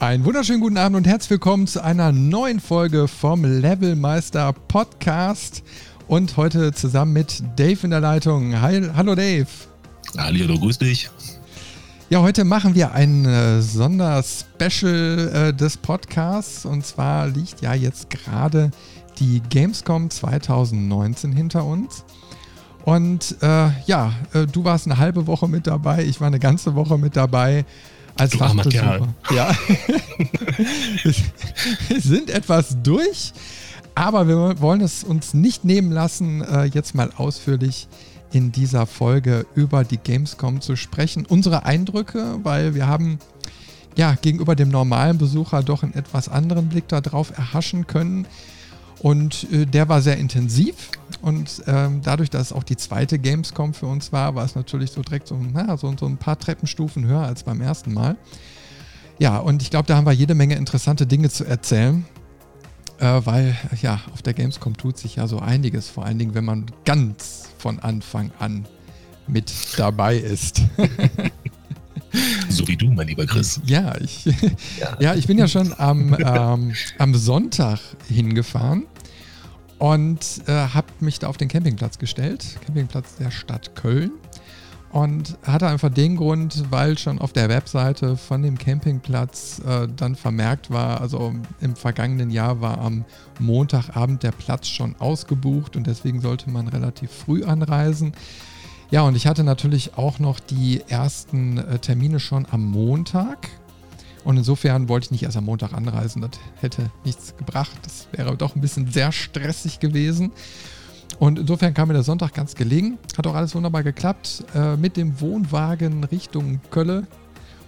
Einen wunderschönen guten Abend und herzlich willkommen zu einer neuen Folge vom Levelmeister Podcast. Und heute zusammen mit Dave in der Leitung. Hi, hallo Dave. Hallo, grüß dich. Ja, heute machen wir ein äh, Sonderspecial äh, des Podcasts. Und zwar liegt ja jetzt gerade die Gamescom 2019 hinter uns. Und äh, ja, äh, du warst eine halbe Woche mit dabei, ich war eine ganze Woche mit dabei als du Fachbesucher. Ja. wir sind etwas durch, aber wir wollen es uns nicht nehmen lassen, äh, jetzt mal ausführlich in dieser Folge über die Gamescom zu sprechen. Unsere Eindrücke, weil wir haben ja gegenüber dem normalen Besucher doch einen etwas anderen Blick darauf erhaschen können. Und äh, der war sehr intensiv. Und ähm, dadurch, dass es auch die zweite Gamescom für uns war, war es natürlich so direkt so, na, so, so ein paar Treppenstufen höher als beim ersten Mal. Ja, und ich glaube, da haben wir jede Menge interessante Dinge zu erzählen. Äh, weil ja, auf der Gamescom tut sich ja so einiges, vor allen Dingen, wenn man ganz von Anfang an mit dabei ist. So wie du, mein lieber Chris. Ja, ich, ja. ja ich bin ja schon am, ähm, am Sonntag hingefahren und äh, habe mich da auf den Campingplatz gestellt, Campingplatz der Stadt Köln. Und hatte einfach den Grund, weil schon auf der Webseite von dem Campingplatz äh, dann vermerkt war, also im vergangenen Jahr war am Montagabend der Platz schon ausgebucht und deswegen sollte man relativ früh anreisen. Ja, und ich hatte natürlich auch noch die ersten äh, Termine schon am Montag. Und insofern wollte ich nicht erst am Montag anreisen. Das hätte nichts gebracht. Das wäre doch ein bisschen sehr stressig gewesen. Und insofern kam mir der Sonntag ganz gelegen. Hat auch alles wunderbar geklappt. Äh, mit dem Wohnwagen Richtung Kölle.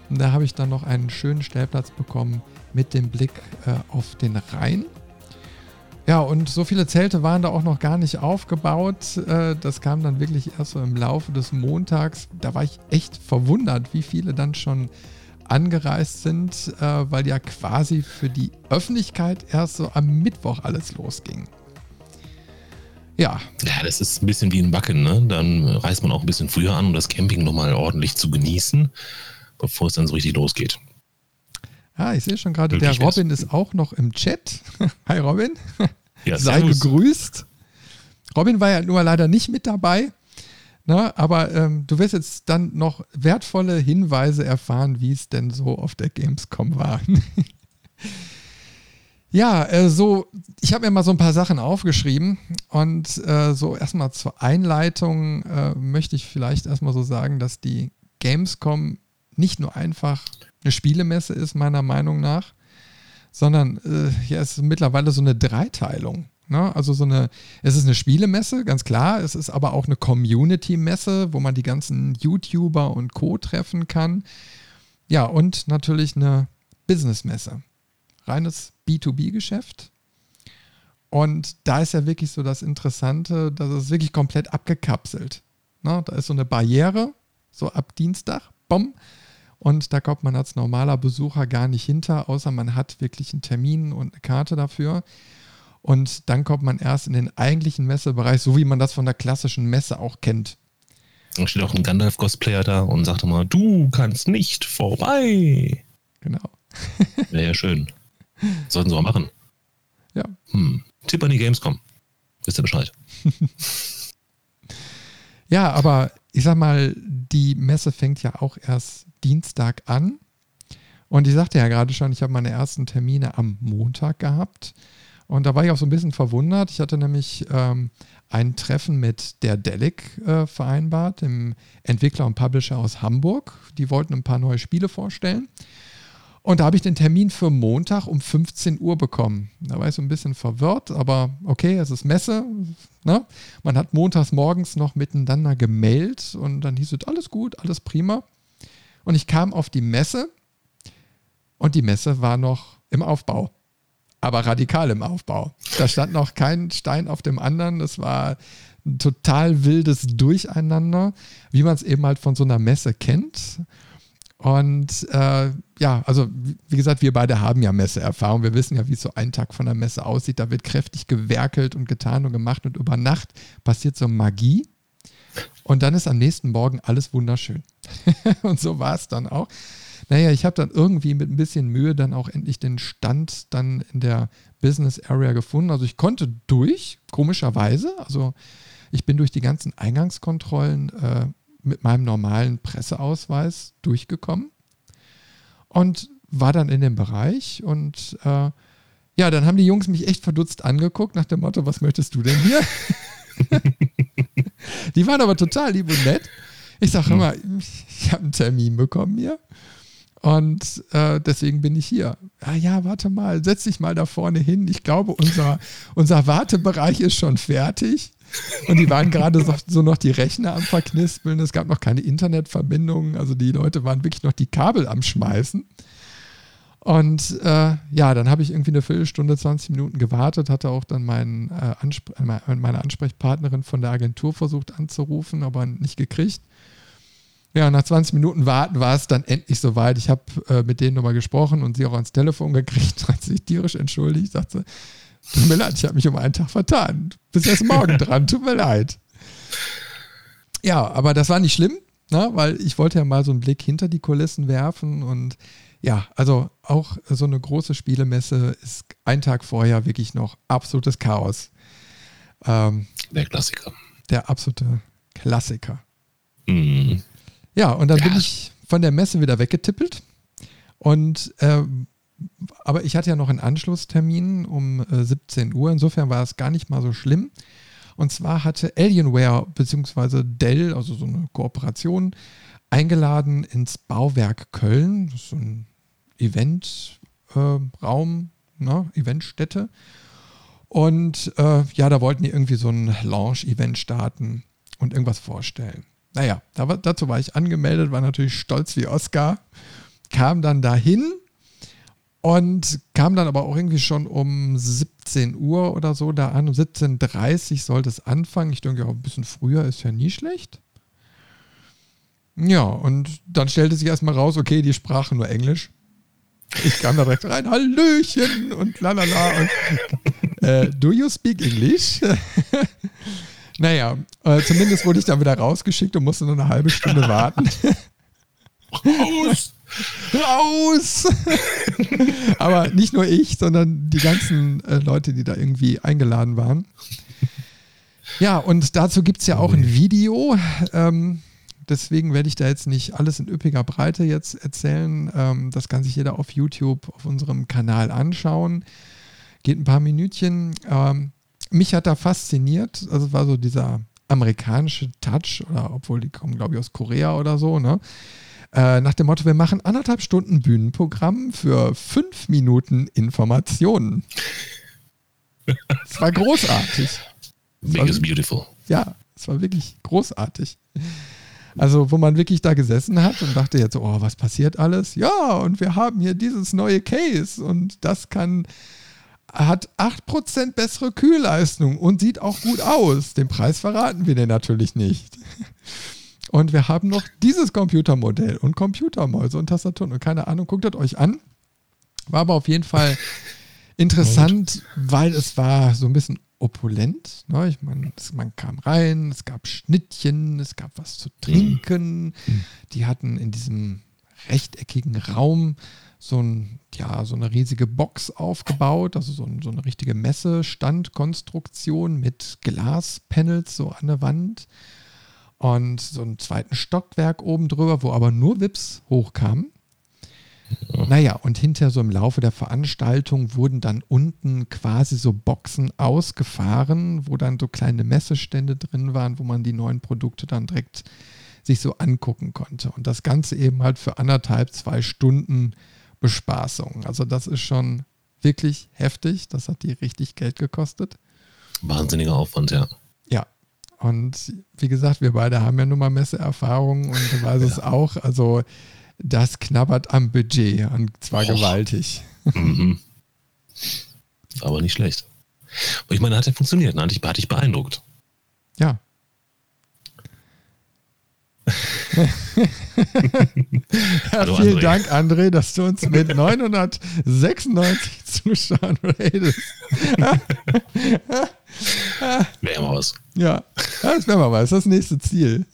Und da habe ich dann noch einen schönen Stellplatz bekommen mit dem Blick äh, auf den Rhein. Ja, und so viele Zelte waren da auch noch gar nicht aufgebaut. Äh, das kam dann wirklich erst so im Laufe des Montags. Da war ich echt verwundert, wie viele dann schon angereist sind, äh, weil ja quasi für die Öffentlichkeit erst so am Mittwoch alles losging. Ja. Ja, das ist ein bisschen wie ein Backen, ne? Dann reist man auch ein bisschen früher an, um das Camping nochmal ordentlich zu genießen, bevor es dann so richtig losgeht. Ah, ich sehe schon gerade, der Robin ist auch noch im Chat. Hi Robin. Ja, Sei gegrüßt. Robin war ja nur leider nicht mit dabei. Ne, aber ähm, du wirst jetzt dann noch wertvolle Hinweise erfahren, wie es denn so auf der Gamescom war. ja, äh, so, ich habe mir mal so ein paar Sachen aufgeschrieben und äh, so erstmal zur Einleitung äh, möchte ich vielleicht erstmal so sagen, dass die Gamescom nicht nur einfach eine Spielemesse ist, meiner Meinung nach, sondern äh, ja, ist mittlerweile so eine Dreiteilung. Ne? Also so eine, es ist eine Spielemesse, ganz klar, es ist aber auch eine Community-Messe, wo man die ganzen YouTuber und Co. treffen kann. Ja, und natürlich eine Business-Messe. Reines B2B-Geschäft. Und da ist ja wirklich so das Interessante, dass es wirklich komplett abgekapselt. Ne? Da ist so eine Barriere, so ab Dienstag, bumm, und da kommt man als normaler Besucher gar nicht hinter, außer man hat wirklich einen Termin und eine Karte dafür. Und dann kommt man erst in den eigentlichen Messebereich, so wie man das von der klassischen Messe auch kennt. Dann steht auch ein Gandalf-Cosplayer da und sagt immer, du kannst nicht vorbei. Genau. Wäre ja schön. Sollten sie auch machen. Ja. Hm. Tipp an die Gamescom. Wisst ihr Bescheid. ja, aber ich sag mal, die Messe fängt ja auch erst Dienstag an. Und ich sagte ja gerade schon, ich habe meine ersten Termine am Montag gehabt. Und da war ich auch so ein bisschen verwundert. Ich hatte nämlich ähm, ein Treffen mit der Delic äh, vereinbart, dem Entwickler und Publisher aus Hamburg. Die wollten ein paar neue Spiele vorstellen. Und da habe ich den Termin für Montag um 15 Uhr bekommen. Da war ich so ein bisschen verwirrt, aber okay, es ist Messe. Ne? Man hat montags morgens noch miteinander gemeldet und dann hieß es, alles gut, alles prima. Und ich kam auf die Messe und die Messe war noch im Aufbau, aber radikal im Aufbau. Da stand noch kein Stein auf dem anderen. Es war ein total wildes Durcheinander, wie man es eben halt von so einer Messe kennt. Und äh, ja, also wie gesagt, wir beide haben ja Messeerfahrung. Wir wissen ja, wie so ein Tag von der Messe aussieht. Da wird kräftig gewerkelt und getan und gemacht und über Nacht passiert so Magie. Und dann ist am nächsten Morgen alles wunderschön. und so war es dann auch. Naja, ich habe dann irgendwie mit ein bisschen Mühe dann auch endlich den Stand dann in der Business Area gefunden. Also ich konnte durch, komischerweise. Also ich bin durch die ganzen Eingangskontrollen äh, mit meinem normalen Presseausweis durchgekommen und war dann in dem Bereich und äh, ja, dann haben die Jungs mich echt verdutzt angeguckt nach dem Motto, was möchtest du denn hier? die waren aber total lieb und nett. Ich sage immer, ich habe einen Termin bekommen hier. Und äh, deswegen bin ich hier. Ah ja, warte mal, setz dich mal da vorne hin. Ich glaube, unser, unser Wartebereich ist schon fertig. Und die waren gerade so, so, noch die Rechner am Verknispeln. Es gab noch keine Internetverbindungen. Also die Leute waren wirklich noch die Kabel am Schmeißen. Und äh, ja, dann habe ich irgendwie eine Viertelstunde, 20 Minuten gewartet, hatte auch dann meinen, äh, Anspr meine Ansprechpartnerin von der Agentur versucht anzurufen, aber nicht gekriegt. Ja, nach 20 Minuten warten war es dann endlich soweit. Ich habe äh, mit denen nochmal gesprochen und sie auch ans Telefon gekriegt, hat sich tierisch entschuldigt, sagte, tut mir leid, ich habe mich um einen Tag vertan. Bis erst morgen dran, tut mir leid. Ja, aber das war nicht schlimm, ne, weil ich wollte ja mal so einen Blick hinter die Kulissen werfen und ja, also auch so eine große Spielemesse ist einen Tag vorher wirklich noch absolutes Chaos. Ähm, der Klassiker. Der absolute Klassiker. Mhm. Ja, und dann ja. bin ich von der Messe wieder weggetippelt. Und äh, aber ich hatte ja noch einen Anschlusstermin um äh, 17 Uhr. Insofern war es gar nicht mal so schlimm. Und zwar hatte Alienware bzw. Dell, also so eine Kooperation, eingeladen ins Bauwerk Köln. Das ist so ein Eventraum, äh, ne, Eventstätte. Und äh, ja, da wollten die irgendwie so ein Launch-Event starten und irgendwas vorstellen. Naja, da dazu war ich angemeldet, war natürlich stolz wie Oscar, kam dann dahin und kam dann aber auch irgendwie schon um 17 Uhr oder so da an. Um 17.30 Uhr sollte es anfangen. Ich denke, ja, ein bisschen früher ist ja nie schlecht. Ja, und dann stellte sich erstmal raus, okay, die sprachen nur Englisch. Ich kam da direkt rein, Hallöchen und lalala. Und, äh, do you speak English? naja, äh, zumindest wurde ich dann wieder rausgeschickt und musste nur eine halbe Stunde warten. Raus! Raus! Aber nicht nur ich, sondern die ganzen äh, Leute, die da irgendwie eingeladen waren. Ja, und dazu gibt es ja auch ein Video. Ähm, Deswegen werde ich da jetzt nicht alles in üppiger Breite jetzt erzählen. Ähm, das kann sich jeder auf YouTube auf unserem Kanal anschauen. Geht ein paar Minütchen. Ähm, mich hat da fasziniert. Also war so dieser amerikanische Touch, oder obwohl die kommen, glaube ich, aus Korea oder so, ne? Äh, nach dem Motto, wir machen anderthalb Stunden Bühnenprogramm für fünf Minuten Informationen. Es war großartig. Big is beautiful. Ja, es war wirklich großartig. Also, wo man wirklich da gesessen hat und dachte jetzt, oh, was passiert alles? Ja, und wir haben hier dieses neue Case und das kann, hat 8% bessere Kühlleistung und sieht auch gut aus. Den Preis verraten wir dir natürlich nicht. Und wir haben noch dieses Computermodell und Computermäuse und Tastaturen und keine Ahnung, guckt das euch an. War aber auf jeden Fall interessant, weil es war so ein bisschen opulent. Ne? Ich meine, man kam rein, es gab Schnittchen, es gab was zu trinken. Mhm. Die hatten in diesem rechteckigen Raum so, ein, ja, so eine riesige Box aufgebaut, also so, ein, so eine richtige Messestandkonstruktion mit Glaspanels so an der Wand und so einen zweiten Stockwerk oben drüber, wo aber nur Wips hochkamen. Naja, und hinterher so im Laufe der Veranstaltung wurden dann unten quasi so Boxen ausgefahren, wo dann so kleine Messestände drin waren, wo man die neuen Produkte dann direkt sich so angucken konnte. Und das Ganze eben halt für anderthalb, zwei Stunden Bespaßung. Also das ist schon wirklich heftig. Das hat die richtig Geld gekostet. Wahnsinniger Aufwand, ja. Ja. Und wie gesagt, wir beide haben ja nun mal Messeerfahrung und du weißt ja. es auch. Also das knabbert am Budget und zwar oh. gewaltig. Mhm. Aber nicht schlecht. Und ich meine, hat ja funktioniert, ne? hat dich beeindruckt. Ja. Ja, Hallo, vielen André. Dank, André, dass du uns mit 996 Zuschauern redest. wäre mal was. Ja, das wäre mal was. Das ist das nächste Ziel.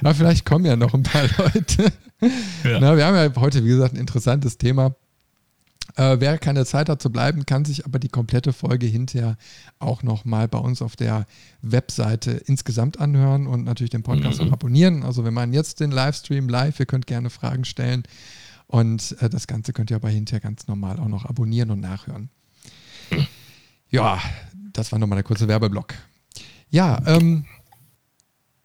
Aber vielleicht kommen ja noch ein paar Leute. Ja. Na, wir haben ja heute, wie gesagt, ein interessantes Thema. Äh, wer keine Zeit hat zu bleiben, kann sich aber die komplette Folge hinterher auch nochmal bei uns auf der Webseite insgesamt anhören und natürlich den Podcast mhm. auch abonnieren. Also wir machen jetzt den Livestream live, ihr könnt gerne Fragen stellen und äh, das Ganze könnt ihr aber hinterher ganz normal auch noch abonnieren und nachhören. Ja, das war nochmal der kurze Werbeblock. Ja, ähm,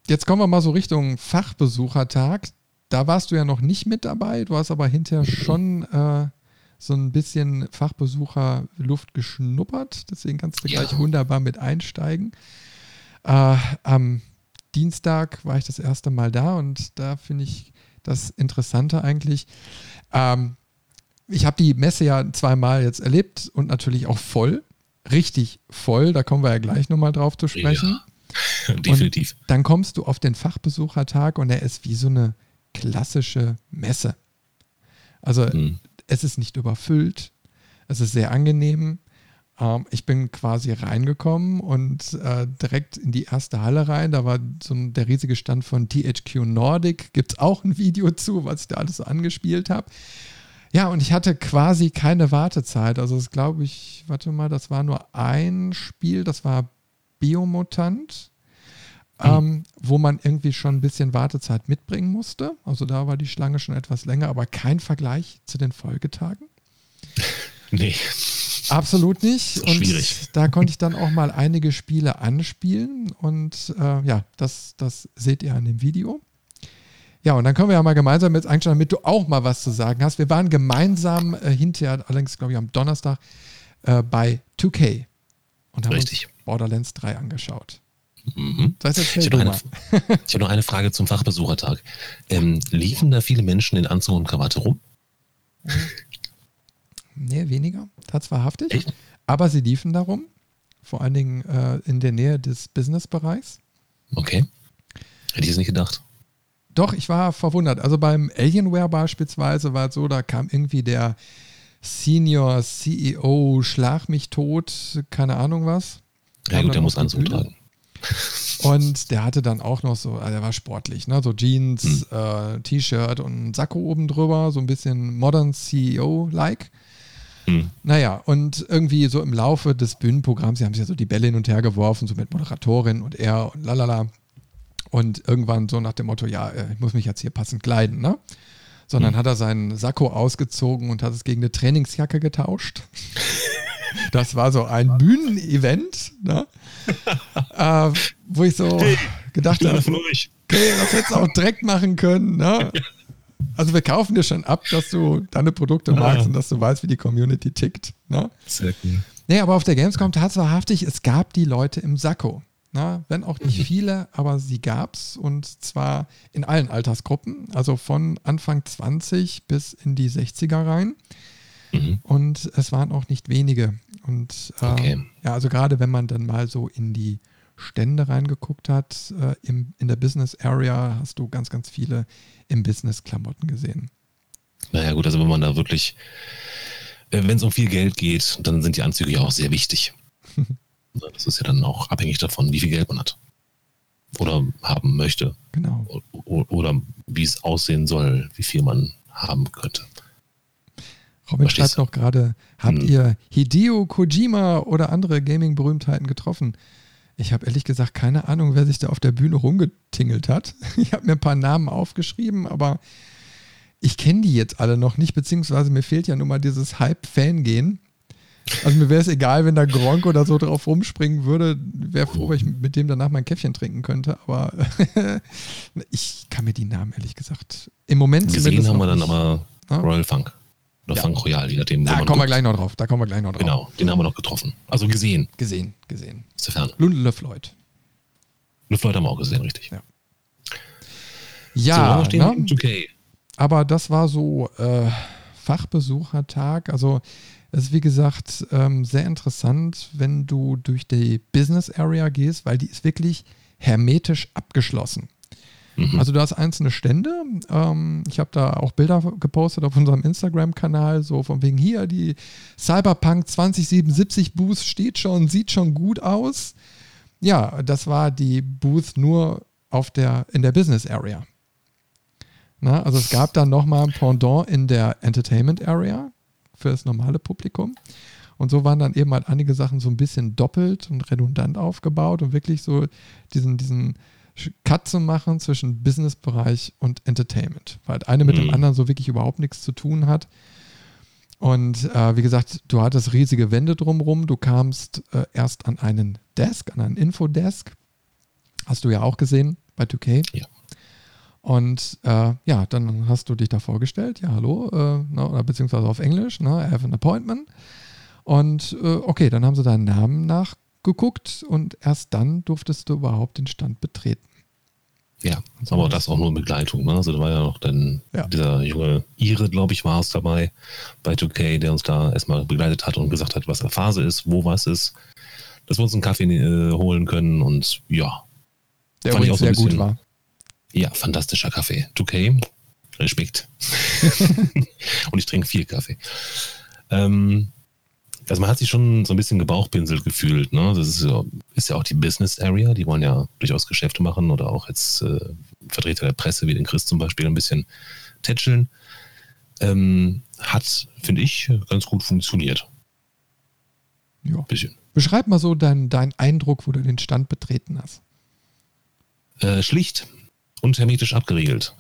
jetzt kommen wir mal so Richtung Fachbesuchertag. Da warst du ja noch nicht mit dabei, du hast aber hinterher schon äh, so ein bisschen Fachbesucherluft geschnuppert. Deswegen kannst du gleich wunderbar mit einsteigen. Äh, am Dienstag war ich das erste Mal da und da finde ich das Interessante eigentlich. Ähm, ich habe die Messe ja zweimal jetzt erlebt und natürlich auch voll. Richtig voll. Da kommen wir ja gleich nochmal drauf zu sprechen. Ja, definitiv. Und dann kommst du auf den Fachbesuchertag und er ist wie so eine klassische Messe. Also hm es ist nicht überfüllt. Es ist sehr angenehm. Ähm, ich bin quasi reingekommen und äh, direkt in die erste Halle rein. Da war so der riesige Stand von THQ Nordic. Gibt es auch ein Video zu, was ich da alles so angespielt habe. Ja, und ich hatte quasi keine Wartezeit. Also, das glaube ich, warte mal, das war nur ein Spiel, das war Biomutant. Ähm, wo man irgendwie schon ein bisschen Wartezeit mitbringen musste. Also da war die Schlange schon etwas länger, aber kein Vergleich zu den Folgetagen. Nee. Absolut nicht. Und schwierig. da konnte ich dann auch mal einige Spiele anspielen und äh, ja, das, das seht ihr an dem Video. Ja, und dann können wir ja mal gemeinsam jetzt einstellen, damit du auch mal was zu sagen hast. Wir waren gemeinsam äh, hinterher, allerdings glaube ich am Donnerstag, äh, bei 2K und haben Richtig. uns Borderlands 3 angeschaut. Mhm. Das ich habe noch, hab noch, eine Frage zum Fachbesuchertag. Ähm, liefen da viele Menschen in Anzug und Krawatte rum? Nee, weniger, tatsächlich. Echt? Aber sie liefen darum, vor allen Dingen äh, in der Nähe des Businessbereichs. Okay. Hätte ich es nicht gedacht. Doch, ich war verwundert. Also beim Alienware beispielsweise war es so, da kam irgendwie der Senior CEO, schlag mich tot, keine Ahnung was. Ja gut, der muss Anzug tragen. Und der hatte dann auch noch so, also er war sportlich, ne? so Jeans, mhm. äh, T-Shirt und Sakko oben drüber, so ein bisschen Modern CEO-like. Mhm. Naja, und irgendwie so im Laufe des Bühnenprogramms, sie haben sich ja so die Bälle hin und her geworfen, so mit Moderatorin und er und lalala. Und irgendwann so nach dem Motto, ja, äh, ich muss mich jetzt hier passend kleiden, ne? Sondern mhm. hat er seinen Sakko ausgezogen und hat es gegen eine Trainingsjacke getauscht. Das war so ein Bühnenevent, ne? äh, wo ich so gedacht habe, okay, das hättest du auch direkt machen können. Ne? Also wir kaufen dir schon ab, dass du deine Produkte magst und dass du weißt, wie die Community tickt. Ne? Sehr cool. Nee, aber auf der Gamescom tatsächlich, es gab die Leute im Sakko. Na, ne? wenn auch nicht mhm. viele, aber sie gab es und zwar in allen Altersgruppen, also von Anfang 20 bis in die 60er rein. Mhm. Und es waren auch nicht wenige. Und äh, okay. ja, also gerade wenn man dann mal so in die Stände reingeguckt hat, äh, im, in der Business Area hast du ganz, ganz viele im Business-Klamotten gesehen. Naja, gut, also wenn man da wirklich, äh, wenn es um viel Geld geht, dann sind die Anzüge ja auch sehr wichtig. das ist ja dann auch abhängig davon, wie viel Geld man hat. Oder haben möchte. Genau. Oder, oder wie es aussehen soll, wie viel man haben könnte. Robin schreibt noch gerade, habt hm. ihr Hideo Kojima oder andere Gaming-Berühmtheiten getroffen? Ich habe ehrlich gesagt keine Ahnung, wer sich da auf der Bühne rumgetingelt hat. Ich habe mir ein paar Namen aufgeschrieben, aber ich kenne die jetzt alle noch nicht, beziehungsweise mir fehlt ja nur mal dieses Hype-Fan-Gehen. Also mir wäre es egal, wenn da Gronk oder so drauf rumspringen würde. Wäre froh, wenn ich mit dem danach mein Käffchen trinken könnte. Aber ich kann mir die Namen ehrlich gesagt im Moment Gesehen haben wir dann aber Royal Funk. Oder ja. Frank Royal, je nachdem. Da kommen wir gleich noch drauf. Da kommen wir gleich noch drauf. Genau, den haben wir noch getroffen. Also gesehen. Gesehen, gesehen. Aus der Ferne. Lund Le Floyd. Le Floyd haben wir auch gesehen, richtig. Ja. Ja, so, ne? okay. aber das war so äh, Fachbesuchertag. Also es ist wie gesagt ähm, sehr interessant, wenn du durch die Business Area gehst, weil die ist wirklich hermetisch abgeschlossen. Mhm. Also du hast einzelne Stände. Ähm, ich habe da auch Bilder gepostet auf unserem Instagram-Kanal, so von wegen hier, die Cyberpunk 2077 Booth steht schon, sieht schon gut aus. Ja, das war die Booth nur auf der, in der Business Area. Na, also es gab dann nochmal ein Pendant in der Entertainment Area für das normale Publikum. Und so waren dann eben halt einige Sachen so ein bisschen doppelt und redundant aufgebaut und wirklich so diesen, diesen Cut zu machen zwischen Business-Bereich und Entertainment, weil eine mit mhm. dem anderen so wirklich überhaupt nichts zu tun hat. Und äh, wie gesagt, du hattest riesige Wände drumherum. Du kamst äh, erst an einen Desk, an einen Infodesk. Hast du ja auch gesehen bei 2K. Ja. Und äh, ja, dann hast du dich da vorgestellt. Ja, hallo, äh, na, oder beziehungsweise auf Englisch, ne, I have an appointment. Und äh, okay, dann haben sie deinen Namen nachgeguckt und erst dann durftest du überhaupt den Stand betreten. Ja, aber das auch nur Begleitung. Ne? Also da war ja noch dann ja. dieser junge Ire, glaube ich, war es dabei bei 2K, der uns da erstmal begleitet hat und gesagt hat, was der Phase ist, wo was ist, dass wir uns einen Kaffee äh, holen können und ja. Der fand ich auch so sehr bisschen, gut war. Ja, fantastischer Kaffee. 2K, Respekt. und ich trinke viel Kaffee. Ähm, also man hat sich schon so ein bisschen gebauchpinselt gefühlt. Ne? Das ist ja, ist ja auch die Business Area, die wollen ja durchaus Geschäfte machen oder auch jetzt äh, Vertreter der Presse wie den Chris zum Beispiel ein bisschen tätscheln. Ähm, hat, finde ich, ganz gut funktioniert. Ja. Bisschen. Beschreib mal so deinen dein Eindruck, wo du den Stand betreten hast. Äh, schlicht und hermetisch abgeriegelt.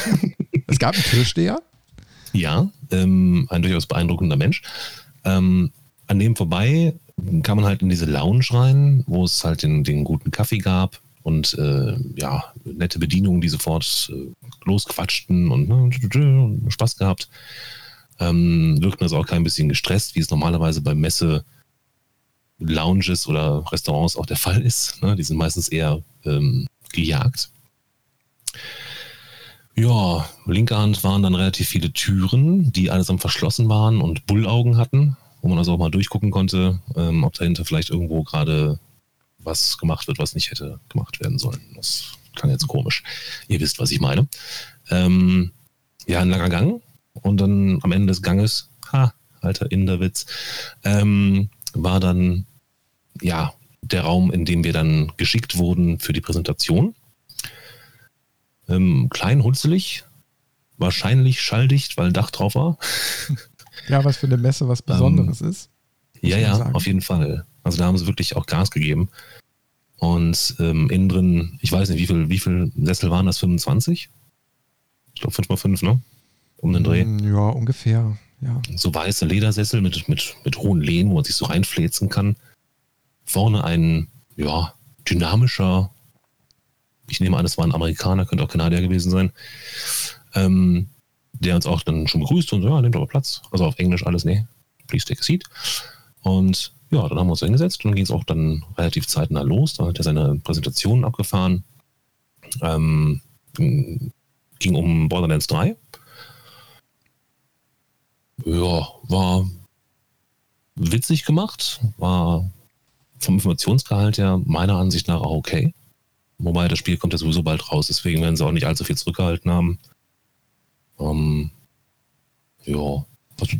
es gab einen Türsteher? Ja, ähm, ein durchaus beeindruckender Mensch. Ähm, an dem vorbei kam man halt in diese Lounge rein, wo es halt den, den guten Kaffee gab und äh, ja, nette Bedienungen, die sofort äh, losquatschten und ne, Spaß gehabt. Ähm, wirkten also auch kein bisschen gestresst, wie es normalerweise bei Messe Lounges oder Restaurants auch der Fall ist. Ne? Die sind meistens eher ähm, gejagt. Ja, linke Hand waren dann relativ viele Türen, die allesamt verschlossen waren und Bullaugen hatten, wo man also auch mal durchgucken konnte, ähm, ob dahinter vielleicht irgendwo gerade was gemacht wird, was nicht hätte gemacht werden sollen. Das klang jetzt komisch. Ihr wisst, was ich meine. Ähm, ja, ein langer Gang und dann am Ende des Ganges, ha, alter Inderwitz, ähm, war dann ja der Raum, in dem wir dann geschickt wurden für die Präsentation. Ähm, klein, hunzelig, wahrscheinlich schalldicht, weil ein Dach drauf war. Ja, was für eine Messe was Besonderes ähm, ist. Ja, ja, sagen. auf jeden Fall. Also da haben sie wirklich auch Gas gegeben. Und ähm, innen drin, ich weiß nicht, wie viel, wie viel Sessel waren das? 25? Ich glaube 5x5, ne? Um den Dreh. Mm, ja, ungefähr. Ja. So weiße Ledersessel mit, mit, mit hohen Lehnen, wo man sich so reinfläzen kann. Vorne ein, ja, dynamischer ich nehme an, es war ein Amerikaner, könnte auch Kanadier gewesen sein, ähm, der uns auch dann schon begrüßt und so, ja, nehmt aber Platz. Also auf Englisch alles, nee, please take a seat. Und ja, dann haben wir uns hingesetzt und dann ging es auch dann relativ zeitnah los. Da hat er seine Präsentation abgefahren. Ähm, ging um Borderlands 3. Ja, war witzig gemacht, war vom Informationsgehalt her meiner Ansicht nach auch okay. Wobei das Spiel kommt ja sowieso bald raus, deswegen werden sie auch nicht allzu viel zurückgehalten haben. Ähm, ja. Also,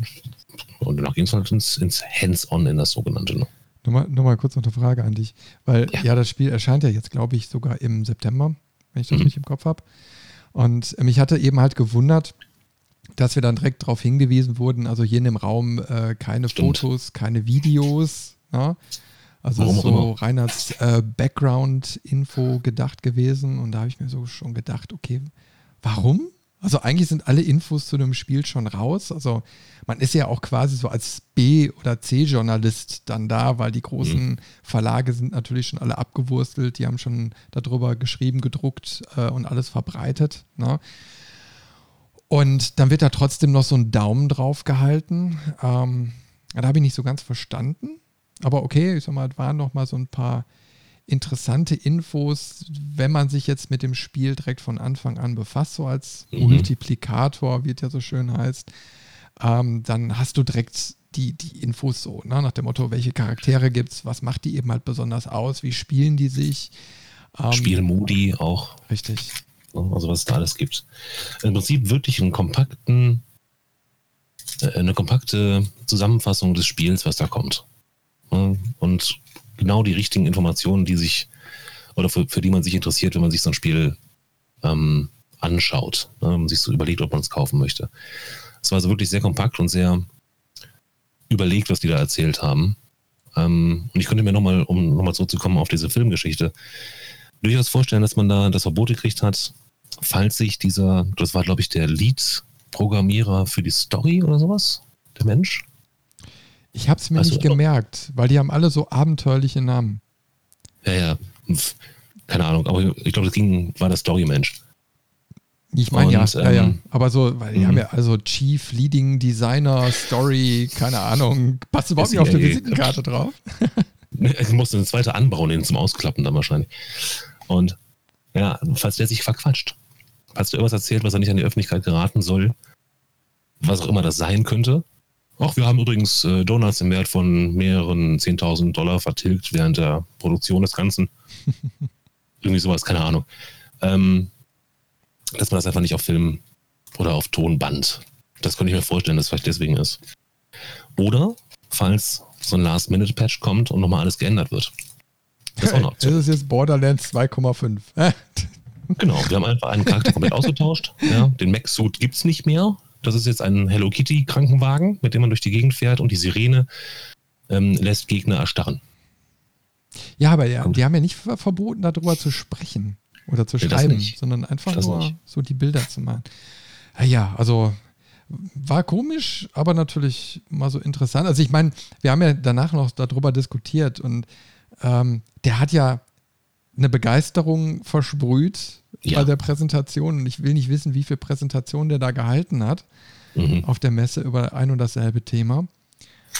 und danach ging es halt ins, ins Hands-on, in das sogenannte. Ne? Nur, mal, nur mal kurz noch eine Frage an dich. Weil ja, ja das Spiel erscheint ja jetzt, glaube ich, sogar im September, wenn ich das mhm. richtig im Kopf habe. Und mich hatte eben halt gewundert, dass wir dann direkt darauf hingewiesen wurden, also hier in dem Raum äh, keine Stimmt. Fotos, keine Videos. Ja? Also Warum so rein als äh, Background-Info gedacht gewesen. Und da habe ich mir so schon gedacht, okay, warum? Also eigentlich sind alle Infos zu dem Spiel schon raus. Also man ist ja auch quasi so als B- oder C-Journalist dann da, weil die großen mhm. Verlage sind natürlich schon alle abgewurstelt. Die haben schon darüber geschrieben, gedruckt äh, und alles verbreitet. Ne? Und dann wird da trotzdem noch so ein Daumen drauf gehalten. Ähm, da habe ich nicht so ganz verstanden. Aber okay, ich sag mal, es waren noch mal so ein paar interessante Infos, wenn man sich jetzt mit dem Spiel direkt von Anfang an befasst, so als mhm. Multiplikator, wie es ja so schön heißt, ähm, dann hast du direkt die, die Infos so, ne? nach dem Motto, welche Charaktere gibt es, was macht die eben halt besonders aus, wie spielen die sich. Ähm, Spielmodi auch. Richtig. Also was es da alles gibt. Im Prinzip wirklich einen kompakten, äh, eine kompakte Zusammenfassung des Spiels, was da kommt und genau die richtigen Informationen, die sich oder für, für die man sich interessiert, wenn man sich so ein Spiel ähm, anschaut. Ne? Man sich so überlegt, ob man es kaufen möchte. Es war also wirklich sehr kompakt und sehr überlegt, was die da erzählt haben. Ähm, und ich könnte mir nochmal, um nochmal zurückzukommen auf diese Filmgeschichte, durchaus vorstellen, dass man da das Verbot gekriegt hat, falls sich dieser, das war glaube ich der Lead-Programmierer für die Story oder sowas, der Mensch. Ich habe es mir weißt nicht gemerkt, weil die haben alle so abenteuerliche Namen. Ja, ja. Keine Ahnung, aber ich glaube, das ging, war der Story-Mensch. Ich meine ja, ja, ja. Ähm, aber so, weil die haben mhm. ja also Chief Leading Designer, Story, keine Ahnung, passt überhaupt nicht auf die Visitenkarte drauf. Ich musste eine zweite anbauen, den zum Ausklappen dann wahrscheinlich. Und ja, falls der sich verquatscht, falls der irgendwas erzählt, was er nicht an die Öffentlichkeit geraten soll, was auch immer das sein könnte. Ach, wir haben übrigens äh, Donuts im Wert von mehreren 10.000 Dollar vertilgt während der Produktion des Ganzen. Irgendwie sowas, keine Ahnung. Ähm, dass man das einfach nicht auf Film oder auf Tonband. Das könnte ich mir vorstellen, dass es vielleicht deswegen ist. Oder falls so ein Last-Minute-Patch kommt und nochmal alles geändert wird. Das ist auch noch Das ist jetzt Borderlands 2,5. genau, wir haben einfach einen Charakter komplett ausgetauscht. Ja, den Mac-Suit gibt es nicht mehr. Das ist jetzt ein Hello Kitty-Krankenwagen, mit dem man durch die Gegend fährt und die Sirene ähm, lässt Gegner erstarren. Ja, aber ja, die haben ja nicht verboten, darüber zu sprechen. Oder zu schreiben, sondern einfach das nur nicht. so die Bilder zu machen. Ja, also war komisch, aber natürlich mal so interessant. Also ich meine, wir haben ja danach noch darüber diskutiert und ähm, der hat ja eine Begeisterung versprüht ja. bei der Präsentation und ich will nicht wissen, wie viel Präsentation der da gehalten hat mhm. auf der Messe über ein und dasselbe Thema.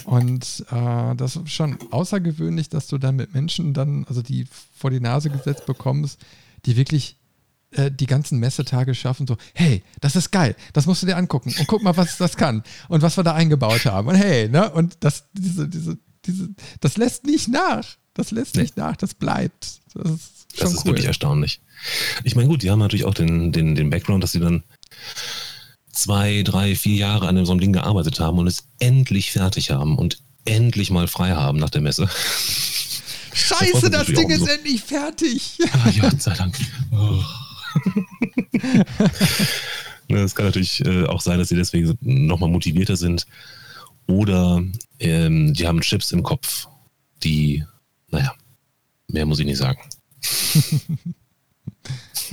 Und äh, das ist schon außergewöhnlich, dass du dann mit Menschen dann, also die vor die Nase gesetzt bekommst, die wirklich äh, die ganzen Messetage schaffen, so, hey, das ist geil, das musst du dir angucken und guck mal, was das kann und was wir da eingebaut haben. Und hey, ne? Und das, diese, diese, diese, das lässt nicht nach. Das lässt nee. nicht nach, das bleibt. Das ist, das ist cool. wirklich erstaunlich. Ich meine, gut, die haben natürlich auch den, den, den Background, dass sie dann zwei, drei, vier Jahre an so einem Ding gearbeitet haben und es endlich fertig haben und endlich mal frei haben nach der Messe. Scheiße, das Ding ist so. endlich fertig. Ah, ja, sei Dank. Oh. Es kann natürlich äh, auch sein, dass sie deswegen nochmal motivierter sind. Oder ähm, die haben Chips im Kopf, die, naja, mehr muss ich nicht sagen.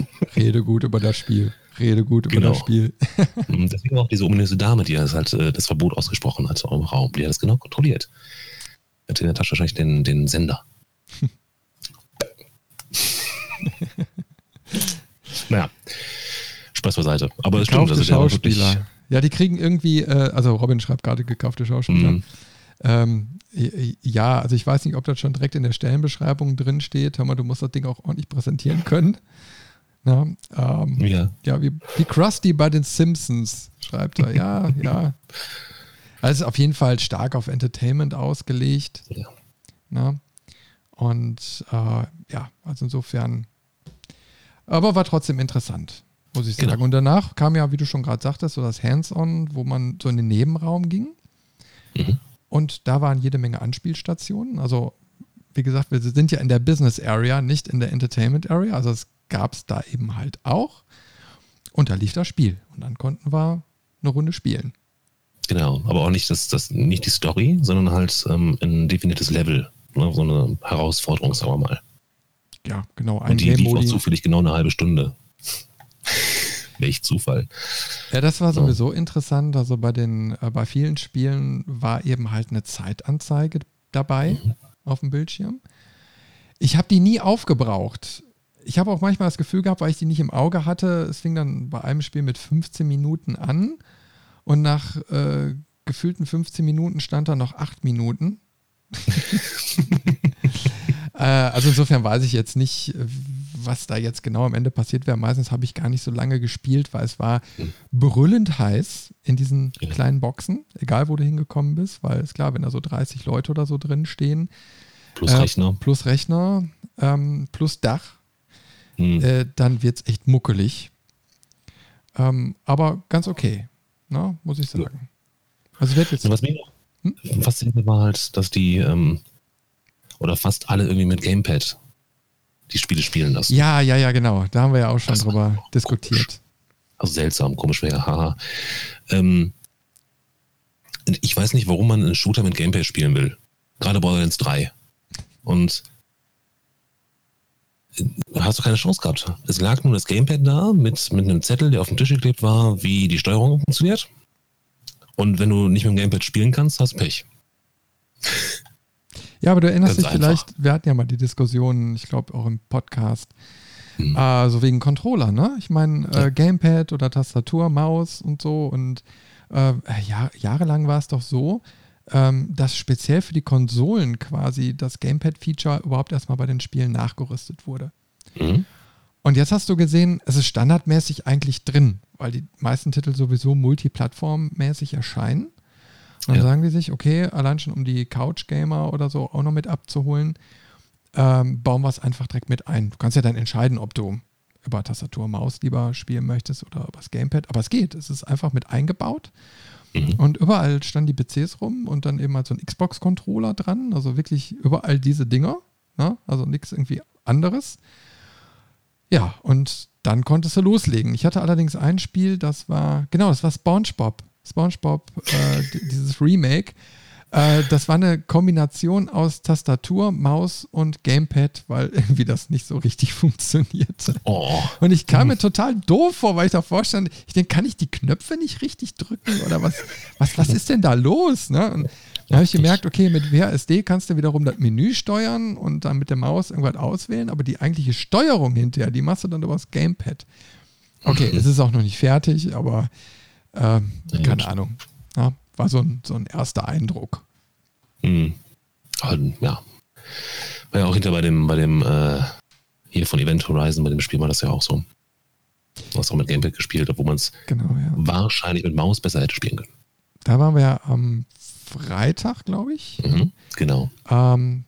Rede gut über das Spiel. Rede gut über genau. das Spiel. Mhm, deswegen auch diese ominöse Dame, die das halt äh, das Verbot ausgesprochen hat im Raum, die hat das genau kontrolliert. Hat in der Tasche wahrscheinlich den, den Sender. naja, Spaß beiseite. Aber es stimmt, also Schauspieler. Ja, die kriegen irgendwie, äh, also Robin schreibt gerade gekaufte Schauspieler. Mm. Ähm, ja, also ich weiß nicht, ob das schon direkt in der Stellenbeschreibung drin steht. Hör mal, du musst das Ding auch ordentlich präsentieren können. Na, ähm, ja, ja wie, wie Krusty bei den Simpsons, schreibt er. Ja, ja. Also auf jeden Fall stark auf Entertainment ausgelegt. Ja. Na? Und äh, ja, also insofern, aber war trotzdem interessant, muss ich sagen. Genau. Und danach kam ja, wie du schon gerade sagtest, so das Hands-on, wo man so in den Nebenraum ging. Mhm. Und da waren jede Menge Anspielstationen. Also, wie gesagt, wir sind ja in der Business Area, nicht in der Entertainment Area. Also, es gab es da eben halt auch. Und da lief das Spiel. Und dann konnten wir eine Runde spielen. Genau, aber auch nicht, das, das, nicht die Story, sondern halt ähm, ein definiertes Level ne, so eine Herausforderung, sagen wir mal. Ja, genau. Ein Und die lief auch zufällig genau eine halbe Stunde. Welch Zufall. Ja, das war sowieso ja. interessant. Also bei den, äh, bei vielen Spielen war eben halt eine Zeitanzeige dabei mhm. auf dem Bildschirm. Ich habe die nie aufgebraucht. Ich habe auch manchmal das Gefühl gehabt, weil ich die nicht im Auge hatte, es fing dann bei einem Spiel mit 15 Minuten an und nach äh, gefühlten 15 Minuten stand da noch 8 Minuten. äh, also insofern weiß ich jetzt nicht, was da jetzt genau am Ende passiert wäre. Meistens habe ich gar nicht so lange gespielt, weil es war brüllend heiß in diesen kleinen Boxen, egal wo du hingekommen bist, weil es klar, wenn da so 30 Leute oder so drin stehen. Plus äh, Rechner. Plus Rechner, ähm, plus Dach, hm. äh, dann wird es echt muckelig. Ähm, aber ganz okay, ne, muss ich sagen. Ja. Also wird jetzt. Was mich hm? Fasziniert war halt, dass die, ähm, oder fast alle irgendwie mit Gamepad die Spiele spielen lassen. Ja, ja, ja, genau. Da haben wir ja auch schon das drüber diskutiert. Also seltsam, komisch wäre, haha. Ähm, ich weiß nicht, warum man einen Shooter mit Gameplay spielen will. Gerade Borderlands 3. Und hast du keine Chance gehabt. Es lag nur das Gamepad da mit, mit einem Zettel, der auf dem Tisch geklebt war, wie die Steuerung funktioniert. Und wenn du nicht mit dem Gamepad spielen kannst, hast du Pech. Ja, aber du erinnerst Ganz dich einfach. vielleicht, wir hatten ja mal die Diskussion, ich glaube auch im Podcast, hm. äh, so wegen Controller, ne? Ich meine, äh, Gamepad oder Tastatur, Maus und so und äh, ja, jahrelang war es doch so, ähm, dass speziell für die Konsolen quasi das Gamepad-Feature überhaupt erstmal bei den Spielen nachgerüstet wurde. Mhm. Und jetzt hast du gesehen, es ist standardmäßig eigentlich drin, weil die meisten Titel sowieso multiplattformmäßig erscheinen. Dann ja. sagen die sich, okay, allein schon um die Couch-Gamer oder so auch noch mit abzuholen, ähm, bauen wir es einfach direkt mit ein. Du kannst ja dann entscheiden, ob du über Tastatur, Maus lieber spielen möchtest oder über das Gamepad. Aber es geht. Es ist einfach mit eingebaut. Mhm. Und überall standen die PCs rum und dann eben halt so ein Xbox-Controller dran. Also wirklich überall diese Dinger. Ne? Also nichts irgendwie anderes. Ja, und dann konntest du loslegen. Ich hatte allerdings ein Spiel, das war, genau, das war SpongeBob. SpongeBob, äh, dieses Remake. Äh, das war eine Kombination aus Tastatur, Maus und Gamepad, weil irgendwie das nicht so richtig funktionierte. Oh. Und ich kam mir total doof vor, weil ich davor stand, ich denke, kann ich die Knöpfe nicht richtig drücken oder was, was, was ist denn da los? Ne? Und dann habe ich gemerkt, okay, mit WASD kannst du wiederum das Menü steuern und dann mit der Maus irgendwas auswählen, aber die eigentliche Steuerung hinterher, die machst du dann über das Gamepad. Okay, mhm. es ist auch noch nicht fertig, aber äh, keine Ahnung. Ja, war so ein, so ein erster Eindruck. Mhm. ja. War ja auch hinter bei dem, bei dem, äh, hier von Event Horizon, bei dem Spiel war das ja auch so. Du hast auch mit Gamepad gespielt, obwohl man es genau, ja. wahrscheinlich mit Maus besser hätte spielen können. Da waren wir ja am Freitag, glaube ich. Mhm, genau. Ähm,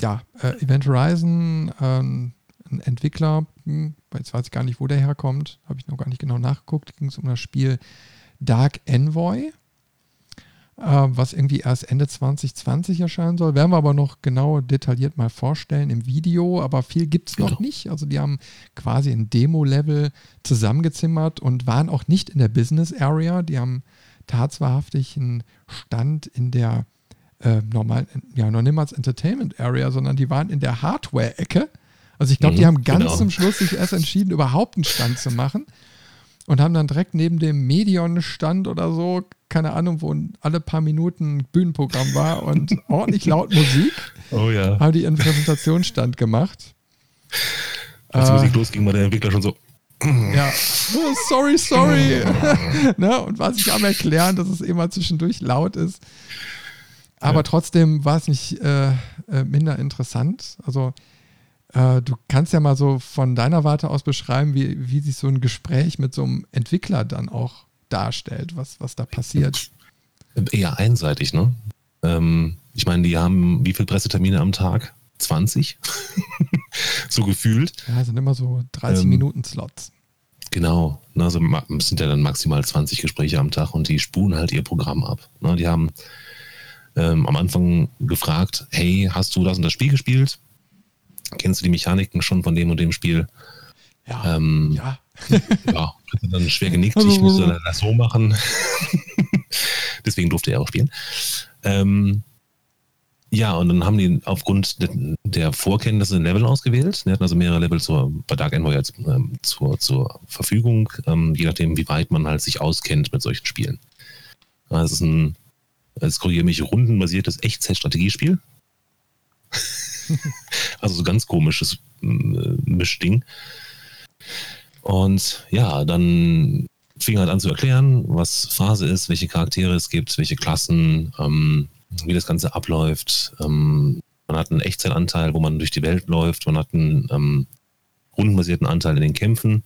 ja, äh, Event Horizon, ähm, ein Entwickler, hm, jetzt weiß ich gar nicht, wo der herkommt, habe ich noch gar nicht genau nachgeguckt, ging es um das Spiel Dark Envoy, was irgendwie erst Ende 2020 erscheinen soll. Werden wir aber noch genau detailliert mal vorstellen im Video, aber viel gibt es noch genau. nicht. Also die haben quasi ein Demo-Level zusammengezimmert und waren auch nicht in der Business Area. Die haben tatsächlich einen Stand in der äh, normalen, ja, noch niemals Entertainment Area, sondern die waren in der Hardware-Ecke. Also ich glaube, mhm, die haben ganz genau. zum Schluss sich erst entschieden, überhaupt einen Stand zu machen und haben dann direkt neben dem Medion-Stand oder so, keine Ahnung, wo alle paar Minuten Bühnenprogramm war und ordentlich laut Musik, oh ja. haben die ihren Präsentationsstand gemacht. Als die äh, Musik losging, war der Entwickler schon so. Ja, oh, sorry, sorry. ne? Und war sich am erklären, dass es immer zwischendurch laut ist. Aber ja. trotzdem war es nicht äh, äh, minder interessant. Also äh, du kannst ja mal so von deiner Warte aus beschreiben, wie, wie sich so ein Gespräch mit so einem Entwickler dann auch darstellt, was, was da passiert. Eher einseitig, ne? Ähm, ich meine, die haben wie viele Pressetermine am Tag? 20? so gefühlt. Ja, sind immer so 30 ähm, Minuten Slots. Genau. Ne, also es sind ja dann maximal 20 Gespräche am Tag und die spulen halt ihr Programm ab. Ne, die haben ähm, am Anfang gefragt, hey, hast du das und das Spiel gespielt? Kennst du die Mechaniken schon von dem und dem Spiel? Ja. Ähm, ja. ja, dann schwer genickt. Ich musste das so machen. Deswegen durfte er auch spielen. Ähm, ja, und dann haben die aufgrund der Vorkenntnisse ein Level ausgewählt. Die hatten also mehrere Level zur, bei Dark Envoy als, ähm, zur, zur Verfügung, ähm, je nachdem, wie weit man halt sich auskennt mit solchen Spielen. Es ist ein, es korrigiere mich, rundenbasiertes Echtzeit-Strategiespiel. also so ganz komisches äh, Mischding. Und ja, dann fing halt an zu erklären, was Phase ist, welche Charaktere es gibt, welche Klassen, ähm, wie das Ganze abläuft. Ähm, man hat einen Echtzeitanteil, wo man durch die Welt läuft. Man hat einen ähm, rundenbasierten Anteil in den Kämpfen.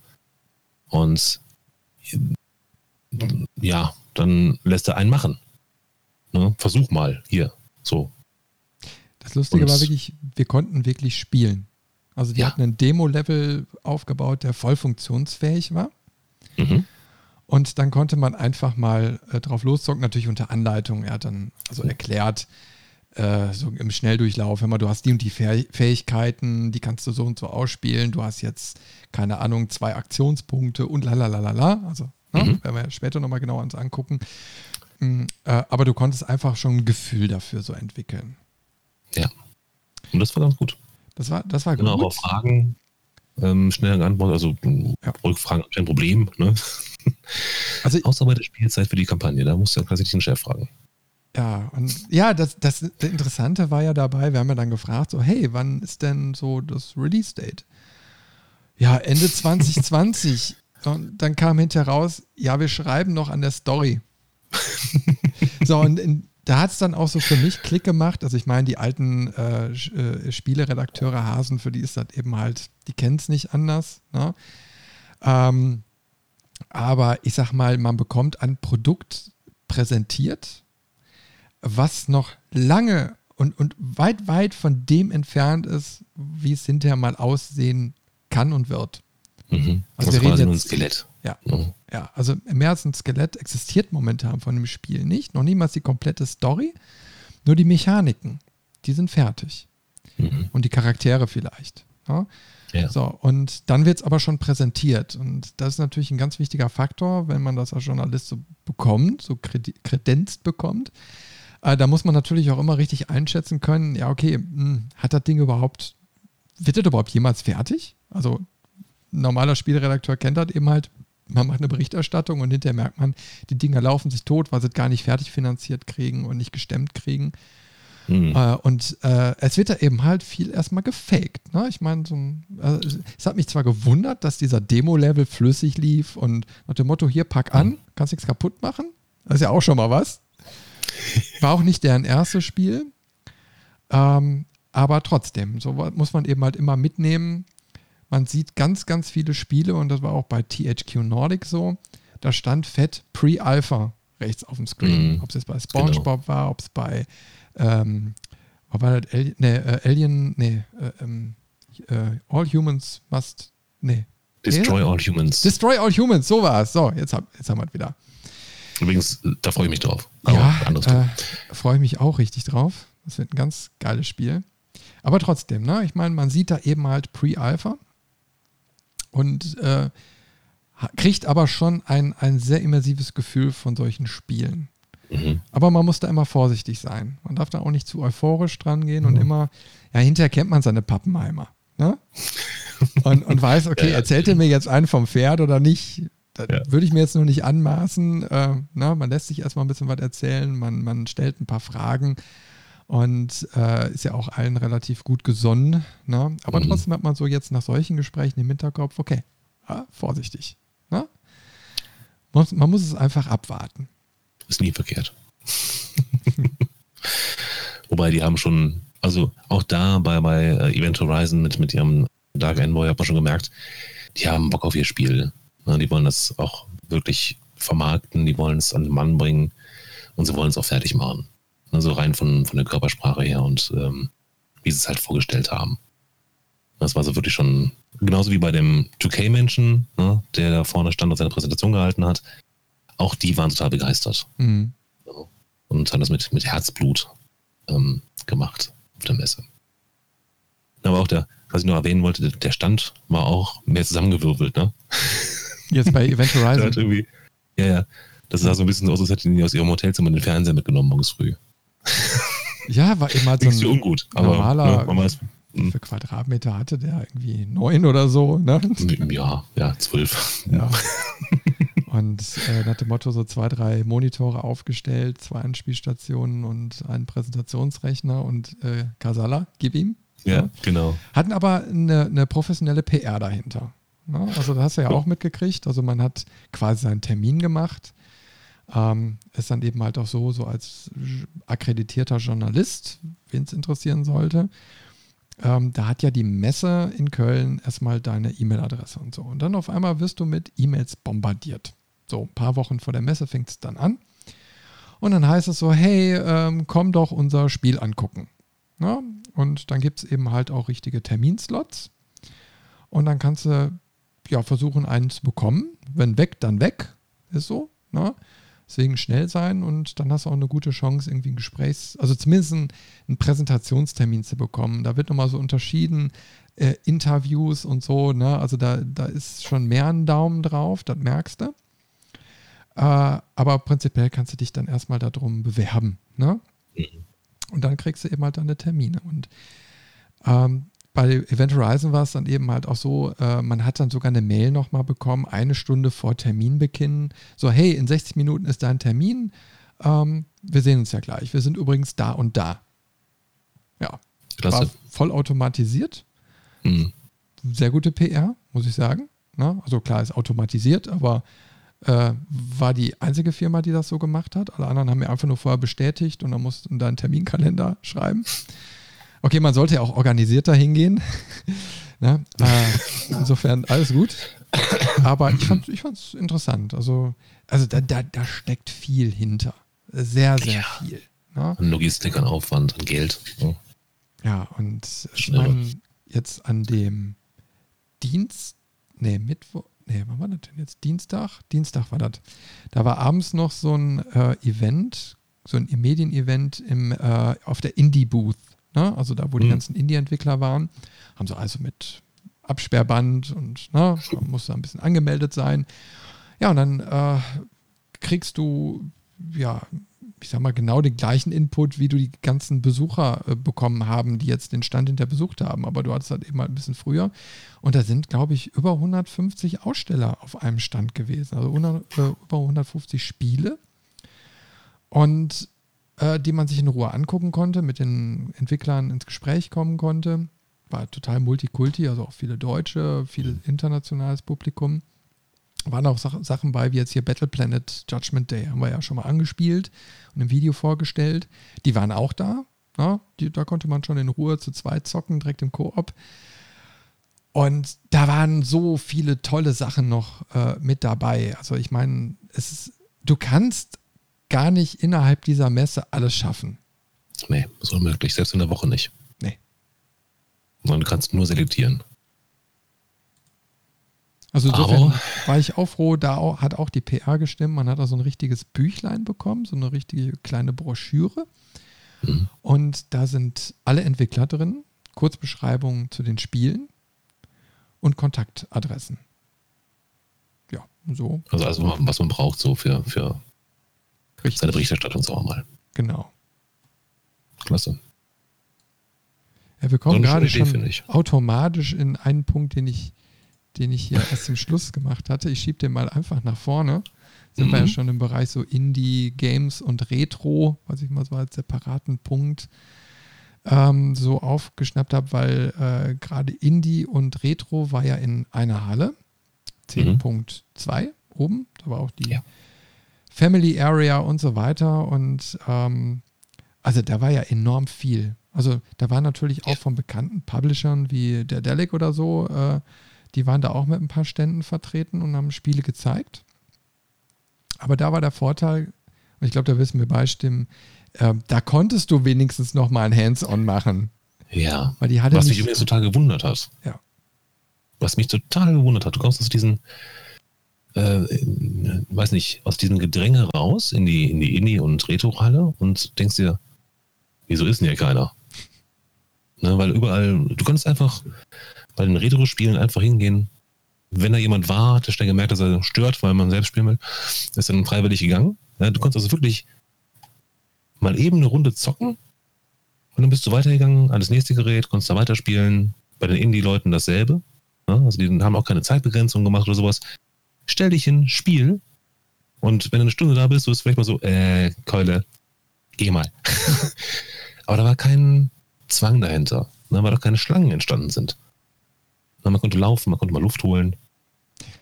Und ja, dann lässt er einen machen. Ne? Versuch mal hier. So, das Lustige und war wirklich, wir konnten wirklich spielen. Also die ja. hatten ein Demo-Level aufgebaut, der voll funktionsfähig war. Mhm. Und dann konnte man einfach mal äh, drauf loszocken, natürlich unter Anleitung. Er hat dann also erklärt, äh, so im Schnelldurchlauf, mal, du hast die und die Fähigkeiten, die kannst du so und so ausspielen, du hast jetzt, keine Ahnung, zwei Aktionspunkte und lalalala. Also, ne, mhm. werden wir später nochmal genau uns angucken. Mhm, äh, aber du konntest einfach schon ein Gefühl dafür so entwickeln. Ja. Und das war ganz gut. Das war, das war gut. Auch auf Fragen ähm, schnell geantwortet, also ja. Rückfragen kein Problem. Ne? Also, Außer bei der Spielzeit für die Kampagne, da musst du ja quasi den Chef fragen. Ja, und ja, das, das Interessante war ja dabei, wir haben ja dann gefragt, so, hey, wann ist denn so das Release-Date? Ja, Ende 2020. und dann kam hinterher raus, ja, wir schreiben noch an der Story. so, und in, da hat es dann auch so für mich Klick gemacht. Also ich meine, die alten äh, äh, Spieleredakteure Hasen, für die ist das eben halt, die kennen es nicht anders. Ne? Ähm, aber ich sag mal, man bekommt ein Produkt präsentiert, was noch lange und, und weit, weit von dem entfernt ist, wie es hinterher mal aussehen kann und wird. Mhm. Also das wir reden jetzt, ein Skelett. Ja, mhm. ja, also mehr als ein Skelett existiert momentan von dem Spiel nicht. Noch niemals die komplette Story, nur die Mechaniken, die sind fertig. Mhm. Und die Charaktere vielleicht. Ja? Ja. So, und dann wird es aber schon präsentiert. Und das ist natürlich ein ganz wichtiger Faktor, wenn man das als Journalist so bekommt, so kredenzt bekommt, äh, da muss man natürlich auch immer richtig einschätzen können, ja, okay, mh, hm, hat das Ding überhaupt, wird das überhaupt jemals fertig? Also ein normaler Spielredakteur kennt das eben halt, man macht eine Berichterstattung und hinterher merkt man, die Dinger laufen sich tot, weil sie es gar nicht fertig finanziert kriegen und nicht gestemmt kriegen. Mhm. Äh, und äh, es wird da eben halt viel erstmal gefaked. Ne? Ich meine, so äh, es hat mich zwar gewundert, dass dieser Demo-Level flüssig lief und nach dem Motto, hier pack an, kannst nichts kaputt machen. Das ist ja auch schon mal was. War auch nicht deren erstes Spiel. Ähm, aber trotzdem, so muss man eben halt immer mitnehmen. Man sieht ganz, ganz viele Spiele und das war auch bei THQ Nordic so. Da stand fett Pre-Alpha rechts auf dem Screen. Mm, ob es jetzt bei SpongeBob genau. war, ob es bei ähm, war das Alien, nee, äh, Alien, nee, äh, ähm, äh, All Humans Must, nee. Destroy All Humans. Destroy All Humans, so war es. So, jetzt, hab, jetzt haben wir es wieder. Übrigens, da freue ich mich drauf. Aber ja, äh, freue ich mich auch richtig drauf. Das wird ein ganz geiles Spiel. Aber trotzdem, ne? ich meine, man sieht da eben halt Pre-Alpha und äh, kriegt aber schon ein, ein sehr immersives Gefühl von solchen Spielen. Mhm. Aber man muss da immer vorsichtig sein. Man darf da auch nicht zu euphorisch dran gehen mhm. und immer, ja, hinterher kennt man seine Pappenheimer. Ne? Und, und weiß, okay, ja, erzählt er mir jetzt einen vom Pferd oder nicht? Das ja. würde ich mir jetzt nur nicht anmaßen. Äh, na, man lässt sich erstmal ein bisschen was erzählen, man, man stellt ein paar Fragen und äh, ist ja auch allen relativ gut gesonnen. Ne? Aber mhm. trotzdem hat man so jetzt nach solchen Gesprächen im Hinterkopf, okay, ja, vorsichtig. Ne? Man, man muss es einfach abwarten. Ist nie verkehrt. Wobei die haben schon, also auch da bei, bei äh, Event Horizon mit, mit ihrem Dark Envoy hat man schon gemerkt, die haben Bock auf ihr Spiel. Ne, die wollen das auch wirklich vermarkten, die wollen es an den Mann bringen und sie wollen es auch fertig machen. Also rein von, von der Körpersprache her und ähm, wie sie es halt vorgestellt haben. Das war so wirklich schon, genauso wie bei dem 2K-Menschen, ne, der da vorne stand und seine Präsentation gehalten hat. Auch die waren total begeistert. Mhm. Und haben das mit, mit Herzblut ähm, gemacht auf der Messe. Aber auch der, was ich noch erwähnen wollte, der Stand war auch mehr zusammengewürfelt, ne? Jetzt bei Event Horizon. ja, ja. Das sah so ein bisschen aus, als hätten die aus ihrem Hotelzimmer den Fernseher mitgenommen morgens früh. Ja, war immer so ein so ungut, normaler. Aber, ja, hm. für Quadratmeter hatte der irgendwie neun oder so, ne? Ja, ja, zwölf. Ja. Und äh, nach dem Motto so zwei, drei Monitore aufgestellt, zwei Anspielstationen und einen Präsentationsrechner und äh, Kasala, gib ihm. Ja, ja, genau. Hatten aber eine, eine professionelle PR dahinter. Ne? Also das hast du ja auch mitgekriegt. Also man hat quasi seinen Termin gemacht. Ähm, ist dann eben halt auch so, so als akkreditierter Journalist, wen es interessieren sollte. Ähm, da hat ja die Messe in Köln erstmal deine E-Mail-Adresse und so. Und dann auf einmal wirst du mit E-Mails bombardiert. So, ein paar Wochen vor der Messe fängt es dann an. Und dann heißt es so, hey, ähm, komm doch unser Spiel angucken. Ja? Und dann gibt es eben halt auch richtige Terminslots. Und dann kannst du ja, versuchen, einen zu bekommen. Wenn weg, dann weg. Ist so. Ne? Deswegen schnell sein und dann hast du auch eine gute Chance, irgendwie ein Gesprächs-, also zumindest einen, einen Präsentationstermin zu bekommen. Da wird nochmal so unterschieden, äh, Interviews und so, ne? Also da, da ist schon mehr ein Daumen drauf, das merkst du. Äh, aber prinzipiell kannst du dich dann erstmal darum bewerben, ne? Mhm. Und dann kriegst du eben halt deine Termine. Und ähm, bei Event Horizon war es dann eben halt auch so, äh, man hat dann sogar eine Mail nochmal bekommen, eine Stunde vor Terminbeginn. So, hey, in 60 Minuten ist dein Termin. Ähm, wir sehen uns ja gleich. Wir sind übrigens da und da. Ja. Klasse. War voll automatisiert. Mhm. Sehr gute PR, muss ich sagen. Na, ne? also klar, ist automatisiert, aber äh, war die einzige Firma, die das so gemacht hat. Alle anderen haben mir einfach nur vorher bestätigt und dann mussten da einen Terminkalender schreiben. Okay, man sollte ja auch organisierter hingehen. ne? äh, insofern alles gut. Aber ich fand es interessant. Also, also da, da, da steckt viel hinter. Sehr, sehr ja. viel. Ne? An Logistik, an Aufwand, an Geld. Ja, ja und ich meine, jetzt an dem Dienst, nee, Mittwoch, nee, wann war das denn jetzt? Dienstag? Dienstag war das. Da war abends noch so ein äh, Event, so ein Medienevent im, äh, auf der Indie-Booth. Ne? Also da, wo die mhm. ganzen Indie-Entwickler waren, haben sie also mit Absperrband und ne, man muss da ein bisschen angemeldet sein. Ja, und dann äh, kriegst du, ja, ich sag mal, genau den gleichen Input, wie du die ganzen Besucher äh, bekommen haben, die jetzt den Stand hinter besucht haben. Aber du hattest halt eben halt ein bisschen früher. Und da sind, glaube ich, über 150 Aussteller auf einem Stand gewesen. Also 100, äh, über 150 Spiele. Und äh, die man sich in Ruhe angucken konnte, mit den Entwicklern ins Gespräch kommen konnte. War total Multikulti, also auch viele Deutsche, viel mhm. internationales Publikum. Waren auch Sachen bei, wie jetzt hier Battle Planet Judgment Day, haben wir ja schon mal angespielt und im Video vorgestellt. Die waren auch da. Ja, die, da konnte man schon in Ruhe zu zweit zocken, direkt im Koop. Und da waren so viele tolle Sachen noch äh, mit dabei. Also ich meine, du kannst gar nicht innerhalb dieser Messe alles schaffen. Nee, ist unmöglich, selbst in der Woche nicht. Nee. Sondern du kannst nur selektieren. Also insofern war ich auch froh, da hat auch die PR gestimmt. Man hat da so ein richtiges Büchlein bekommen, so eine richtige kleine Broschüre. Mhm. Und da sind alle Entwickler drin, Kurzbeschreibungen zu den Spielen und Kontaktadressen. Ja, so. Also, also was man braucht so für, für Richtig. seine Berichterstattung auch mal. Genau. Klasse. Ja, wir kommen so gerade Idee, schon automatisch in einen Punkt, den ich, den ich hier erst zum Schluss gemacht hatte. Ich schiebe den mal einfach nach vorne. Sind mhm. wir ja mhm. schon im Bereich so Indie-Games und Retro, was ich mal so als separaten Punkt ähm, so aufgeschnappt habe, weil äh, gerade Indie und Retro war ja in einer Halle. 10.2 mhm. oben. Da war auch die ja. Family Area und so weiter. Und ähm, also da war ja enorm viel. Also da waren natürlich auch von bekannten Publishern wie der Delic oder so, äh, die waren da auch mit ein paar Ständen vertreten und haben Spiele gezeigt. Aber da war der Vorteil, und ich glaube, da wissen wir beistimmen, äh, da konntest du wenigstens noch mal ein Hands-on machen. Ja. Weil die hatte Was mich übrigens total gewundert hat. Ja. Was mich total gewundert hat. Du kommst aus diesen äh, weiß nicht, aus diesem Gedränge raus in die, in die Indie- und Retro-Halle und denkst dir, wieso ist denn hier keiner? Ne, weil überall, du kannst einfach bei den Retro-Spielen einfach hingehen. Wenn da jemand war, hat er schnell gemerkt, dass er stört, weil man selbst spielen will, ist dann freiwillig gegangen. Ja, du kannst also wirklich mal eben eine Runde zocken und dann bist du weitergegangen an das nächste Gerät, konntest da weiterspielen. Bei den Indie-Leuten dasselbe. Ja, also die haben auch keine Zeitbegrenzung gemacht oder sowas stell dich hin, spiel. Und wenn du eine Stunde da bist, du bist vielleicht mal so, äh, Keule, geh mal. Aber da war kein Zwang dahinter, ne, weil doch keine Schlangen entstanden sind. Na, man konnte laufen, man konnte mal Luft holen.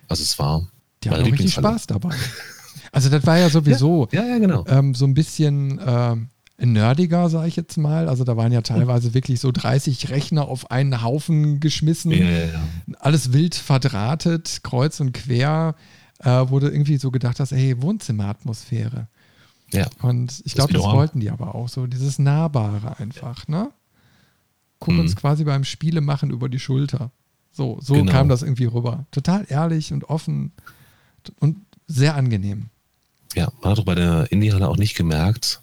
Also es war. Die haben richtig Spaß dabei. Also das war ja sowieso ja, ja, ja genau. ähm, so ein bisschen ähm, nerdiger, sage ich jetzt mal. Also da waren ja teilweise wirklich so 30 Rechner auf einen Haufen geschmissen. Ja, ja, ja. Alles wild verdrahtet, kreuz und quer, äh, wo du irgendwie so gedacht hast, hey, Wohnzimmeratmosphäre. Ja. Und ich glaube, das, das wollten die aber auch so, dieses Nahbare einfach, ne? Guck mhm. uns quasi beim Spiele machen über die Schulter. So, so genau. kam das irgendwie rüber. Total ehrlich und offen und sehr angenehm. ja, man hat doch bei der Indie-Halle auch nicht gemerkt,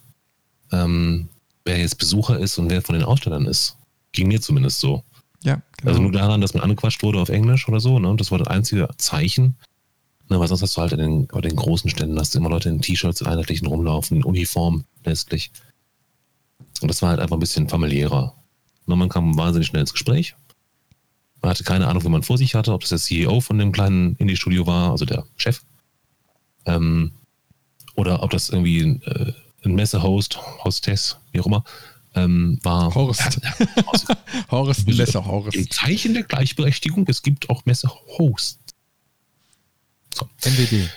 ähm, wer jetzt Besucher ist und wer von den Ausstellern ist. Ging mir zumindest so. Ja, genau. Also nur daran, dass man angequatscht wurde auf Englisch oder so, ne? Und das war das einzige Zeichen. Ne, weil sonst hast du halt in den, bei den großen Ständen hast du immer Leute in T-Shirts, in einheitlichen rumlaufen, in Uniform letztlich. Und das war halt einfach ein bisschen familiärer. Und man kam wahnsinnig schnell ins Gespräch. Man hatte keine Ahnung, wie man vor sich hatte, ob das der CEO von dem kleinen Indie-Studio war, also der Chef. Ähm, oder ob das irgendwie äh, ein Messehost, Hostess, wie auch immer, ähm, war. Horst. Horst, Messe Horst. Im Zeichen der Gleichberechtigung, es gibt auch Messehosts. So. NWD.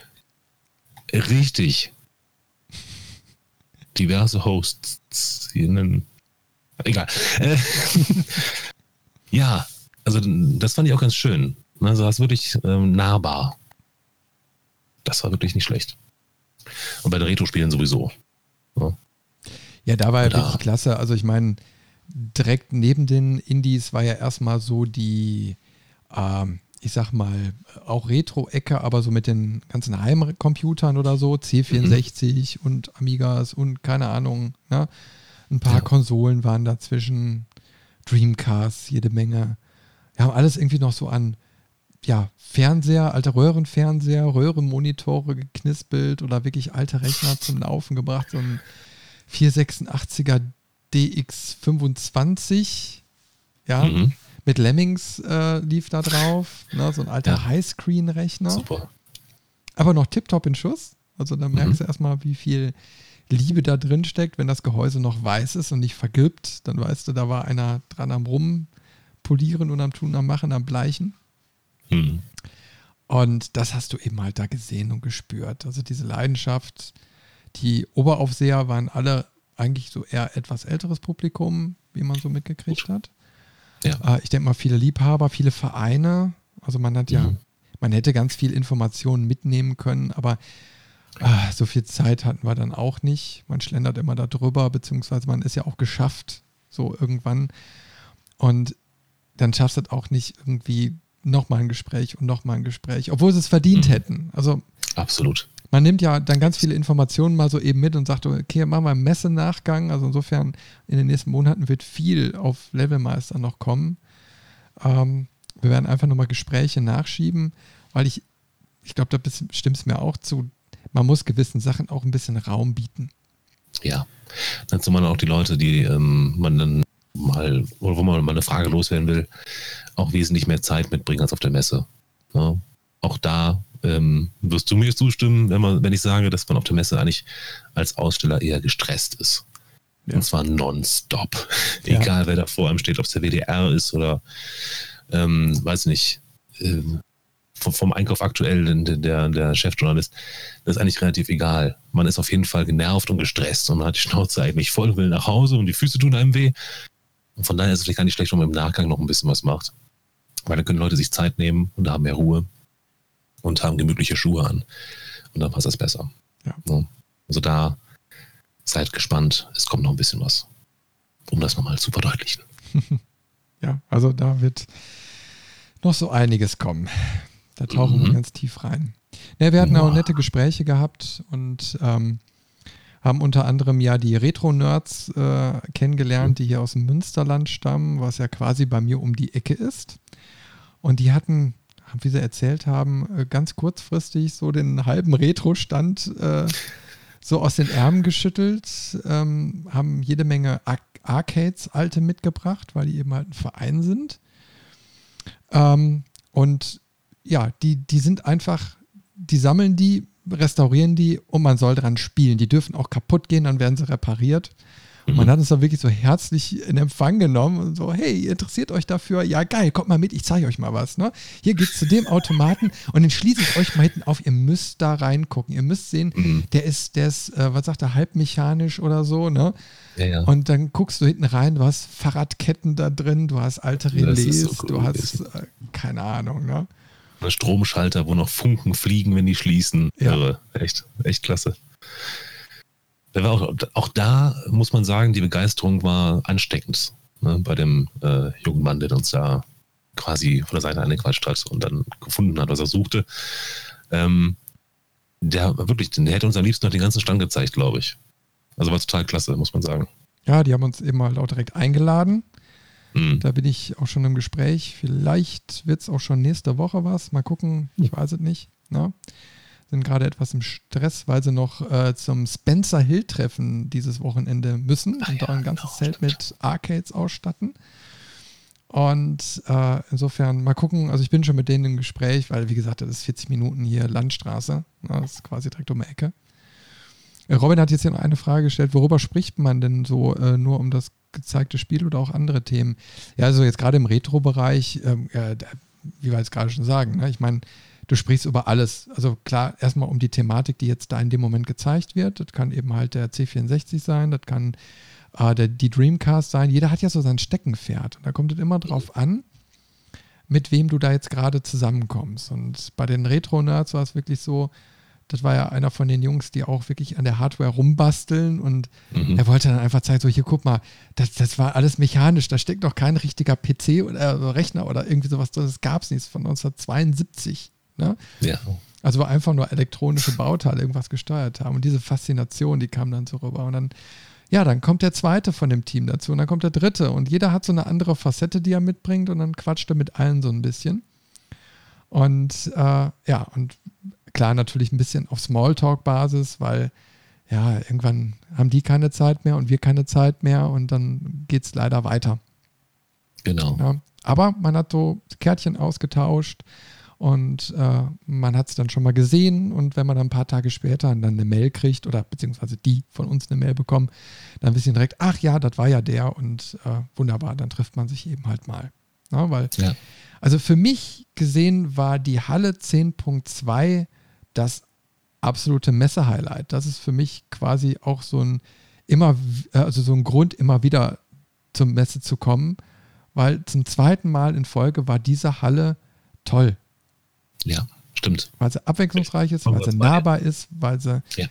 Richtig. Diverse Hosts. Egal. Äh, ja, also das fand ich auch ganz schön. Also das ist wirklich ähm, nahbar. Das war wirklich nicht schlecht. Und bei den Retro-Spielen sowieso. Ja, ja da war ja wirklich klasse. Also ich meine, direkt neben den Indies war ja erstmal so die, ähm, ich sag mal, auch Retro-Ecke, aber so mit den ganzen Heimcomputern oder so, C64 mhm. und Amigas und keine Ahnung, ne? Ein paar ja. Konsolen waren dazwischen, Dreamcast, jede Menge. Wir haben alles irgendwie noch so an ja, Fernseher, alte Röhrenfernseher, Röhrenmonitore geknispelt oder wirklich alte Rechner zum Laufen gebracht. So ein 486er DX25, ja, mhm. mit Lemmings äh, lief da drauf, ne, so ein alter ja. Highscreen-Rechner. Super. Aber noch tiptop in Schuss. Also da merkst mhm. du erstmal, wie viel Liebe da drin steckt, wenn das Gehäuse noch weiß ist und nicht vergilbt, dann weißt du, da war einer dran am Rumpolieren und am Tun, am Machen, am Bleichen. Mhm. Und das hast du eben halt da gesehen und gespürt. Also diese Leidenschaft. Die Oberaufseher waren alle eigentlich so eher etwas älteres Publikum, wie man so mitgekriegt hat. Ja. Äh, ich denke mal, viele Liebhaber, viele Vereine. Also man hat ja, mhm. man hätte ganz viel Informationen mitnehmen können, aber äh, so viel Zeit hatten wir dann auch nicht. Man schlendert immer da drüber, beziehungsweise man ist ja auch geschafft, so irgendwann. Und dann schaffst du es auch nicht irgendwie nochmal ein Gespräch und nochmal ein Gespräch, obwohl sie es verdient mhm. hätten. Also absolut. Man nimmt ja dann ganz viele Informationen mal so eben mit und sagt, okay, machen wir einen Messenachgang. Also insofern in den nächsten Monaten wird viel auf Levelmeister noch kommen. Ähm, wir werden einfach nochmal Gespräche nachschieben, weil ich, ich glaube, da stimmt es mir auch zu, man muss gewissen Sachen auch ein bisschen Raum bieten. Ja, dazu man auch die Leute, die ähm, man dann mal, oder wo man mal eine Frage loswerden will, auch wesentlich mehr Zeit mitbringen als auf der Messe. Ja, auch da ähm, wirst du mir zustimmen, wenn, man, wenn ich sage, dass man auf der Messe eigentlich als Aussteller eher gestresst ist. Ja. Und zwar nonstop. Ja. Egal, wer da vor einem steht, ob es der WDR ist oder, ähm, weiß nicht, äh, vom, vom, Einkauf aktuell der, der, der Chefjournalist. Das ist eigentlich relativ egal. Man ist auf jeden Fall genervt und gestresst und man hat die Schnauze eigentlich voll, will nach Hause und die Füße tun einem weh. Und von daher ist es vielleicht gar nicht schlecht, wenn man im Nachgang noch ein bisschen was macht. Weil dann können Leute sich Zeit nehmen und haben mehr Ruhe und haben gemütliche Schuhe an. Und dann passt das besser. Ja. Also da seid gespannt, es kommt noch ein bisschen was, um das nochmal zu verdeutlichen. ja, also da wird noch so einiges kommen. Da tauchen mhm. wir ganz tief rein. Ja, wir hatten auch nette Gespräche gehabt und ähm, haben unter anderem ja die Retro-Nerds äh, kennengelernt, die hier aus dem Münsterland stammen, was ja quasi bei mir um die Ecke ist. Und die hatten, wie sie erzählt haben, äh, ganz kurzfristig so den halben Retro-Stand äh, so aus den Ärmen geschüttelt, ähm, haben jede Menge Ar Arcades alte mitgebracht, weil die eben halt ein Verein sind. Ähm, und ja, die, die sind einfach, die sammeln die restaurieren die und man soll dran spielen. Die dürfen auch kaputt gehen, dann werden sie repariert. Und man mhm. hat uns da wirklich so herzlich in Empfang genommen und so, hey, ihr interessiert euch dafür? Ja, geil, kommt mal mit, ich zeige euch mal was. Ne? Hier geht's zu dem Automaten und den schließe ich euch mal hinten auf. Ihr müsst da reingucken. Ihr müsst sehen, mhm. der ist, der ist, äh, was sagt er, halbmechanisch oder so, ne? Ja, ja. Und dann guckst du hinten rein, du hast Fahrradketten da drin, du hast alte Relais, so cool, du hast, äh, keine Ahnung, ne? Stromschalter, wo noch Funken fliegen, wenn die schließen. Ja. Irre. Echt, echt klasse. Auch, auch, da muss man sagen, die Begeisterung war ansteckend ne, bei dem äh, jungen Mann, der uns da quasi von der Seite angequatscht hat und dann gefunden hat, was er suchte. Ähm, der wirklich, der hätte uns am liebsten noch den ganzen Stand gezeigt, glaube ich. Also war total klasse, muss man sagen. Ja, die haben uns eben halt auch direkt eingeladen. Mhm. Da bin ich auch schon im Gespräch. Vielleicht wird es auch schon nächste Woche was. Mal gucken, ich weiß es nicht. Ne? Sind gerade etwas im Stress, weil sie noch äh, zum Spencer Hill-Treffen dieses Wochenende müssen Ach und ja, da ein ganzes genau, Zelt mit Arcades ausstatten. Und äh, insofern mal gucken, also ich bin schon mit denen im Gespräch, weil wie gesagt, das ist 40 Minuten hier Landstraße. Ne? Das ist quasi direkt um die Ecke. Äh, Robin hat jetzt hier noch eine Frage gestellt, worüber spricht man denn so äh, nur um das gezeigte Spiel oder auch andere Themen? Ja, also jetzt gerade im Retro-Bereich, da, wie wir jetzt gerade schon sagen, ne? ich meine, du sprichst über alles. Also klar, erstmal um die Thematik, die jetzt da in dem Moment gezeigt wird. Das kann eben halt der C64 sein, das kann äh, der, die Dreamcast sein. Jeder hat ja so sein Steckenpferd. Und da kommt es immer drauf an, mit wem du da jetzt gerade zusammenkommst. Und bei den Retro-Nerds war es wirklich so, das war ja einer von den Jungs, die auch wirklich an der Hardware rumbasteln und Mhm. er wollte dann einfach zeigen, so hier guck mal, das, das war alles mechanisch, da steckt doch kein richtiger PC oder äh, Rechner oder irgendwie sowas drin, das gab es nicht, von 1972. Ne? Ja. Also war einfach nur elektronische Bauteile irgendwas gesteuert haben und diese Faszination, die kam dann so rüber und dann ja, dann kommt der zweite von dem Team dazu und dann kommt der dritte und jeder hat so eine andere Facette, die er mitbringt und dann quatscht er mit allen so ein bisschen. Und äh, ja, und klar natürlich ein bisschen auf Smalltalk-Basis, weil ja, irgendwann haben die keine Zeit mehr und wir keine Zeit mehr und dann geht es leider weiter. Genau. Ja. Aber man hat so Kärtchen ausgetauscht und äh, man hat es dann schon mal gesehen und wenn man dann ein paar Tage später dann eine Mail kriegt oder beziehungsweise die von uns eine Mail bekommen, dann wissen direkt, ach ja, das war ja der und äh, wunderbar, dann trifft man sich eben halt mal. Ja, weil, Ja. also für mich gesehen war die Halle 10.2 das absolute Messe-Highlight. Das ist für mich quasi auch so ein immer, also so ein Grund, immer wieder zur Messe zu kommen, weil zum zweiten Mal in Folge war diese Halle toll, Ja, stimmt. weil sie abwechslungsreich ist, weil sie nahbar ist, weil sie Ja.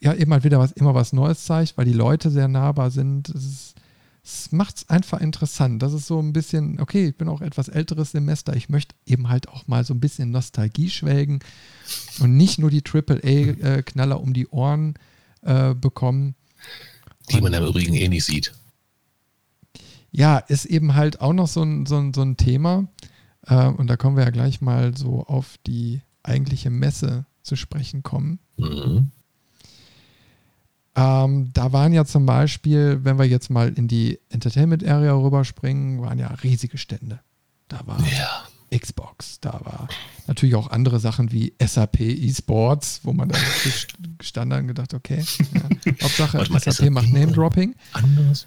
ja immer wieder was, immer was Neues zeigt, weil die Leute sehr nahbar sind. Es, ist- es macht es einfach interessant. Das ist so ein bisschen, okay, ich bin auch etwas älteres Semester, ich möchte eben halt auch mal so ein bisschen Nostalgie schwelgen und nicht nur die AAA-Knaller um die Ohren äh, bekommen. Die man im Übrigen eh nicht sieht. Ja, ist eben halt auch noch so ein, so ein, so ein Thema. Äh, und da kommen wir ja gleich mal so auf die eigentliche Messe zu sprechen kommen. Mhm. Ähm, da waren ja zum Beispiel, wenn wir jetzt mal in die Entertainment Area rüberspringen, waren ja riesige Stände. Da war Ja. Xbox, da war natürlich auch andere Sachen wie SAP eSports, wo man dann gest- gestanden hat und gedacht, okay, ja, Hauptsache SAP, SAP? macht Name-Dropping. Anders.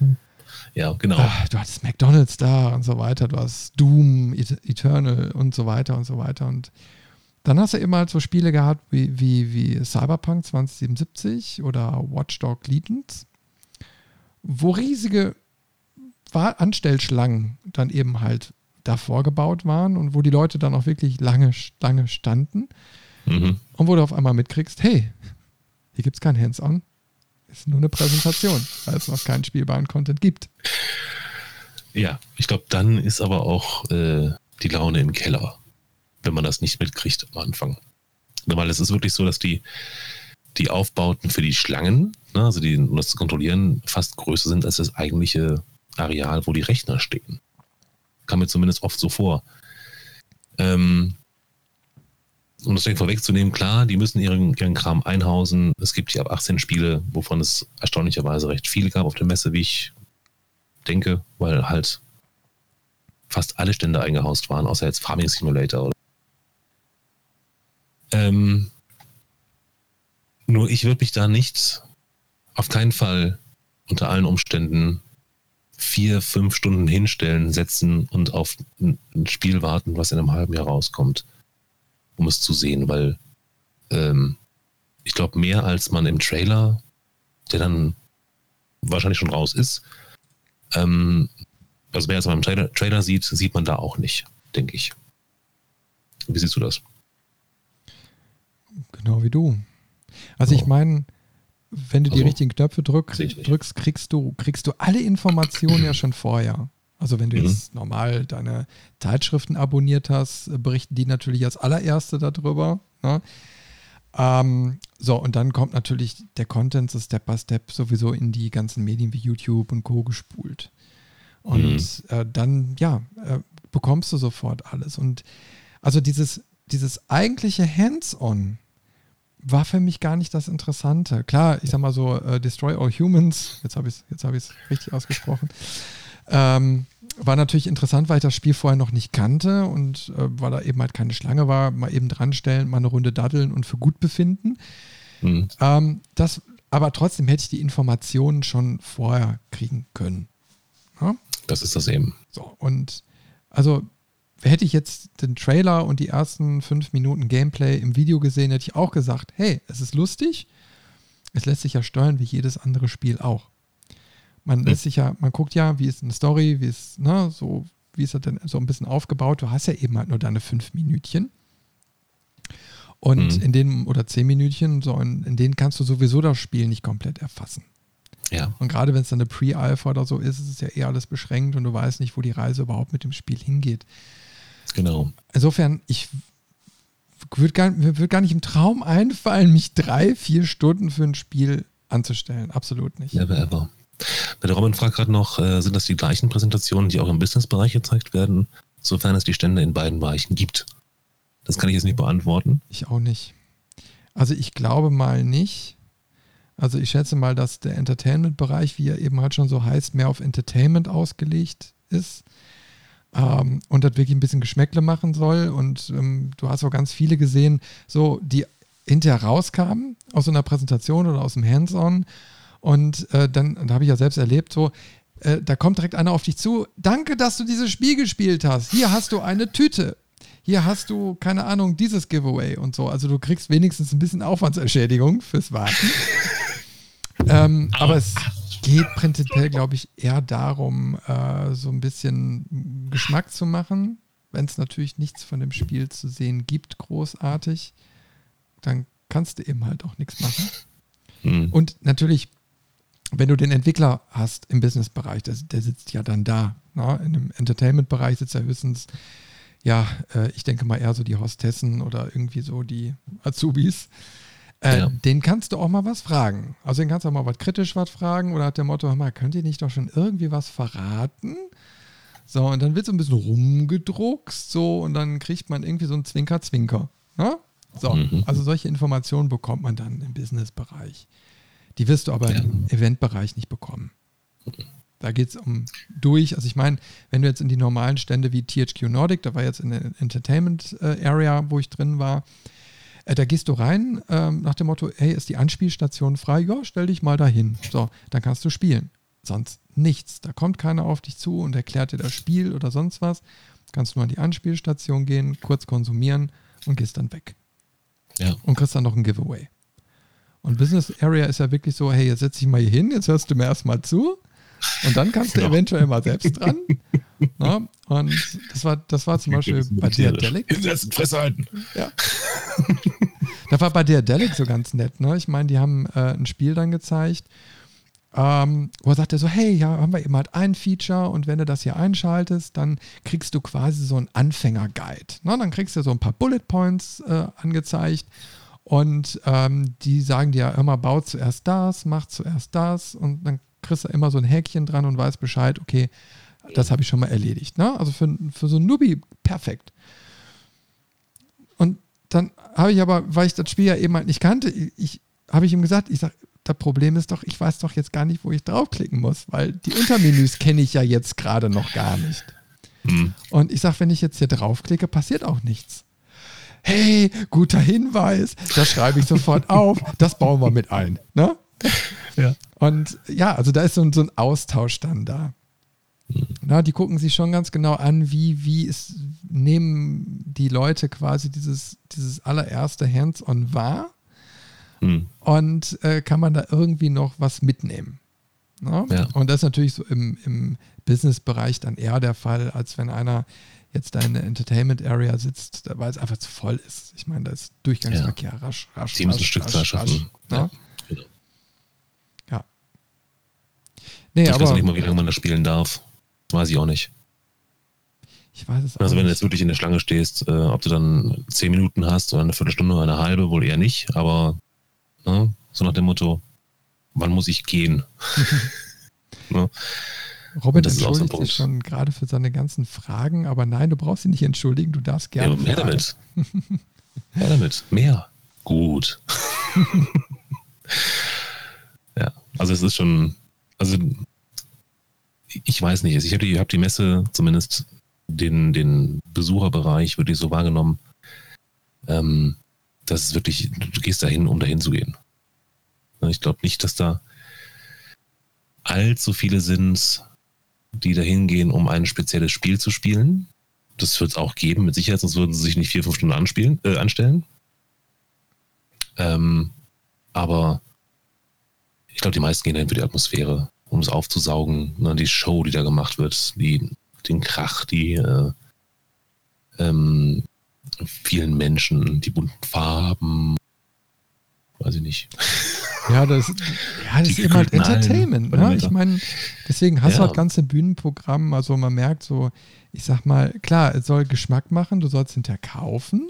Ja, genau. Ah, du hattest McDonalds da und so weiter, du hast Doom, Et- Eternal und so weiter und so weiter. Und dann hast du immer halt so Spiele gehabt wie, wie, wie Cyberpunk 2077 oder Watchdog Legions, wo riesige Anstellschlangen dann eben halt davor gebaut waren und wo die Leute dann auch wirklich lange, lange standen Mhm. und wo du auf einmal mitkriegst, hey, hier gibt es kein Hands-on, ist nur eine Präsentation, weil es noch keinen spielbaren Content gibt. Ja, ich glaube, dann ist aber auch äh, die Laune im Keller, wenn man das nicht mitkriegt am Anfang. Weil es ist wirklich so, dass die, die Aufbauten für die Schlangen, ne, also die, um das zu kontrollieren, fast größer sind als das eigentliche Areal, wo die Rechner stehen. Kam mir zumindest oft so vor. Ähm, um das direkt vorwegzunehmen, klar, die müssen ihren, ihren Kram einhausen. Es gibt hier ab 18 Spiele, wovon es erstaunlicherweise recht viele gab auf der Messe, wie ich denke, weil halt fast alle Stände eingehaust waren, außer jetzt Farming Simulator. Oder ähm, nur ich würde mich da nicht auf keinen Fall unter allen Umständen vier, fünf Stunden hinstellen, setzen und auf ein Spiel warten, was in einem halben Jahr rauskommt, um es zu sehen, weil ähm, ich glaube, mehr als man im Trailer, der dann wahrscheinlich schon raus ist, ähm, also mehr als man im Trailer, Trailer sieht, sieht man da auch nicht, denke ich. Wie siehst du das? Genau wie du. Also ich Oh. meine, wenn du die Also, richtigen Knöpfe drück, ich drückst, kriegst du, kriegst du alle Informationen ja schon vorher. Also wenn du Mhm. jetzt normal deine Zeitschriften abonniert hast, äh, berichten die natürlich als allererste darüber. Ne? Ähm, so, und dann kommt natürlich der Content so Step by Step sowieso in die ganzen Medien wie YouTube und Co. gespult. Und mhm. äh, dann, ja, äh, bekommst du sofort alles. Und also dieses, dieses eigentliche Hands-on war für mich gar nicht das Interessante. Klar, ich sag mal so, uh, Destroy All Humans, jetzt habe ich es hab richtig ausgesprochen, ähm, war natürlich interessant, weil ich das Spiel vorher noch nicht kannte und äh, weil da eben halt keine Schlange war, mal eben dranstellen, mal eine Runde daddeln und für gut befinden. Mhm. Ähm, das, aber trotzdem hätte ich die Informationen schon vorher kriegen können. Ja? Das ist das eben. So, und also hätte ich jetzt den Trailer und die ersten fünf Minuten Gameplay im Video gesehen, hätte ich auch gesagt, hey, es ist lustig, es lässt sich ja steuern wie jedes andere Spiel auch. Man lässt sich ja, man guckt ja, wie ist eine Story, wie ist, ne, so, wie ist das denn so ein bisschen aufgebaut. Du hast ja eben halt nur deine fünf Minütchen. Und mhm. in denen, oder zehn Minütchen, so in, in denen kannst du sowieso das Spiel nicht komplett erfassen. Ja. Und gerade wenn es dann eine Pre-Alpha oder so ist, ist es ja eher alles beschränkt und du weißt nicht, wo die Reise überhaupt mit dem Spiel hingeht. Genau. Insofern, ich würde gar, mir würde gar nicht im Traum einfallen, mich drei, vier Stunden für ein Spiel anzustellen. Absolut nicht. Never ever. Der Robin fragt gerade noch, äh, sind das die gleichen Präsentationen, die auch im Business-Bereich gezeigt werden, sofern es die Stände in beiden Bereichen gibt? Das kann ich jetzt nicht beantworten. Ich auch nicht. Also ich glaube mal nicht. Also ich schätze mal, dass der Entertainment-Bereich, wie er eben halt schon so heißt, mehr auf Entertainment ausgelegt ist ähm, und das wirklich ein bisschen Geschmäckle machen soll. Und ähm, du hast auch ganz viele gesehen, so die hinterher rauskamen aus so einer Präsentation oder aus dem Hands-on. Und äh, dann, da habe ich ja selbst erlebt, so, äh, da kommt direkt einer auf dich zu. Danke, dass du dieses Spiel gespielt hast. Hier hast du eine Tüte hier hast du, keine Ahnung, dieses Giveaway und so. Also du kriegst wenigstens ein bisschen Aufwandsentschädigung fürs Warten. ähm, aber es geht prinzipiell, glaube ich, eher darum, äh, so ein bisschen Geschmack zu machen. Wenn es natürlich nichts von dem Spiel zu sehen gibt, großartig, dann kannst du eben halt auch nichts machen. Mhm. Und natürlich, wenn du den Entwickler hast im Businessbereich, der, der sitzt ja dann da. Ne? In dem Entertainment-Bereich sitzt er höchstens ja, äh, ich denke mal eher so die Hostessen oder irgendwie so die Azubis. Äh, ja. Den kannst du auch mal was fragen. Also den kannst du auch mal was kritisch was fragen oder hat der Motto, hör mal, könnt ihr nicht doch schon irgendwie was verraten? So, und dann wird so ein bisschen rumgedruckst, so, und dann kriegt man irgendwie so einen Zwinker-Zwinker. Ne? So, mhm. also solche Informationen bekommt man dann im Business-Bereich. Die wirst du aber ja. im Eventbereich nicht bekommen. Da geht es um durch. Also ich meine, wenn du jetzt in die normalen Stände wie THQ Nordic, da war jetzt in der Entertainment äh, Area, wo ich drin war, äh, da gehst du rein ähm, nach dem Motto, hey, ist die Anspielstation frei? Ja, stell dich mal dahin. So, dann kannst du spielen. Sonst nichts. Da kommt keiner auf dich zu und erklärt dir das Spiel oder sonst was. Kannst nur an die Anspielstation gehen, kurz konsumieren und gehst dann weg. Ja. Und kriegst dann noch ein Giveaway. Und Business Area ist ja wirklich so, hey, jetzt setz dich mal hier hin, jetzt hörst du mir erstmal zu und dann kannst du genau. eventuell mal selbst dran. Na? Ne? Und das war, das war zum Beispiel bei Diadelic. Hinsetzen, Fresse halten. Ja. das war bei Diadelic so ganz nett. Ne? Ich meine, die haben äh, ein Spiel dann gezeigt, ähm, wo er sagte so, hey, ja, haben wir eben halt ein Feature und wenn du das hier einschaltest, dann kriegst du quasi so einen Anfänger-Guide. Ne? Dann kriegst du so ein paar Bullet Points äh, angezeigt und ähm, die sagen dir, hör mal, bau zuerst das, mach zuerst das und dann kriegst du immer so ein Häkchen dran und weißt Bescheid, okay, das habe ich schon mal erledigt. Ne? Also für, für so ein Newbie perfekt. Und dann habe ich aber, weil ich das Spiel ja eben halt nicht kannte, ich, habe ich ihm gesagt, ich sage, das Problem ist doch, ich weiß doch jetzt gar nicht, wo ich draufklicken muss, weil die Untermenüs kenne ich ja jetzt gerade noch gar nicht. Mhm. Und ich sage, wenn ich jetzt hier draufklicke, passiert auch nichts. Hey, guter Hinweis, das schreibe ich sofort auf, das bauen wir mit ein. Ne? Ja. Und ja, also da ist so, so ein Austausch dann da. Na, die gucken sich schon ganz genau an, wie, wie es nehmen die Leute quasi dieses, dieses allererste Hands-on wahr hm. und äh, kann man da irgendwie noch was mitnehmen. Ja. Und das ist natürlich so im, im Business-Bereich dann eher der Fall, als wenn einer jetzt da in der Entertainment-Area sitzt, weil es einfach zu voll ist. Ich meine, da ist Durchgangsverkehr ja. rasch, rasch. Teams rasch, ein Stück rasch, rasch, ja. Nee, ich aber, weiß nicht mal, wie lange man das spielen darf. Das weiß ich auch nicht. Ich weiß es auch Also wenn du jetzt wirklich in der Schlange stehst, äh, ob du dann zehn Minuten hast oder eine Viertelstunde oder eine halbe, wohl eher nicht, aber Ne? So nach dem Motto, wann muss ich gehen? ne? Robin das entschuldigt so sich schon gerade für seine ganzen Fragen, aber nein, du brauchst sie nicht entschuldigen, du darfst gerne. Ja, mehr fragen. damit. mehr damit. Mehr. Gut. ja, also es ist schon, also ich weiß nicht, ich habe die, hab die Messe zumindest den, den Besucherbereich wirklich so wahrgenommen, ähm, dass es wirklich, du gehst dahin, um dahin zu gehen. Ich glaube nicht, dass da allzu viele sind, die dahin gehen, um ein spezielles Spiel zu spielen. Das wird es auch geben, mit Sicherheit, sonst würden sie sich nicht vier, fünf Stunden anspielen, äh, anstellen. Ähm, aber ich glaube, die meisten gehen dahin für die Atmosphäre, um es aufzusaugen, ne, die Show, die da gemacht wird, die, den Krach, die äh, ähm, vielen Menschen, die bunten Farben, weiß ich nicht. Ja, das, ja, das ist eben halt Entertainment. Ne? Ich meine, deswegen hast ja. du halt ganze Bühnenprogramm. Also man merkt so, ich sag mal, klar, es soll Geschmack machen, du sollst hinterher kaufen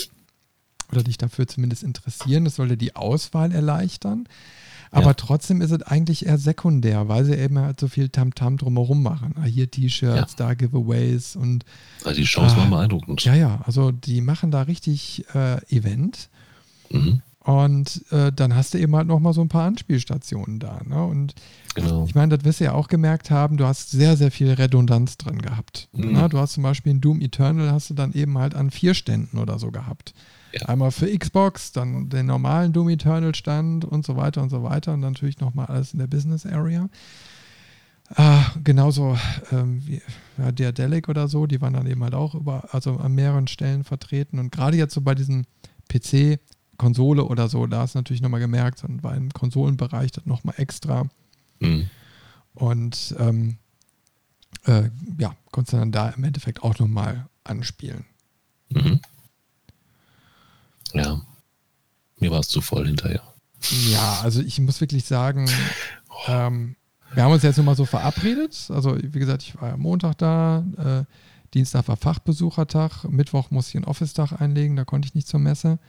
oder dich dafür zumindest interessieren. Das soll dir die Auswahl erleichtern. Aber ja. trotzdem ist es eigentlich eher sekundär, weil sie eben halt so viel Tamtam -Tam drumherum machen. Ah, hier T-Shirts, ja. da Giveaways und. Also die Shows äh, waren beeindruckend. Ja, ja, also die machen da richtig äh, Event. Mhm. Und äh, dann hast du eben halt nochmal so ein paar Anspielstationen da. Ne? Und genau. ich meine, das wirst du ja auch gemerkt haben, du hast sehr, sehr viel Redundanz drin gehabt. Mhm. Ne? Du hast zum Beispiel in Doom Eternal hast du dann eben halt an vier Ständen oder so gehabt. Ja. Einmal für Xbox, dann den normalen Doom Eternal Stand und so weiter und so weiter und natürlich nochmal alles in der Business Area. Ah, genauso ähm, wie ja, Diadelic oder so, die waren dann eben halt auch über, also an mehreren Stellen vertreten. Und gerade jetzt so bei diesen PC, Konsole oder so, da ist natürlich nochmal gemerkt, dann war im Konsolenbereich das nochmal extra. Mhm. Und ähm, äh, ja, konntest du dann da im Endeffekt auch nochmal anspielen. Mhm. Ja. Mir war es zu voll hinterher. Ja, also ich muss wirklich sagen, ähm, wir haben uns jetzt nochmal so verabredet. Also, wie gesagt, ich war ja Montag da, äh, Dienstag war Fachbesuchertag, Mittwoch musste ich einen Office-Tag einlegen, da konnte ich nicht zur Messe.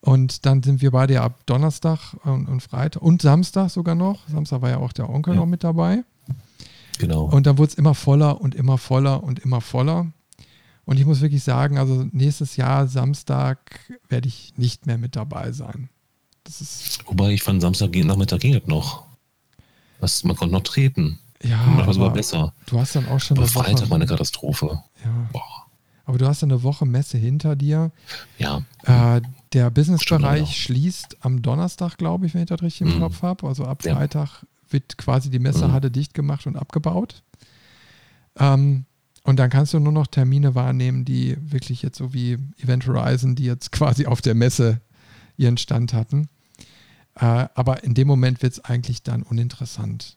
Und dann sind wir beide ja ab Donnerstag und, und, Freitag und Samstag sogar noch. Samstag war ja auch der Onkel ja. noch mit dabei. Genau. Und dann wurde es immer voller und immer voller und immer voller. Und ich muss wirklich sagen, also nächstes Jahr Samstag werde ich nicht mehr mit dabei sein. Das ist Wobei ich fand Samstag Nachmittag ging es noch. Was, man konnte noch treten. Ja, das war sogar besser. Du hast dann auch schon aber Freitag Woche, war eine Katastrophe. Ja. Boah. Aber du hast eine Woche Messe hinter dir. Ja. Äh, der Businessbereich schließt am Donnerstag, glaube ich, wenn ich das richtig im mhm. Kopf habe. Also ab ja. Freitag wird quasi die Messehalle mhm. dicht gemacht und abgebaut. Ähm, und dann kannst du nur noch Termine wahrnehmen, die wirklich jetzt so wie Event Horizon, die jetzt quasi auf der Messe ihren Stand hatten. Äh, aber in dem Moment wird es eigentlich dann uninteressant.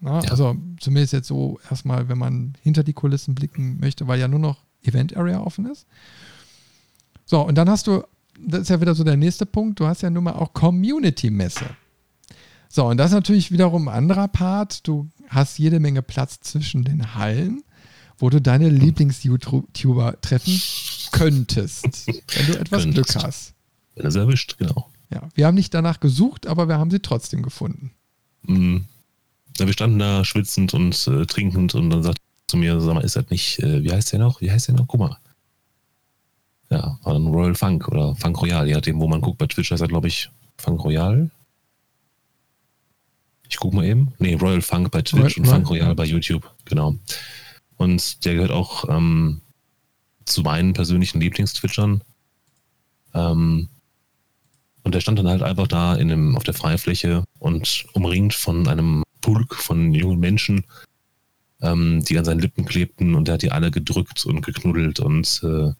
Na, ja. Also zumindest jetzt so erstmal, wenn man hinter die Kulissen blicken möchte, weil ja nur noch Event Area offen ist. So, und dann hast du, das ist ja wieder so der nächste Punkt, du hast ja nun mal auch Community-Messe. So, und das ist natürlich wiederum ein anderer Part. Du hast jede Menge Platz zwischen den Hallen wo du deine Lieblings-YouTuber treffen könntest, wenn du etwas könntest. Glück hast. Wenn es erwischt, genau. Ja, wir haben nicht danach gesucht, aber wir haben sie trotzdem gefunden. Mhm. Ja, wir standen da schwitzend und äh, trinkend und dann sagt zu mir, sag mal, ist das nicht, äh, wie heißt der noch? Wie heißt der noch? Guck mal. Ja, war dann Royal Funk oder Funk Royal, je nachdem, wo man guckt. Bei Twitch heißt er, glaube ich, Funk Royal. Ich guck mal eben. Nee, Royal Funk bei Twitch Royal, und Funk Royal bei YouTube, genau. Und der gehört auch ähm, zu meinen persönlichen Lieblingstwitchern. Ähm, und der stand dann halt einfach da in dem, auf der Freifläche und umringt von einem Pulk von jungen Menschen, ähm, die an seinen Lippen klebten und der hat die alle gedrückt und geknuddelt und äh,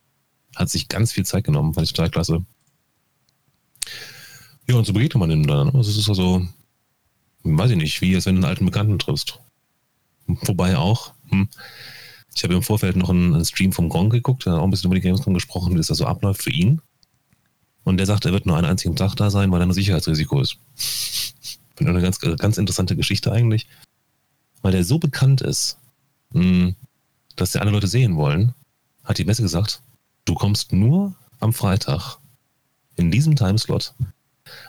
hat sich ganz viel Zeit genommen, fand ich total klasse. Ja, und so begegnet man ihm dann. Also es ist also, weiß ich nicht, wie als wenn du einen alten Bekannten triffst. Wobei auch, hm, ich habe im Vorfeld noch einen, Stream vom Gong geguckt, der hat auch ein bisschen über die Gamescom gesprochen, wie das da so abläuft für ihn. Und der sagt, er wird nur einen einzigen Tag da sein, weil er ein Sicherheitsrisiko ist. Finde eine ganz, ganz interessante Geschichte eigentlich. Weil der so bekannt ist, hm, dass der alle Leute sehen wollen, hat die Messe gesagt, du kommst nur am Freitag in diesem Timeslot,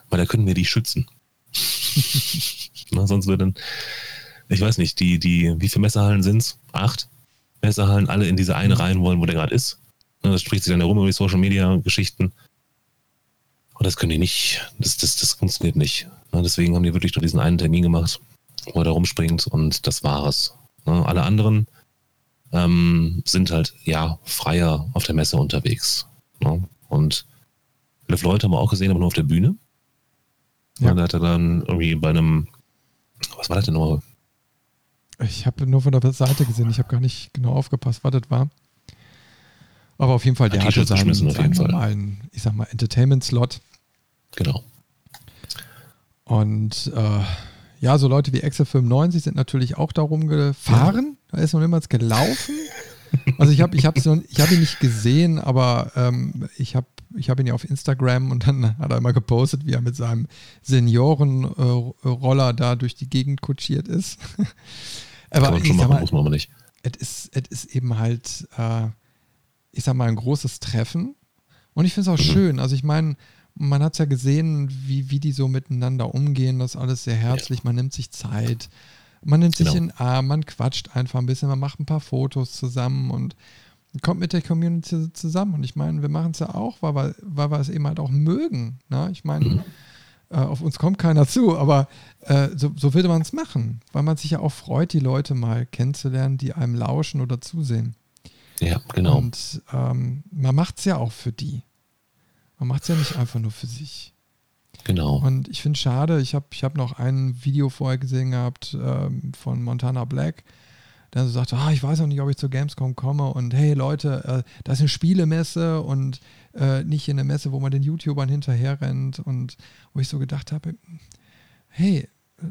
weil da können wir die schützen. Na, sonst würden, ich weiß nicht, die, die, wie viele Messerhallen sind es? Acht Messerhallen, alle in diese eine rein wollen, wo der gerade ist. Na, das spricht sich dann herum über die Social Media Geschichten. Und das können die nicht, das, das, das funktioniert nicht. Na, deswegen haben die wirklich nur diesen einen Termin gemacht, wo er da rumspringt und das war es. Na, alle anderen ähm, sind halt, ja, freier auf der Messe unterwegs. Ne? Und elf Leute haben wir auch gesehen, aber nur auf der Bühne. Ja. Da hat er dann irgendwie bei einem, was war das denn nochmal? Ich habe nur von der Seite gesehen, ich habe gar nicht genau aufgepasst, was das war. Aber auf jeden Fall, der hatte seinen, seinen normalen, ich sag mal, Entertainment-Slot. Genau. Und äh, ja, so Leute wie Excel 95 sind natürlich auch darum gefahren. Ja. Da ist noch niemals gelaufen. Also ich habe ich hab hab ihn nicht gesehen, aber ähm, ich habe ich hab ihn ja auf Instagram und dann hat er immer gepostet, wie er mit seinem Seniorenroller äh, da durch die Gegend kutschiert ist. Aber Kann man schon machen, mal, muss man aber nicht. Es ist, ist eben halt, äh, ich sag mal, ein großes Treffen. Und ich finde es auch mhm. schön. Also ich meine, man hat es ja gesehen, wie, wie die so miteinander umgehen. Das ist alles sehr herzlich. Ja. Man nimmt sich Zeit. Man nimmt sich genau. in den Arm, man quatscht einfach ein bisschen, man macht ein paar Fotos zusammen und kommt mit der Community zusammen. Und ich meine, wir machen es ja auch, weil wir, weil wir es eben halt auch mögen. Ne? Ich meine, mhm. Äh, auf uns kommt keiner zu, aber äh, so, so würde man es machen, weil man sich ja auch freut, die Leute mal kennenzulernen, die einem lauschen oder zusehen. Ja, genau. Und ähm, man macht es ja auch für die. Man macht es ja nicht einfach nur für sich. Genau. Und ich finde es schade, ich habe ich hab noch ein Video vorher gesehen gehabt ähm, von Montana Black, der so sagte, ah, ich weiß noch nicht, ob ich zur Gamescom komme und hey Leute, äh, das ist eine Spielemesse und äh, nicht eine Messe, wo man den YouTubern hinterher rennt und wo ich so gedacht habe, hey, äh,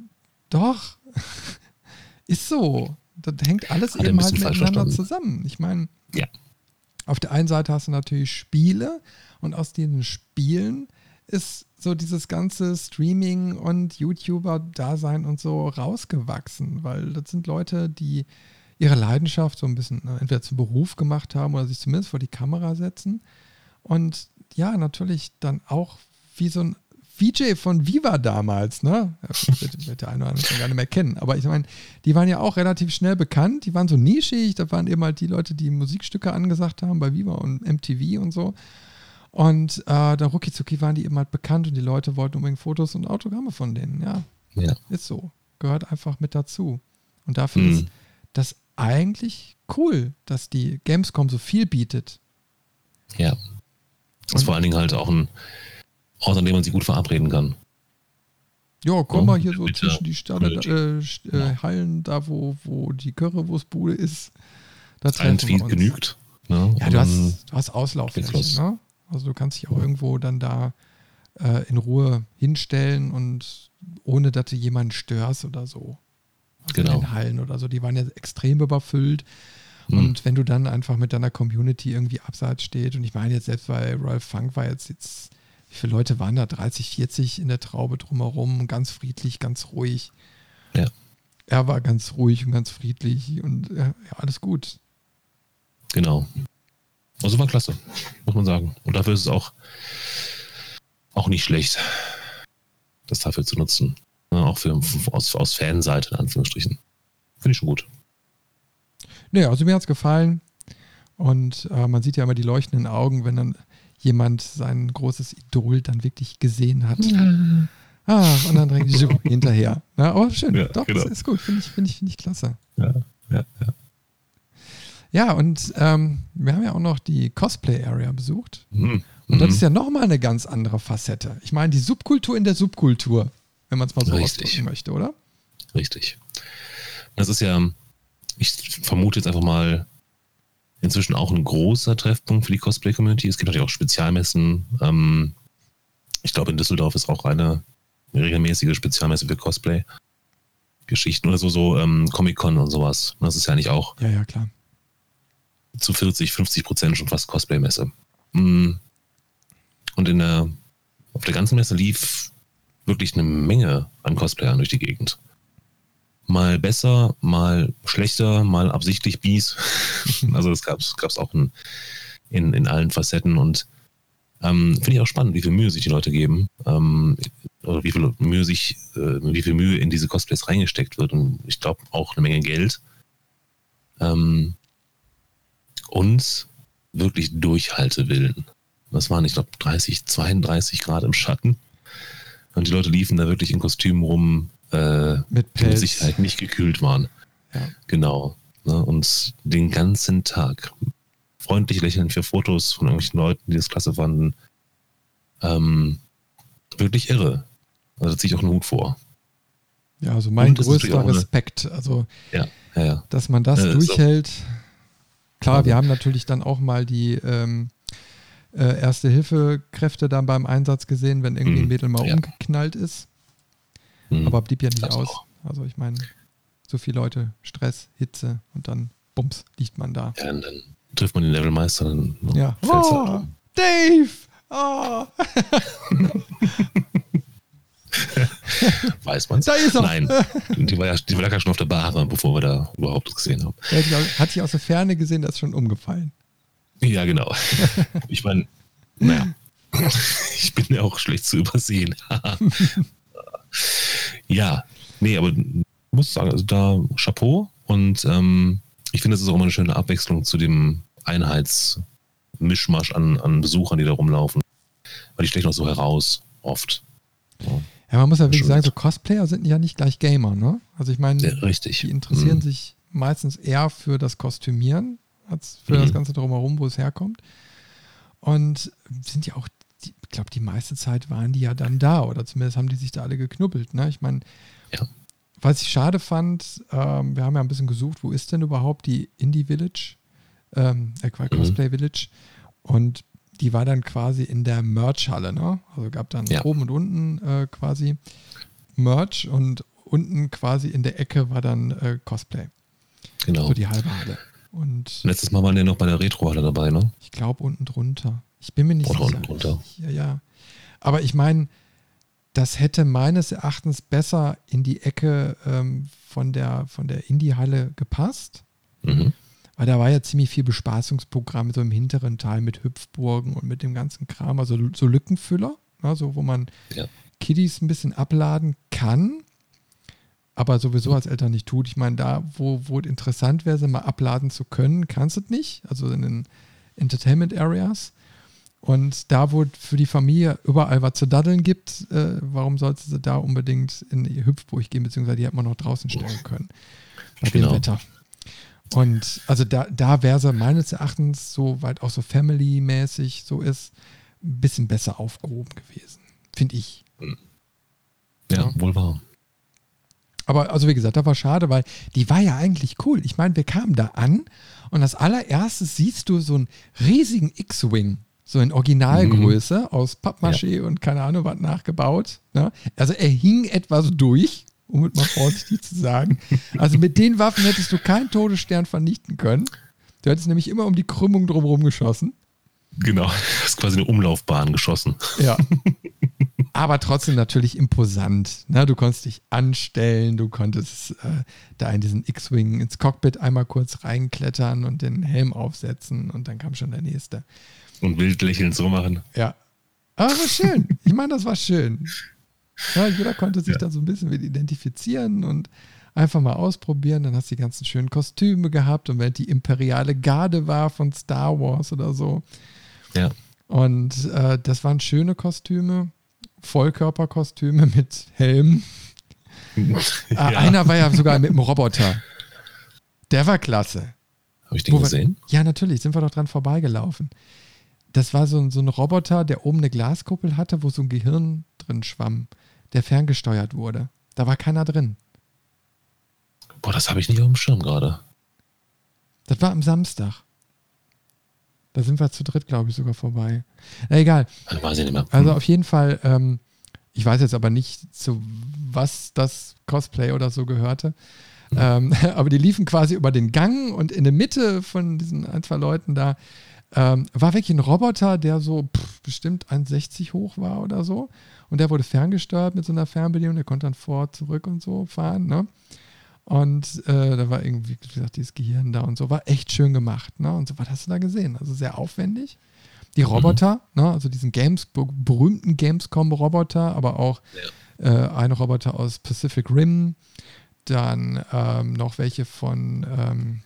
doch, ist so. Das hängt alles Hat eben halt miteinander zusammen. Ich meine, ja. auf der einen Seite hast du natürlich Spiele und aus diesen Spielen ist so dieses ganze Streaming und YouTuber-Dasein und so rausgewachsen, weil das sind Leute, die ihre Leidenschaft so ein bisschen ne, entweder zum Beruf gemacht haben oder sich zumindest vor die Kamera setzen. Und ja, natürlich dann auch wie so ein VJ von Viva damals, ne? Wird, wird der eine oder andere gar nicht mehr kennen. Aber ich meine, die waren ja auch relativ schnell bekannt. Die waren so nischig. Da waren eben halt die Leute, die Musikstücke angesagt haben bei Viva und MTV und so. Und äh, da rucki waren die eben halt bekannt und die Leute wollten unbedingt Fotos und Autogramme von denen. Ja, ja. ist so. Gehört einfach mit dazu. Und dafür mhm. ist das eigentlich cool, dass die Gamescom so viel bietet. Ja. Das ist vor allen Dingen halt auch ein Ort, an dem man sich gut verabreden kann. Ja, komm ja, mal hier so zwischen die Stadt, äh, äh, Hallen, da wo, wo die Currywurstbude ist. Ein Tweet genügt. Ne? Ja, du hast, du hast Auslauffläche. Ne? Also du kannst dich auch irgendwo dann da äh, in Ruhe hinstellen und ohne, dass du jemanden störst oder so. Also genau. in den Hallen oder so. Die waren ja extrem überfüllt. Mhm. Und wenn du dann einfach mit deiner Community irgendwie abseits steht, und ich meine jetzt selbst bei Royal Funk war jetzt, jetzt, wie viele Leute waren da? 30, 40 in der Traube drumherum, ganz friedlich, ganz ruhig. Ja. Er war ganz ruhig und ganz friedlich und ja, alles gut. Genau. Also war klasse, muss man sagen. Und dafür ist es auch, auch nicht schlecht, das dafür zu nutzen. Ja, auch für, aus, aus Fanseite, in Anführungsstrichen. Finde ich schon gut. Naja, also mir hat es gefallen. Und äh, man sieht ja immer die leuchtenden Augen, wenn dann jemand sein großes Idol dann wirklich gesehen hat. Ja. Ah, und dann drängt die so hinterher. Ja, aber schön. Ja, Doch, genau. ist gut. Finde ich, find ich, find ich klasse. Ja, ja, ja. Ja, und ähm, wir haben ja auch noch die Cosplay-Area besucht. Mhm. Und das mhm. ist ja nochmal eine ganz andere Facette. Ich meine, die Subkultur in der Subkultur, wenn man es mal so Richtig. ausdrücken möchte, oder? Richtig. Das ist ja, ich vermute jetzt einfach mal, inzwischen auch ein großer Treffpunkt für die Cosplay-Community. Es gibt natürlich auch Spezialmessen. Ähm, ich glaube, in Düsseldorf ist auch eine regelmäßige Spezialmesse für Cosplay-Geschichten oder so, so ähm, Comic-Con und sowas. Das ist ja nicht auch. Ja, ja, klar zu 40, 50 Prozent schon fast Cosplay-Messe. Mm. Und in der, auf der ganzen Messe lief wirklich eine Menge an Cosplayern durch die Gegend. Mal besser, mal schlechter, mal absichtlich bies. also das gab es auch in, in, in allen Facetten und Ähm, Finde ich auch spannend, wie viel Mühe sich die Leute geben. Ähm, oder wie viel Mühe sich, äh, wie viel Mühe in diese Cosplays reingesteckt wird. Und ich glaube auch eine Menge Geld. Ähm, und wirklich Durchhaltewillen. Das waren, ich glaube, 30, 32 Grad im Schatten. Und die Leute liefen da wirklich in Kostümen rum, äh, Mit Pelz. Sicherheit nicht gekühlt waren. Ja. Genau. Ne? Und den ganzen Tag freundlich lächeln für Fotos von irgendwelchen Leuten, die das klasse fanden. Ähm, wirklich irre. Also da ziehe ich auch einen Hut vor. Ja, also mein größter eine- Respekt. Also, Ja, ja, ja. dass man das Äh, so. durchhält. Klar, Also- wir haben natürlich dann auch mal die ähm, äh, Erste-Hilfe-Kräfte dann beim Einsatz gesehen, wenn irgendwie ein Mhm, Mädel mal umgeknallt ist. Hm. Aber blieb ja nicht Das aus. auch. Also ich meine, so viele Leute, Stress, Hitze und dann bums, liegt man da. ja, und dann trifft man den Levelmeister, dann Ja. fällt's Oh, halt um. Dave! Oh, Weiß man's? da ist er! Nein, die war ja, die war ja schon auf der Bar, bevor wir da überhaupt das gesehen haben. Ja, die Hatte ich aus der Ferne gesehen, der ist schon umgefallen. Ja, genau. Ich meine, naja, ich bin ja auch schlecht zu übersehen. Ja, nee, aber ich muss sagen, also da Chapeau und ähm, ich finde, es ist auch immer eine schöne Abwechslung zu dem Einheitsmischmasch an, an Besuchern, die da rumlaufen. Weil die stechen auch so heraus, oft. Ja, Ja, man muss ja wirklich sagen, so Cosplayer sind ja nicht gleich Gamer, ne? Also ich meine, Ja, die interessieren Mhm. sich meistens eher für das Kostümieren als für das Mhm. Ganze drumherum, wo es herkommt. Und sind ja auch, glaube, die meiste Zeit waren die ja dann da oder zumindest haben die sich da alle geknubbelt. Ne? Ich meine, Ja. was ich schade fand, ähm, wir haben ja ein bisschen gesucht, wo ist denn überhaupt die Indie Village, ähm, äh, Mhm. Cosplay Village und die war dann quasi in der Merch-Halle, ne? Also gab dann Ja. oben und unten äh, quasi Merch und unten quasi in der Ecke war dann äh, Cosplay. Genau. So die halbe Halle. Und Letztes Mal waren die noch bei der Retro-Halle dabei, ne? ich glaube unten drunter. Ich bin mir nicht Oder sicher. unten drunter. Ja, ja. Aber ich meine, das hätte meines Erachtens besser in die Ecke ähm, von der, von der Indie-Halle gepasst. Mhm. Weil da war ja ziemlich viel Bespaßungsprogramm so im hinteren Teil mit Hüpfburgen und mit dem ganzen Kram, also so Lückenfüller, ne, so wo man Ja. Kiddies ein bisschen abladen kann, aber sowieso als Eltern nicht tut. Ich meine, da, wo, wo es interessant wäre, sie mal abladen zu können, kannst du es nicht, also in den Entertainment Areas. Und da, wo es für die Familie überall was zu daddeln gibt, äh, warum sollte sie da unbedingt in die Hüpfburg gehen, beziehungsweise die hätte man noch draußen stellen können. Bei Genau. dem Wetter. Und also da, da wäre sie meines Erachtens, so weit auch so family-mäßig so ist, ein bisschen besser aufgehoben gewesen. Finde ich. Ja, Ja. wohl wahr. Aber also wie gesagt, das war schade, weil die war ja eigentlich cool. Ich meine, wir kamen da an und als allererstes siehst du so einen riesigen X-Wing, so in Originalgröße aus Pappmaché und keine Ahnung was nachgebaut. Ne? Also er hing etwas durch, um es mal vorsichtig zu sagen. Also mit den Waffen hättest du keinen Todesstern vernichten können. Du hättest nämlich immer um die Krümmung drumherum geschossen. Genau. Das ist quasi eine Umlaufbahn geschossen. Ja. Aber trotzdem natürlich imposant. Ne? Du konntest dich anstellen, du konntest äh, da in diesen X-Wing ins Cockpit einmal kurz reinklettern und den Helm aufsetzen und dann kam schon der nächste. Und wild lächelnd so machen. Ja. Aber das war schön. Ich meine, das war schön. Ja, jeder konnte sich Ja. da so ein bisschen mit identifizieren und einfach mal ausprobieren. Dann hast du die ganzen schönen Kostüme gehabt und wenn die imperiale Garde war von Star Wars oder so. Ja. Und äh, das waren schöne Kostüme, Vollkörperkostüme mit Helm. Äh, ja. Einer war ja sogar mit einem Roboter. Der war klasse. Habe ich den Wo wir- gesehen? Ja, natürlich, sind wir doch dran vorbeigelaufen. Das war so, ein- so ein Roboter, der oben eine Glaskuppel hatte, wo so ein Gehirn drin schwamm, der ferngesteuert wurde. Da war keiner drin. Boah, das habe ich nicht auf dem Schirm gerade. Das war am Samstag. Da sind wir zu dritt, glaube ich, sogar vorbei. Na egal. Also weiß ich nicht mehr. Also Hm. auf jeden Fall, ähm, ich weiß jetzt aber nicht, zu was das Cosplay oder so gehörte. Ähm, aber die liefen quasi über den Gang und in der Mitte von diesen ein, zwei Leuten da ähm, war wirklich ein Roboter, der so pff, bestimmt 1,60 hoch war oder so. Und der wurde ferngesteuert mit so einer Fernbedienung. Der konnte dann vor, zurück und so fahren. Ne? Und äh, da war irgendwie, wie gesagt, dieses Gehirn da und so. War echt schön gemacht. Ne? Und so, was hast du da gesehen? Also sehr aufwendig. Die Roboter, mhm. ne, also diesen Games, berühmten Gamescom-Roboter, aber auch ja. äh, ein Roboter aus Pacific Rim, dann ähm, noch welche von, ähm,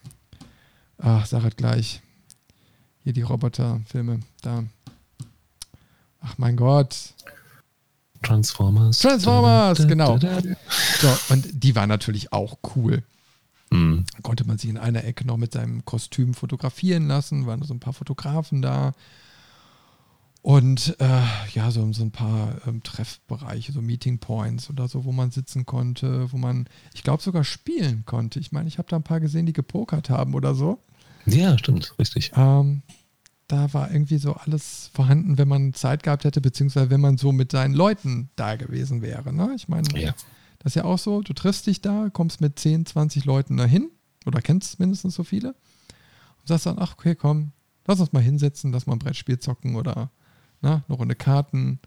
ach, sag es gleich, hier die Roboter-Filme, da. Ach mein Gott. Transformers. Transformers, genau. So, und die war natürlich auch cool. Mhm. Konnte man sich in einer Ecke noch mit seinem Kostüm fotografieren lassen, waren so ein paar Fotografen da. Und äh, ja, so, so ein paar ähm, Treffbereiche, so Meeting Points oder so, wo man sitzen konnte, wo man, ich glaube, sogar spielen konnte. Ich meine, ich habe da ein paar gesehen, die gepokert haben oder so. Ja, stimmt, richtig. Ähm, da war irgendwie so alles vorhanden, wenn man Zeit gehabt hätte, beziehungsweise wenn man so mit seinen Leuten da gewesen wäre. Ne? Ich meine, ja. Das ist ja auch so, du triffst dich da, kommst mit 10, 20 Leuten dahin oder kennst mindestens so viele und sagst dann, ach okay, komm, lass uns mal hinsetzen, lass mal ein Brettspiel zocken oder na, eine Runde Karten.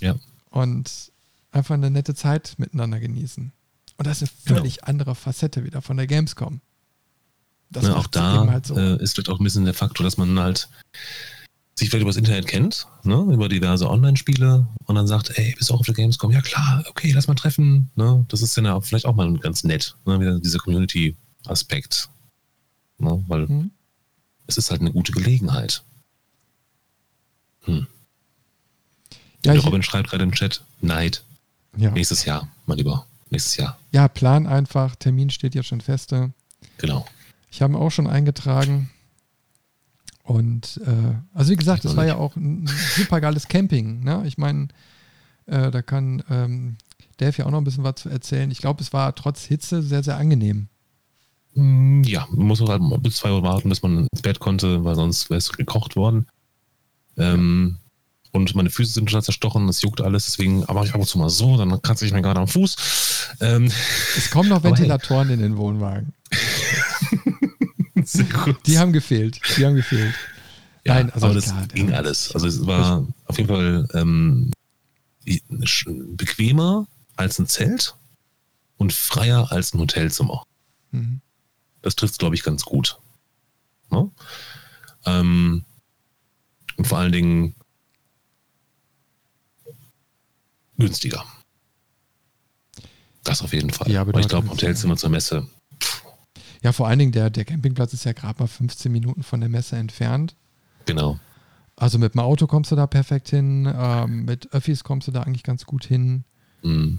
Ja. Und einfach eine nette Zeit miteinander genießen. Und das ist eine völlig genau. andere Facette wieder von der Gamescom. Das ja, auch da halt so. äh, ist vielleicht auch ein bisschen der Faktor, dass man halt sich vielleicht über das Internet kennt, ne, über diverse Online-Spiele und dann sagt, ey, bist du auch auf der Gamescom? Ja klar, okay, lass mal treffen. Ne? Das ist dann ja vielleicht auch mal ganz nett, ne? dieser Community-Aspekt. Ne? Weil mhm. es ist halt eine gute Gelegenheit. Hm. Ja, Der Robin schreibt gerade im Chat, Neid. Ja. Nächstes Jahr, mal lieber. Nächstes Jahr. Ja, plan einfach. Termin steht ja schon feste. Genau. Ich habe auch schon eingetragen. Und äh, also wie gesagt, es war ja auch ein, super geiles Camping. Ne? Ich meine, äh, da kann ähm, Dave ja auch noch ein bisschen was zu erzählen. Ich glaube, es war trotz Hitze sehr, sehr angenehm. Mm, ja, man muss halt bis zwei Uhr warten, bis man ins Bett konnte, weil sonst wäre es gekocht worden. Ähm, und meine Füße sind schon zerstochen, es juckt alles, deswegen mache ich ab und zu mal so, dann kratze ich mir gerade am Fuß. Ähm, es kommen noch Ventilatoren hey. in den Wohnwagen. Die haben gefehlt. Die haben gefehlt. Ja, Nein, also aber das klar, ging alles. Also es war auf jeden Fall ähm, bequemer als ein Zelt und freier als ein Hotelzimmer. Mhm. Das trifft es, glaube ich, ganz gut. Ne? Ähm, und vor allen Dingen günstiger. Das auf jeden Fall. Ja, aber ich glaube, Hotelzimmer zur Messe ja, vor allen Dingen, der, der Campingplatz ist ja gerade mal 15 Minuten von der Messe entfernt. Genau. Also mit dem Auto kommst du da perfekt hin, ähm, mit Öffis kommst du da eigentlich ganz gut hin. Mhm.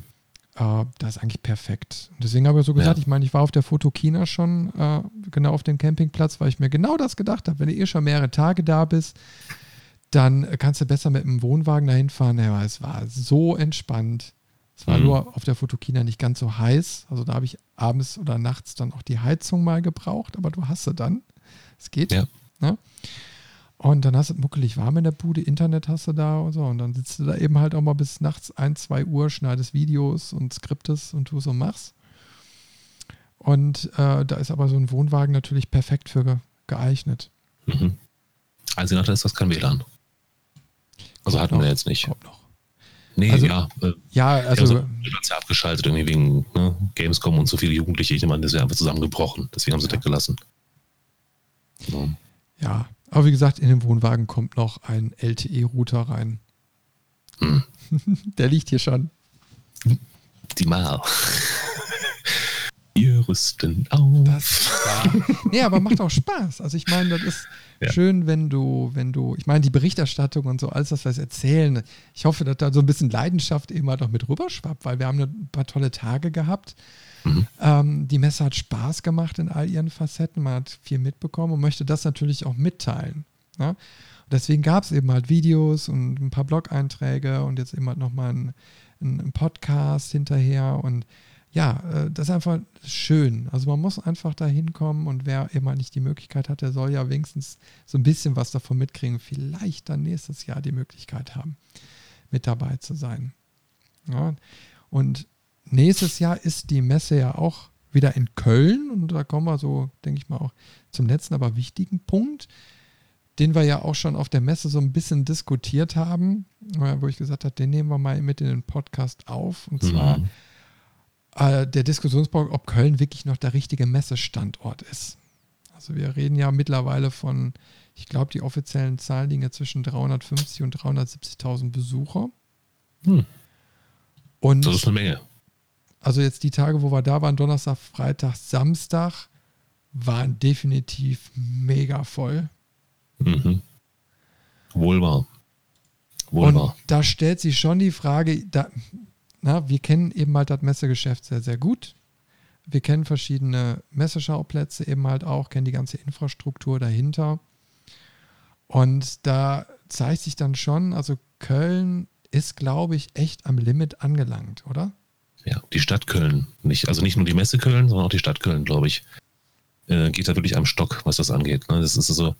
Äh, das ist eigentlich perfekt. deswegen habe ich so gesagt, ja. ich meine, ich war auf der Fotokina schon äh, genau auf dem Campingplatz, weil ich mir genau das gedacht habe, wenn du eh schon mehrere Tage da bist, dann kannst du besser mit dem Wohnwagen dahin fahren. Ja, es war so entspannt. Es war mhm. nur auf der Fotokina nicht ganz so heiß. Also da habe ich abends oder nachts dann auch die Heizung mal gebraucht, aber du hast sie dann. Es geht. Ja. Ne? Und dann hast du muckelig warm in der Bude, Internet hast du da und so. Und dann sitzt du da eben halt auch mal bis nachts 1, 2 Uhr, schneidest Videos und skriptest und du so machst. Und äh, da ist aber so ein Wohnwagen natürlich perfekt für geeignet. Mhm. Also nachher ist das kein WLAN. Also hatten wir jetzt nicht. Noch. Nee, also, ja. Äh, ja, also. also ja abgeschaltet, irgendwie wegen ne, Gamescom und so viele Jugendliche. Ich nehme an, das wäre einfach zusammengebrochen. Deswegen haben sie ja. weggelassen. Ja. ja, aber wie gesagt, in den Wohnwagen kommt noch ein LTE-Router rein. Hm. Der liegt hier schon. Die Mal. Wir rüsten auf. Das, ja. nee, aber macht auch Spaß. Also ich meine, das ist ja. schön, wenn du, wenn du, ich meine, die Berichterstattung und so, alles das, was erzählen. Ich hoffe, dass da so ein bisschen Leidenschaft eben halt auch mit rüberschwappt, weil wir haben ein paar tolle Tage gehabt. Mhm. Ähm, die Messe hat Spaß gemacht in all ihren Facetten. Man hat viel mitbekommen und möchte das natürlich auch mitteilen. Und deswegen gab es eben halt Videos und ein paar Blog-Einträge und jetzt eben halt nochmal ein, ein Podcast hinterher und ja, äh, das ist einfach schön. Also man muss einfach da hinkommen und wer immer nicht die Möglichkeit hat, der soll ja wenigstens so ein bisschen was davon mitkriegen. Vielleicht dann nächstes Jahr die Möglichkeit haben, mit dabei zu sein. Ja, und nächstes Jahr ist die Messe ja auch wieder in Köln und da kommen wir so, denke ich mal, auch zum letzten, aber wichtigen Punkt, den wir ja auch schon auf der Messe so ein bisschen diskutiert haben, wo ich gesagt habe, den nehmen wir mal mit in den Podcast auf und zwar mhm äh, der Diskussionspunkt, ob Köln wirklich noch der richtige Messestandort ist. Also wir reden ja mittlerweile von, ich glaube, die offiziellen Zahlen liegen ja zwischen 350 und 370.000 Besucher. Hm. Und das ist eine Menge. Also jetzt die Tage, wo wir da waren, Donnerstag, Freitag, Samstag, waren definitiv mega voll. Mhm. Wohl wahr. Wohl Und da stellt sich schon die Frage, da, na, wir kennen eben halt das Messegeschäft sehr, sehr gut. Wir kennen verschiedene Messeschauplätze eben halt auch, kennen die ganze Infrastruktur dahinter. Und da zeigt sich dann schon, also Köln ist, glaube ich, echt am Limit angelangt, oder? Ja, die Stadt Köln. Nicht, also nicht nur die Messe Köln, sondern auch die Stadt Köln, glaube ich, äh, geht da wirklich am Stock, was das angeht. Ne? Das ist also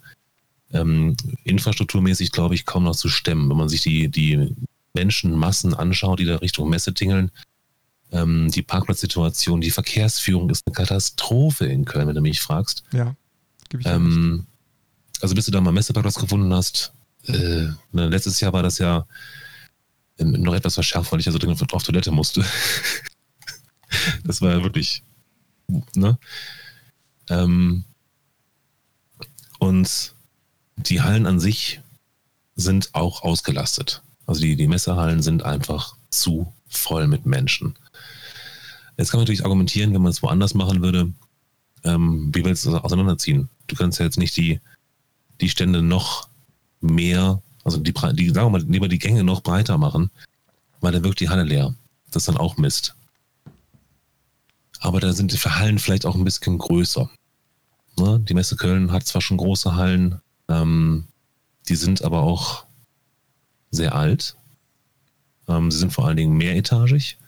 ähm, infrastrukturmäßig, glaube ich, kaum noch zu stemmen. Wenn man sich die, die Menschenmassen anschaut, die da Richtung Messe tingeln, ähm, die Parkplatzsituation, die Verkehrsführung ist eine Katastrophe in Köln, wenn du mich fragst. Ja, gebe ich ähm, Also bis du da mal Messeparkplatz gefunden hast, äh, ne, letztes Jahr war das ja ähm, noch etwas verschärft, weil ich ja so dringend auf Toilette musste. das war ja wirklich, ne? Ähm, und die Hallen an sich sind auch ausgelastet. Also die, die Messehallen sind einfach zu voll mit Menschen. Jetzt kann man natürlich argumentieren, wenn man es woanders machen würde, ähm, wie willst du das auseinanderziehen? Du kannst ja jetzt nicht die, die Stände noch mehr, also die, die, sagen wir mal, lieber die Gänge noch breiter machen, weil dann wirkt die Halle leer. Das ist dann auch Mist. Aber da sind die Hallen vielleicht auch ein bisschen größer. Ne? Die Messe Köln hat zwar schon große Hallen, ähm, die sind aber auch sehr alt. Ähm, sie sind vor allen Dingen mehretagig,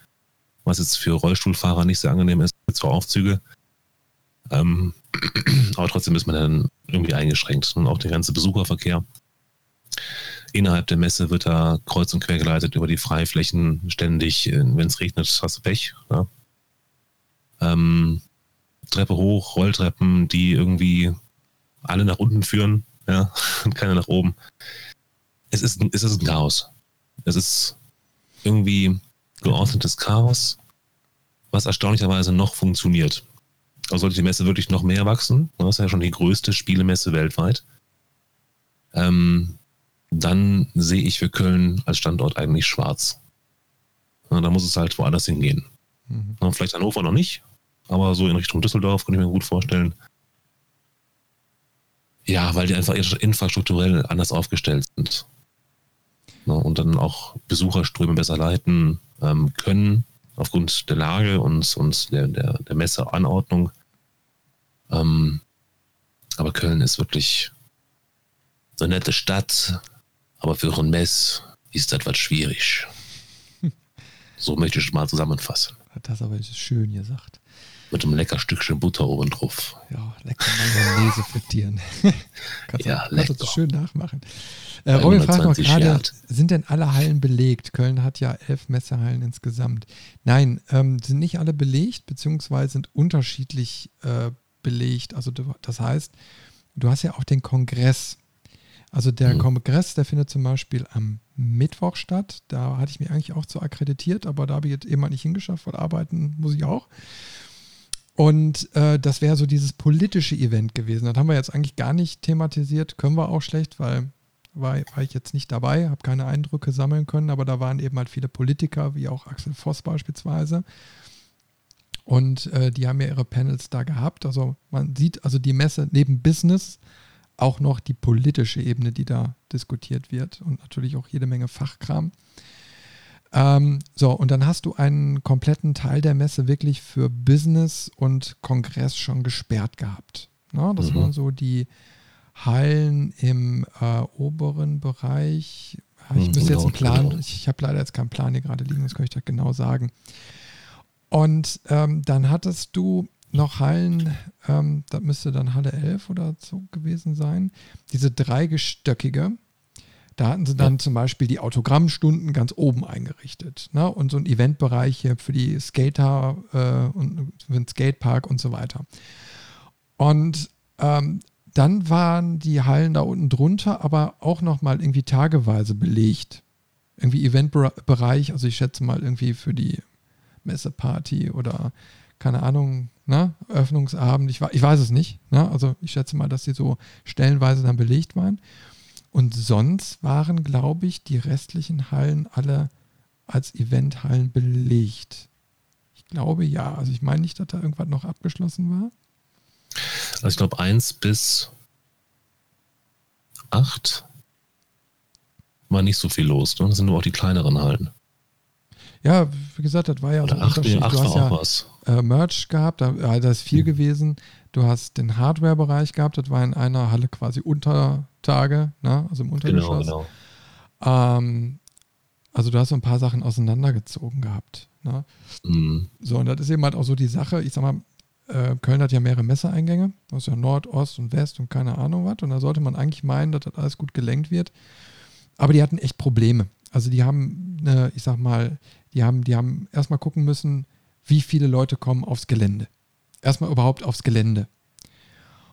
was jetzt für Rollstuhlfahrer nicht sehr angenehm ist, zwar Aufzüge. Ähm, aber trotzdem ist man dann irgendwie eingeschränkt. Und auch der ganze Besucherverkehr. Innerhalb der Messe wird da kreuz und quer geleitet über die Freiflächen ständig. Wenn es regnet, hast du Pech. Ja? Ähm, Treppe hoch, Rolltreppen, die irgendwie alle nach unten führen ja, und keine nach oben. Es ist, es ist ein Chaos. Es ist irgendwie geordnetes Chaos, was erstaunlicherweise noch funktioniert. Aber sollte die Messe wirklich noch mehr wachsen, das ist ja schon die größte Spielemesse weltweit, ähm, dann sehe ich für Köln als Standort eigentlich schwarz. Ja, da muss es halt woanders hingehen. Mhm. Vielleicht Hannover noch nicht, aber so in Richtung Düsseldorf könnte ich mir gut vorstellen. Ja, weil die einfach infrastrukturell anders aufgestellt sind. Ne, und dann auch Besucherströme besser leiten ähm, können, aufgrund der Lage und, und der, der, der Messeanordnung. Ähm, aber Köln ist wirklich so eine nette Stadt, aber für ein Mess ist das etwas schwierig. so möchte ich es mal zusammenfassen. Das aber schön gesagt. Mit einem lecker Stückchen Butter oben drauf. Ja, lecker Mayonnaise frittieren. kannst ja, du, lecker. Kannst du schön nachmachen. Äh, Robin fragt noch gerade, sind denn alle Hallen belegt? Köln hat ja elf Messehallen insgesamt. Nein, ähm, sind nicht alle belegt, beziehungsweise sind unterschiedlich äh, belegt. Also das heißt, du hast ja auch den Kongress. Also der mhm. Kongress, der findet zum Beispiel am Mittwoch statt. Da hatte ich mich eigentlich auch zu akkreditiert, aber da habe ich jetzt eben mal nicht hingeschafft, weil arbeiten muss ich auch. Und äh, das wäre so dieses politische Event gewesen. Das haben wir jetzt eigentlich gar nicht thematisiert, können wir auch schlecht, weil war, war ich jetzt nicht dabei, habe keine Eindrücke sammeln können, aber da waren eben halt viele Politiker, wie auch Axel Voss beispielsweise. Und äh, die haben ja ihre Panels da gehabt. Also man sieht also die Messe neben Business auch noch die politische Ebene, die da diskutiert wird und natürlich auch jede Menge Fachkram. Ähm, so, und dann hast du einen kompletten Teil der Messe wirklich für Business und Kongress schon gesperrt gehabt. Na, das mhm. waren so die Hallen im äh, oberen Bereich. Ich mhm, müsste jetzt einen Plan, genau. ich, ich habe leider jetzt keinen Plan hier gerade liegen, das kann ich da genau sagen. Und ähm, dann hattest du noch Hallen, ähm, das müsste dann Halle 11 oder so gewesen sein, diese dreigestöckige, da hatten sie dann ja. zum Beispiel die Autogrammstunden ganz oben eingerichtet. Ne? Und so ein Eventbereich hier für die Skater äh, und für den Skatepark und so weiter. Und ähm, dann waren die Hallen da unten drunter, aber auch nochmal irgendwie tageweise belegt. Irgendwie Eventbereich, also ich schätze mal irgendwie für die Messeparty oder keine Ahnung, ne, Öffnungsabend, ich, ich weiß es nicht. Ne? Also ich schätze mal, dass die so stellenweise dann belegt waren. Und sonst waren, glaube ich, die restlichen Hallen alle als Eventhallen belegt. Ich glaube ja. Also ich meine nicht, dass da irgendwas noch abgeschlossen war. Also ich glaube, 1 bis 8 war nicht so viel los. Ne? Das sind nur auch die kleineren Hallen. Ja, wie gesagt, das war ja auch ein Unterschied. du hast ja was. Äh, Merch gehabt, da, da ist viel mhm. gewesen. Du hast den Hardware-Bereich gehabt, das war in einer Halle quasi Untertage, ne? also im Untergeschoss. Genau, genau. Ähm, also du hast so ein paar Sachen auseinandergezogen gehabt. Ne? Mhm. So, und das ist eben halt auch so die Sache, ich sag mal, äh, Köln hat ja mehrere Messeeingänge, aus ja Nord, Ost und West und keine Ahnung was. Und da sollte man eigentlich meinen, dass das alles gut gelenkt wird. Aber die hatten echt Probleme. Also die haben, eine, ich sag mal, die haben, die haben erstmal gucken müssen, wie viele Leute kommen aufs Gelände. Erstmal überhaupt aufs Gelände.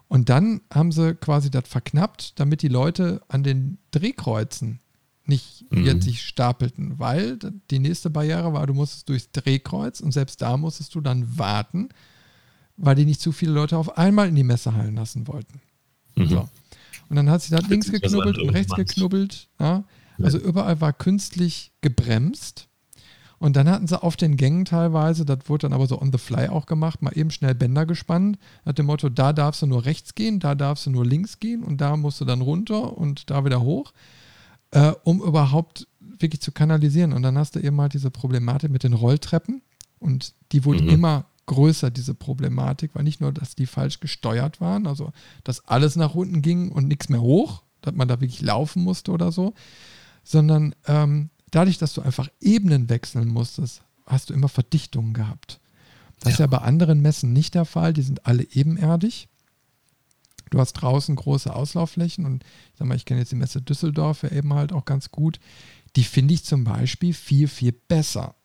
Und dann haben sie quasi das verknappt, damit die Leute an den Drehkreuzen nicht mhm. jetzt sich stapelten, weil die nächste Barriere war, du musstest durchs Drehkreuz und selbst da musstest du dann warten, weil die nicht zu viele Leute auf einmal in die Messe hallen lassen wollten. Mhm. So. Und dann hat sie da links geknubbelt und rechts geknubbelt. Ja? Also überall war künstlich gebremst. Und dann hatten sie auf den Gängen teilweise, das wurde dann aber so on the fly auch gemacht, mal eben schnell Bänder gespannt, nach dem Motto, da darfst du nur rechts gehen, da darfst du nur links gehen und da musst du dann runter und da wieder hoch, äh, um überhaupt wirklich zu kanalisieren. Und dann hast du eben halt diese Problematik mit den Rolltreppen und die wurde mhm. immer größer, diese Problematik, weil nicht nur, dass die falsch gesteuert waren, also dass alles nach unten ging und nichts mehr hoch, dass man da wirklich laufen musste oder so, sondern ähm, dadurch, dass du einfach Ebenen wechseln musstest, hast du immer Verdichtungen gehabt. Das ja. ist ja bei anderen Messen nicht der Fall. Die sind alle ebenerdig. Du hast draußen große Auslaufflächen und ich sag mal, ich kenne jetzt die Messe Düsseldorf ja eben halt auch ganz gut. Die finde ich zum Beispiel viel, viel besser.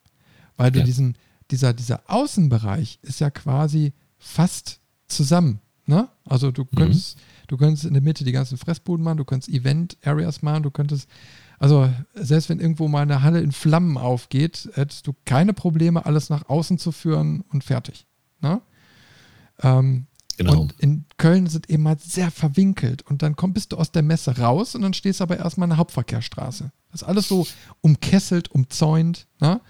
Weil du ja. diesen, dieser, dieser Außenbereich ist ja quasi fast zusammen. Ne? Also du mhm. könntest, mhm. du könntest in der Mitte die ganzen Fressbuden machen, du könntest Event-Areas machen, du könntest also selbst wenn irgendwo mal eine Halle in Flammen aufgeht, hättest du keine Probleme, alles nach außen zu führen und fertig. Ne? Ähm, genau. Und in Köln sind eben halt sehr verwinkelt und dann komm, bist du aus der Messe raus und dann stehst du aber erstmal an der Hauptverkehrsstraße. Das ist alles so umkesselt, umzäunt ne?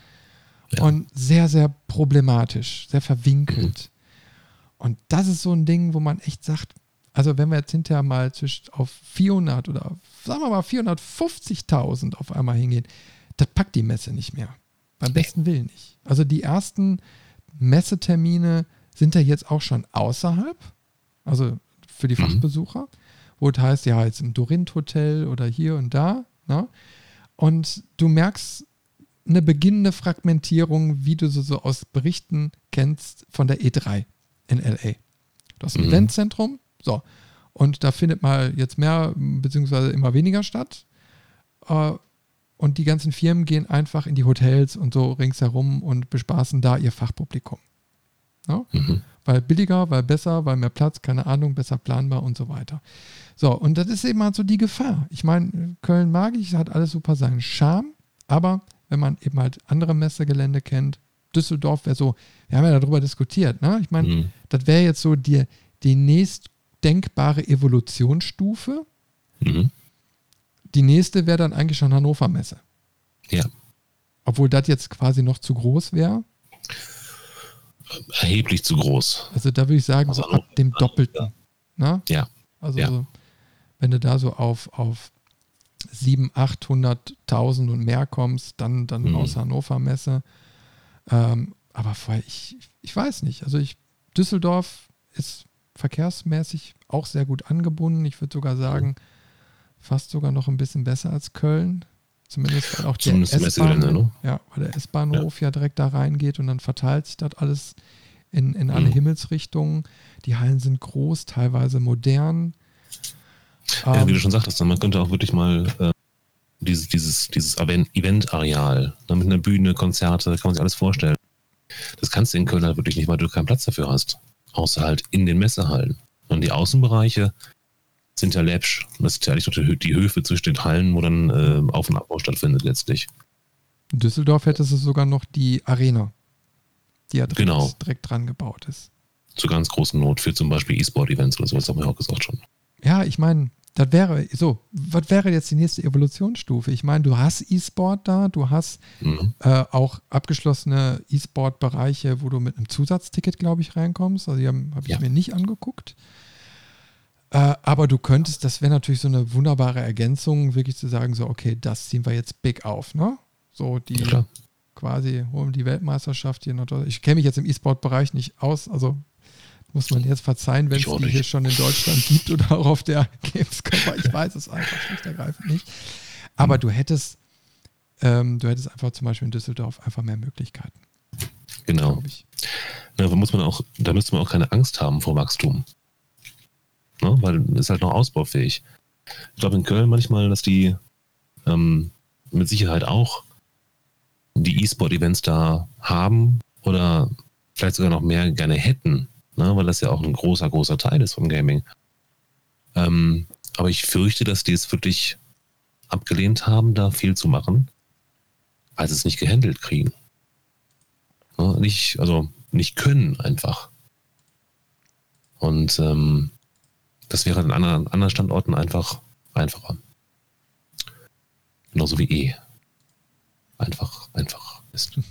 Ja. und sehr, sehr problematisch, sehr verwinkelt. Mhm. Und das ist so ein Ding, wo man echt sagt, also wenn wir jetzt hinterher mal zwischen auf 400 oder sagen wir mal 450.000 auf einmal hingehen, das packt die Messe nicht mehr. Beim besten Willen nicht. Also die ersten Messetermine sind ja jetzt auch schon außerhalb, also für die mhm. Fachbesucher, wo es heißt, ja, jetzt im Dorint Hotel oder hier und da. Ne? Und du merkst eine beginnende Fragmentierung, wie du so, so aus Berichten kennst von der E3 in LA. Du hast ein mhm. Eventzentrum, so. Und da findet mal jetzt mehr, beziehungsweise immer weniger statt. Äh, und die ganzen Firmen gehen einfach in die Hotels und so ringsherum und bespaßen da ihr Fachpublikum. Ja? Mhm. Weil billiger, weil besser, weil mehr Platz, keine Ahnung, besser planbar und so weiter. So, und das ist eben halt so die Gefahr. Ich meine, Köln mag ich, hat alles super seinen Charme, aber wenn man eben halt andere Messegelände kennt, Düsseldorf wäre so, wir haben ja darüber diskutiert, ne? Ich meine, mhm. das wäre jetzt so die, die nächst denkbare Evolutionsstufe. Mhm. Die nächste wäre dann eigentlich schon Hannover Messe. Ja. Obwohl das jetzt quasi noch zu groß wäre. Erheblich zu groß. Also da würde ich sagen, also so ab dem Doppelten. Ja. ja. Also ja. wenn du da so auf, auf 700.000, 800.000 und mehr kommst, dann, dann mhm. aus Hannover Messe. Ähm, aber vorher, ich, ich weiß nicht. Also ich, Düsseldorf ist verkehrsmäßig auch sehr gut angebunden. Ich würde sogar sagen, fast sogar noch ein bisschen besser als Köln. Zumindest weil auch der S-Bahn, ne? ja, weil der S-Bahnhof ja. ja. direkt da reingeht und dann verteilt sich das alles in, in alle mhm. Himmelsrichtungen. Die Hallen sind groß, teilweise modern. Ja, ähm, wie du schon sagtest, man könnte auch wirklich mal äh, dieses, dieses, dieses Event-Areal ne, mit einer Bühne, Konzerte, kann man sich alles vorstellen. Das kannst du in Köln halt wirklich nicht, weil du keinen Platz dafür hast außer halt in den Messehallen. Und die Außenbereiche sind ja läppsch. Das ist ja eigentlich nur die Höfe zwischen den Hallen, wo dann äh, Auf- und Abbau stattfindet letztlich. In Düsseldorf hättest du sogar noch die Arena. die ja direkt, Genau. direkt dran gebaut ist. Zu ganz großen Not für zum Beispiel E-Sport-Events oder sowas, haben wir auch gesagt schon. Ja, ich meine, das wäre so, was wäre jetzt die nächste Evolutionsstufe? Ich meine, du hast E-Sport da, du hast Mhm. äh, auch abgeschlossene E-Sport-Bereiche, wo du mit einem Zusatzticket, glaube ich, reinkommst. Also die habe hab ich Ja. mir nicht angeguckt. Äh, aber du könntest, das wäre natürlich so eine wunderbare Ergänzung, wirklich zu sagen, so, okay, das ziehen wir jetzt big auf, ne? So die Ja, quasi holen die Weltmeisterschaft hier noch. Ich kenne mich jetzt im E-Sport-Bereich nicht aus, also muss man jetzt verzeihen, wenn es die nicht. hier schon in Deutschland gibt oder auch auf der Gamescom, ich weiß es einfach schlicht ergreifend nicht. Aber Hm. du hättest, ähm, du hättest einfach zum Beispiel in Düsseldorf einfach mehr Möglichkeiten, Genau. Ja, da muss man auch, da müsste man auch keine Angst haben vor Wachstum. Ne? Weil es ist halt noch ausbaufähig. Ich glaube in Köln manchmal, dass die ähm, mit Sicherheit auch die E-Sport-Events da haben oder vielleicht sogar noch mehr gerne hätten, ne? weil das ja auch ein großer, großer Teil ist vom Gaming. Ähm, aber ich fürchte, dass die es wirklich abgelehnt haben, da viel zu machen, als es nicht gehandelt kriegen. Ne? Nicht, also nicht können einfach. Und ähm, das wäre an anderen, anderen Standorten einfach einfacher. Genauso wie E. Einfach, einfach ist.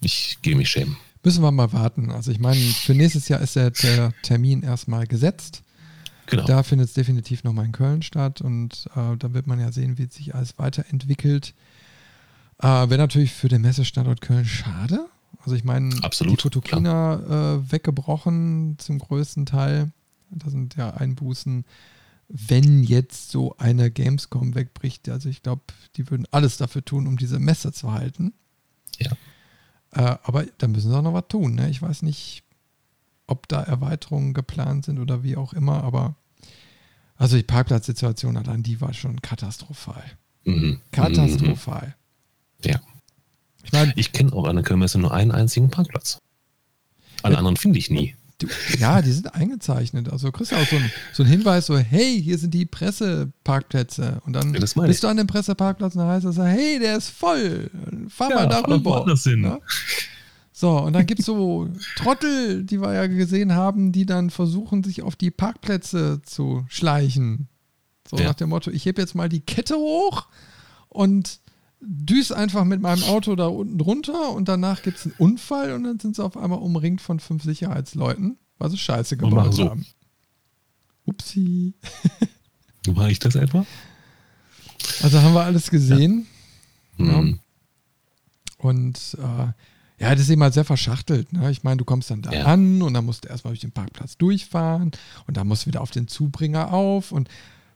Ich gehe mich schämen. Müssen wir mal warten. Also ich meine, für nächstes Jahr ist der, der Termin erstmal gesetzt. Genau. Da findet es definitiv nochmal in Köln statt und äh, da wird man ja sehen, wie sich alles weiterentwickelt. Äh, Wäre natürlich für den Messestandort Köln schade. Also ich meine, Absolut, die Fotokina äh, weggebrochen zum größten Teil. Da sind ja Einbußen, wenn jetzt so eine Gamescom wegbricht. Also ich glaube, die würden alles dafür tun, um diese Messe zu halten. Ja. Äh, aber da müssen sie auch noch was tun. Ne? Ich weiß nicht, ob da Erweiterungen geplant sind oder wie auch immer, aber also die Parkplatzsituation allein, die war schon katastrophal. Mhm. Katastrophal. Mhm. Ja. Ich meine, Ich kenne auf einer Kölnmesse nur einen einzigen Parkplatz. Alle Ja. anderen finde ich nie. Du, ja, die sind eingezeichnet. Also kriegst du auch so einen so einen Hinweis, so, hey, hier sind die Presseparkplätze. Und dann Ja, bist ich. du an dem Presseparkplatz und dann heißt es, hey, der ist voll. Fahr Ja, mal woanders hin. Ja? So, und dann gibt es so Trottel, die wir ja gesehen haben, die dann versuchen, sich auf die Parkplätze zu schleichen. So nach dem Motto, ich heb jetzt mal die Kette hoch und düs einfach mit meinem Auto da unten drunter und danach gibt es einen Unfall und dann sind sie auf einmal umringt von fünf Sicherheitsleuten, weil sie Scheiße machen so. haben. Upsi. War ich das etwa? Also haben wir alles gesehen. Ja. Mhm. Und äh, ja, das ist eben halt sehr verschachtelt. Ne? Ich meine, du kommst dann da Ja. an und dann musst du erstmal durch den Parkplatz durchfahren und dann musst du wieder auf den Zubringer auf und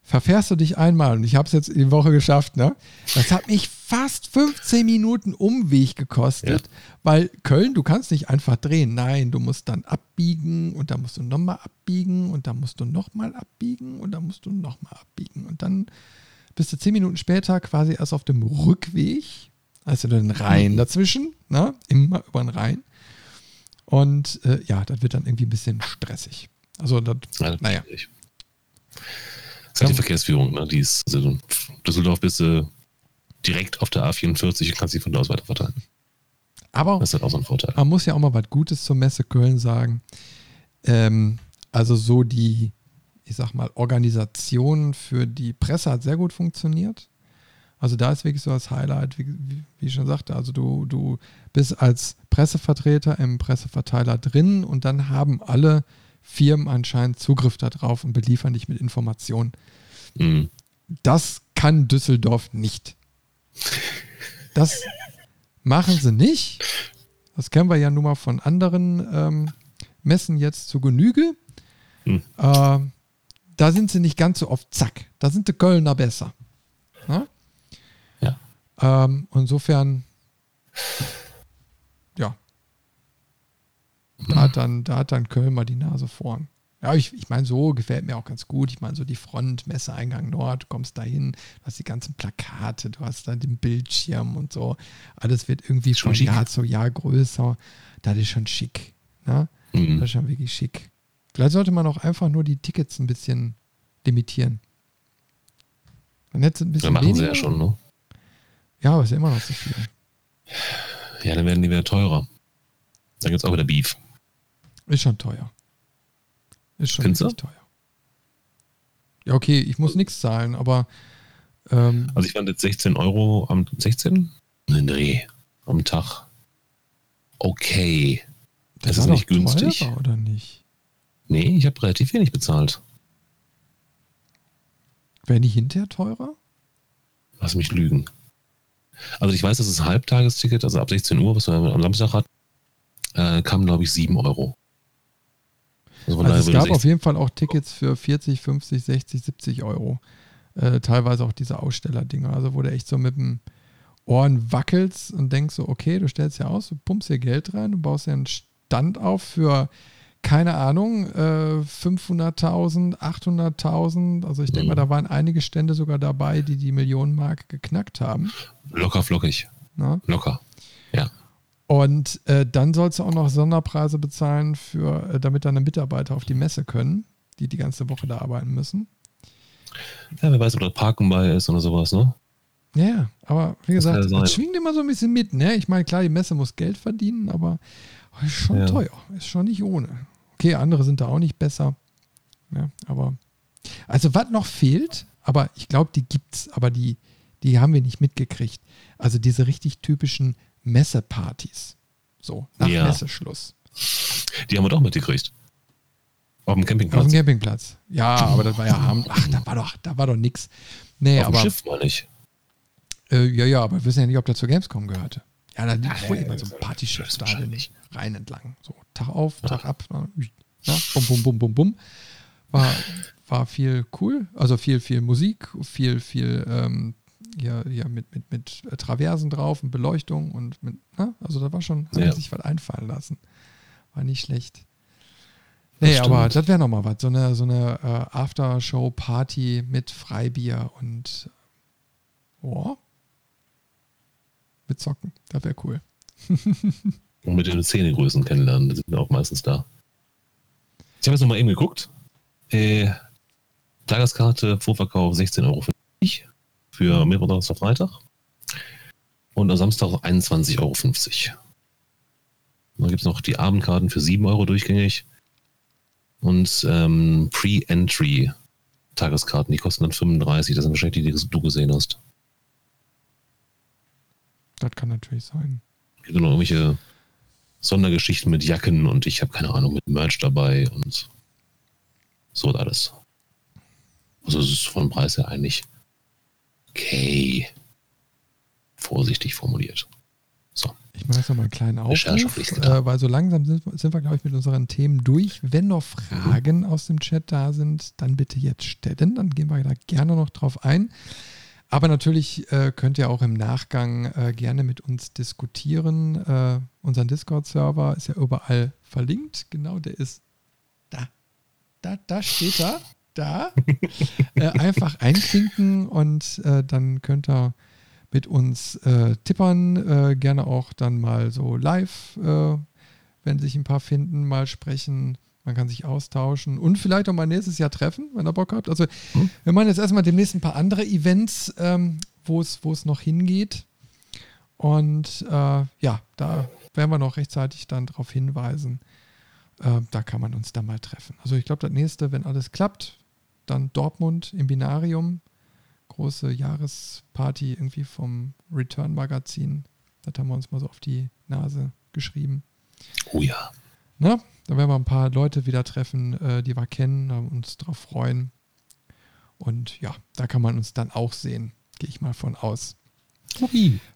verfährst du dich einmal und ich habe es jetzt die Woche geschafft, ne? Das hat mich fast 15 Minuten Umweg gekostet, weil Köln, du kannst nicht einfach drehen. Nein, du musst dann abbiegen und dann musst du nochmal abbiegen und dann musst du nochmal abbiegen und dann musst du nochmal abbiegen und dann bist du 10 Minuten später quasi erst auf dem Rückweg, also den Rhein dazwischen, ne? Immer über den Rhein. Und äh, ja, das wird dann irgendwie ein bisschen stressig. Also, das, Ja, das naja. Halt die Verkehrsführung, ne? Die ist, also Düsseldorf bist du direkt auf der A44 und kannst sie von da aus weiter verteilen. Aber Das ist halt auch so ein Vorteil. man muss ja auch mal was Gutes zur Messe Köln sagen. Ähm, also so die, ich sag mal, Organisation für die Presse hat sehr gut funktioniert. Also da ist wirklich so das Highlight, wie, wie, wie ich schon sagte, also du, du bist als Pressevertreter im Presseverteiler drin und dann haben alle Firmen anscheinend Zugriff darauf und beliefern dich mit Informationen. Mhm. Das kann Düsseldorf nicht. Das machen sie nicht. Das kennen wir ja nun mal von anderen ähm, Messen jetzt zu Genüge. Hm. Äh, da sind sie nicht ganz so oft zack. Da sind die Kölner besser. Na? Ja. Ähm, insofern, ja. Da hat, dann, da hat dann Köln mal die Nase vorn. Ja, ich, ich meine, so gefällt mir auch ganz gut. Ich meine, so die Front, Messeeingang Nord, du kommst da hin, du hast die ganzen Plakate, du hast da den Bildschirm und so. Alles wird irgendwie Schon von. Jahr zu Jahr größer. Das ist schon schick. Ne? Mhm. Das ist schon wirklich schick. Vielleicht sollte man auch einfach nur die Tickets ein bisschen limitieren. Dann hätte es ein bisschen machen sie weniger. ja schon, ne? Ja, aber es ist ja immer noch zu viel. Ja, dann werden die wieder teurer. Da gibt es auch wieder Beef. Ist schon teuer. Ist schon Findest teuer. Ja, okay, ich muss nichts zahlen, aber ähm, Also ich fand jetzt 16 Euro am 16? Nee, nee, am Tag. Okay. Das, ist nicht günstig. teurer, oder nicht? Nee, ich habe relativ wenig bezahlt. Werden die hinterher teurer? Lass mich lügen. Also ich weiß, dass das Halbtagesticket, also ab 16 Uhr, was wir am Samstag hatten, äh, kam, glaube ich, 7 Euro. Also, Also es gab 16 auf jeden Fall auch Tickets für 40, 50, 60, 70 Euro. Äh, teilweise auch diese Ausstellerdinger. Also wo du echt so mit dem Ohren wackelst und denkst so, okay, du stellst ja aus, du pumpst hier Geld rein, du baust ja einen Stand auf für, keine Ahnung, äh, 500.000, 800.000. Also ich denke Mhm. mal, da waren einige Stände sogar dabei, die die Millionenmark geknackt haben. locker flockig. Ne? Locker. Ja. Und äh, dann sollst du auch noch Sonderpreise bezahlen, für, äh, damit deine Mitarbeiter auf die Messe können, die die ganze Woche da arbeiten müssen. Ja, wer weiß, ob da Parken bei ist oder sowas, ne? Ja, aber wie Das gesagt, sein. das schwingt immer so ein bisschen mit. Ne? Ich meine, klar, die Messe muss Geld verdienen, aber ist schon Ja. teuer. Ist schon nicht ohne. Okay, andere sind da auch nicht besser. Ja, aber also was noch fehlt, aber ich glaube, die gibt's, aber die, die haben wir nicht mitgekriegt. Also diese richtig typischen Messepartys. So, nach Ja. Messeschluss. Die haben wir doch mitgekriegt. Auf dem Auf Campingplatz. dem Campingplatz. Ja, aber das war ja Abend. Ach, da war doch, da war doch nix. Nee, Auf dem aber. Schiff meine ich. Äh, ja, ja, aber wir wissen ja nicht, ob der zur Gamescom gehörte. Ja, da liegt wohl immer so ein Partyschiff das da wahrscheinlich. rein entlang. So, Tag auf, Tag ab. ne? Ja, bum, bum, bum, bum, bum. War, war viel cool. Also viel, viel Musik, viel, viel ähm, ja, ja, mit, mit, mit äh, Traversen drauf und Beleuchtung und mit, ne? Also da war schon, hat Ja. man sich was einfallen lassen. War nicht schlecht. Nee, Das aber das wäre nochmal was. So eine, so eine äh, Aftershow-Party mit Freibier und oh, mit Zocken. Das wäre cool. Und mit den Szenegrößen kennenlernen. Die sind auch meistens da. Ich habe jetzt nochmal eben geguckt. Äh, Tageskarte, Vorverkauf 16,50 Euro für Mittwoch, Donnerstag, Freitag. Und am Samstag 21,50 Euro. Dann gibt es noch die Abendkarten für 7 Euro durchgängig. Und ähm, Pre-Entry Tageskarten, die kosten dann 35. Das sind wahrscheinlich die, die du gesehen hast. Das kann natürlich sein. Es gibt noch irgendwelche Sondergeschichten mit Jacken und ich habe keine Ahnung, mit Merch dabei und so und alles. Also es ist vom Preis her eigentlich okay. Vorsichtig formuliert. So. Ich mache jetzt noch mal einen kleinen Aufruf, äh, weil so langsam sind, sind wir, glaube ich, mit unseren Themen durch. Wenn noch Fragen aus dem Chat da sind, dann bitte jetzt stellen. Dann gehen wir da gerne noch drauf ein. Aber natürlich äh, könnt ihr auch im Nachgang äh, gerne mit uns diskutieren. Äh, unser Discord-Server ist ja überall verlinkt. Genau, der ist da. Da, da steht er. Da. äh, einfach einklinken und äh, dann könnt ihr mit uns äh, tippern. Äh, gerne auch dann mal so live, äh, wenn sich ein paar finden, mal sprechen. Man kann sich austauschen und vielleicht auch mal nächstes Jahr treffen, wenn ihr Bock habt. Also, Hm. wir machen jetzt erstmal demnächst ein paar andere Events, ähm, wo es noch hingeht. Und äh, ja, da werden wir noch rechtzeitig dann darauf hinweisen. Äh, da kann man uns dann mal treffen. Also, ich glaube, das nächste, wenn alles klappt, dann Dortmund im Binarium. Große Jahresparty irgendwie vom Return-Magazin. Das haben wir uns mal so auf die Nase geschrieben. Oh ja. Na, da werden wir ein paar Leute wieder treffen, äh, die wir kennen, uns drauf freuen. Und ja, da kann man uns dann auch sehen, gehe ich mal von aus.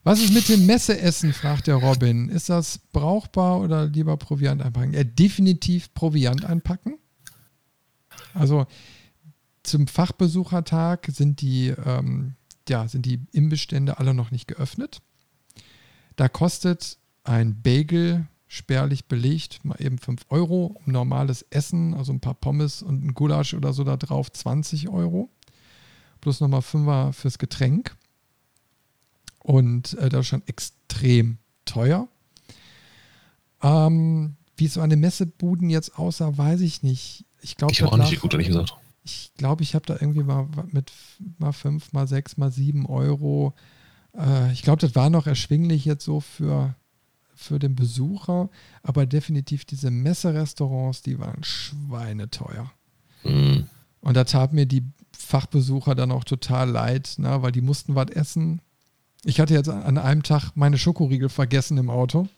Was ist mit dem Messeessen, fragt der Robin. Ist das brauchbar oder lieber Proviant einpacken? Ja, definitiv Proviant einpacken. Also zum Fachbesuchertag sind die, ähm, ja, sind die Imbestände alle noch nicht geöffnet. Da kostet ein Bagel spärlich belegt, mal eben 5 Euro. Normales Essen, also ein paar Pommes und ein Gulasch oder so da drauf, 20 Euro. Plus nochmal 5er fürs Getränk. Und äh, das ist schon extrem teuer. Ähm, wie es so an den Messebuden jetzt aussah, weiß ich nicht. Ich glaube, Ich habe auch nicht geguckt, ehrlich gesagt. Ich glaube, ich habe da irgendwie mal mit mal 5, mal 6, mal 7 Euro. Äh, ich glaube, das war noch erschwinglich jetzt so für für den Besucher, aber definitiv diese Messerestaurants, die waren schweineteuer. Mhm. Und da tat mir die Fachbesucher dann auch total leid, ne, weil die mussten was essen. Ich hatte jetzt an einem Tag meine Schokoriegel vergessen im Auto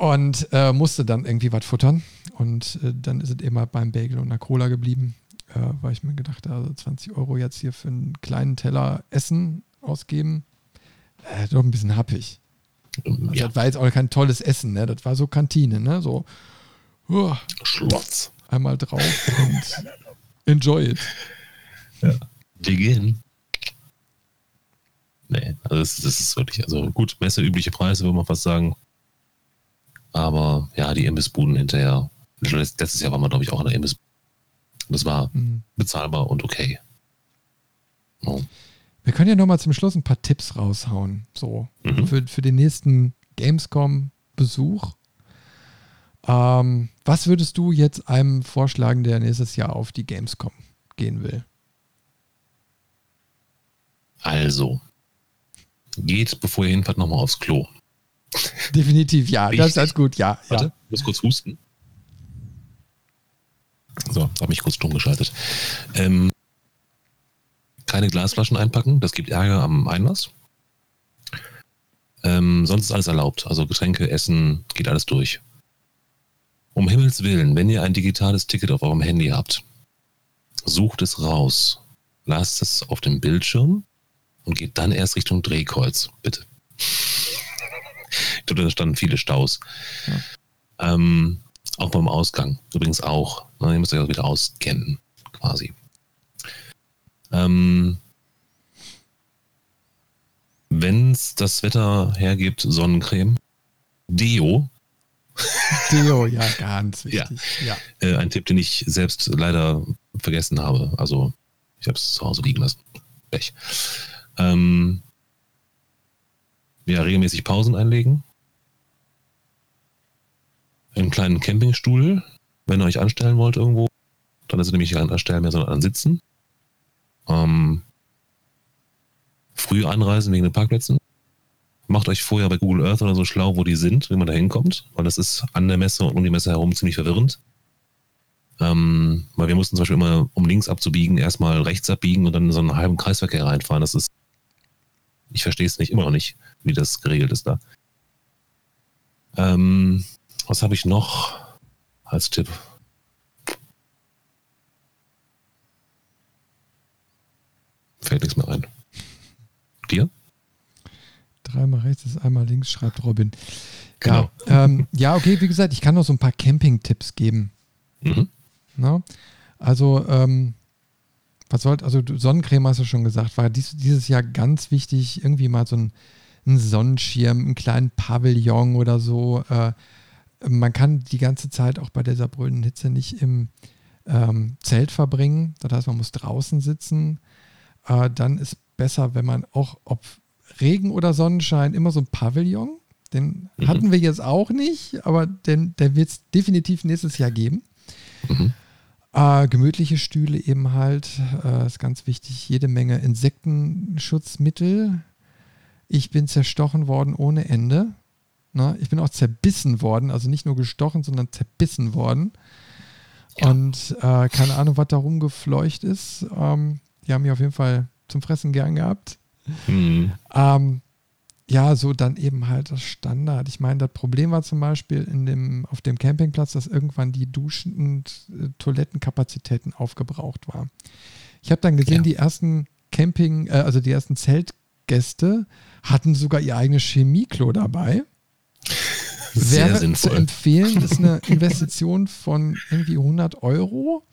und äh, musste dann irgendwie was futtern. Und äh, dann ist es immer beim Bagel und einer Cola geblieben, äh, weil ich mir gedacht habe, also 20 Euro jetzt hier für einen kleinen Teller Essen ausgeben, äh, doch ein bisschen happig. Also ja. Das war jetzt auch kein tolles Essen, ne? Das war so Kantine, ne? So uh, Schlotz. Einmal drauf und enjoy it. Ja. Begin. Nee, also das, das, ist wirklich, also gut, messeübliche Preise, würde man fast sagen. Aber ja, die Imbissbuden hinterher. Letztes Jahr waren wir, glaube ich, auch an der Imbissbude. Das war mhm. bezahlbar und okay. Oh. Wir können ja nochmal zum Schluss ein paar Tipps raushauen. So, mhm. für, für den nächsten Gamescom-Besuch. Ähm, was würdest du jetzt einem vorschlagen, der nächstes Jahr auf die Gamescom gehen will? Also, geht, bevor ihr hinfahrt, nochmal aufs Klo. Definitiv, ja. Richtig. Das ist alles gut, ja. Warte, ja. ich muss kurz husten. So, habe mich kurz stumm geschaltet. Ähm, keine Glasflaschen einpacken, das gibt Ärger am Einlass. Ähm, sonst ist alles erlaubt. Also Getränke, Essen, geht alles durch. Um Himmels Willen, wenn ihr ein digitales Ticket auf eurem Handy habt, sucht es raus, lasst es auf dem Bildschirm und geht dann erst Richtung Drehkreuz, bitte. Da standen viele Staus. Ja. Ähm, auch beim Ausgang, übrigens auch. Ne, ihr müsst euch auch wieder auskennen, quasi. Ähm, Wenn es das Wetter hergibt, Sonnencreme, Deo. Deo, ja, ganz wichtig. Ja. ja. Äh, ein Tipp, den ich selbst leider vergessen habe. Also, ich habe es zu Hause liegen lassen. Pech. Ähm, ja, regelmäßig Pausen einlegen. Einen kleinen Campingstuhl, wenn ihr euch anstellen wollt irgendwo. Dann ist es nämlich kein Anstellen mehr, sondern an Sitzen. Ähm, früh anreisen wegen den Parkplätzen. Macht euch vorher bei Google Earth oder so schlau, wo die sind, wie man da hinkommt, weil das ist an der Messe und um die Messe herum ziemlich verwirrend. Ähm, weil wir mussten zum Beispiel immer, um links abzubiegen, erstmal rechts abbiegen und dann in so einen halben Kreisverkehr reinfahren. Das ist ich verstehe es nicht, immer noch nicht, wie das geregelt ist da. Ähm, was habe ich noch als Tipp? Fällt nichts mehr ein. Dir? Dreimal rechts ist einmal links, schreibt Robin. Genau. Ja, ähm, ja, okay, wie gesagt, ich kann noch so ein paar Camping-Tipps geben. Mhm. Na? Also, ähm, was sollte, also Sonnencreme hast du schon gesagt, war dies, dieses Jahr ganz wichtig, irgendwie mal so ein, ein Sonnenschirm, einen kleinen Pavillon oder so. Äh, man kann die ganze Zeit auch bei dieser brüllenden Hitze nicht im ähm, Zelt verbringen. Das heißt, man muss draußen sitzen. Äh, dann ist besser, wenn man auch, ob Regen oder Sonnenschein, immer so ein Pavillon. Den mhm. hatten wir jetzt auch nicht, aber den, der wird es definitiv nächstes Jahr geben. Mhm. Äh, gemütliche Stühle eben halt, äh, ist ganz wichtig. Jede Menge Insektenschutzmittel. Ich bin zerstochen worden ohne Ende. Ne? ich bin auch zerbissen worden, also nicht nur gestochen, sondern zerbissen worden. Ja. Und äh, keine Ahnung, was da rumgefleucht ist. Ähm, die haben mich auf jeden Fall zum Fressen gern gehabt. Mhm. Ähm, ja, so dann eben halt das Standard. Ich meine, das Problem war zum Beispiel in dem, auf dem Campingplatz, dass irgendwann die Duschen- und äh, Toilettenkapazitäten aufgebraucht waren. Ich habe dann gesehen, ja. die ersten Camping, äh, also die ersten Zeltgäste hatten sogar ihr eigenes Chemieklo dabei. Sehr Wäre sinnvoll. zu empfehlen, ist eine Investition von irgendwie 100 Euro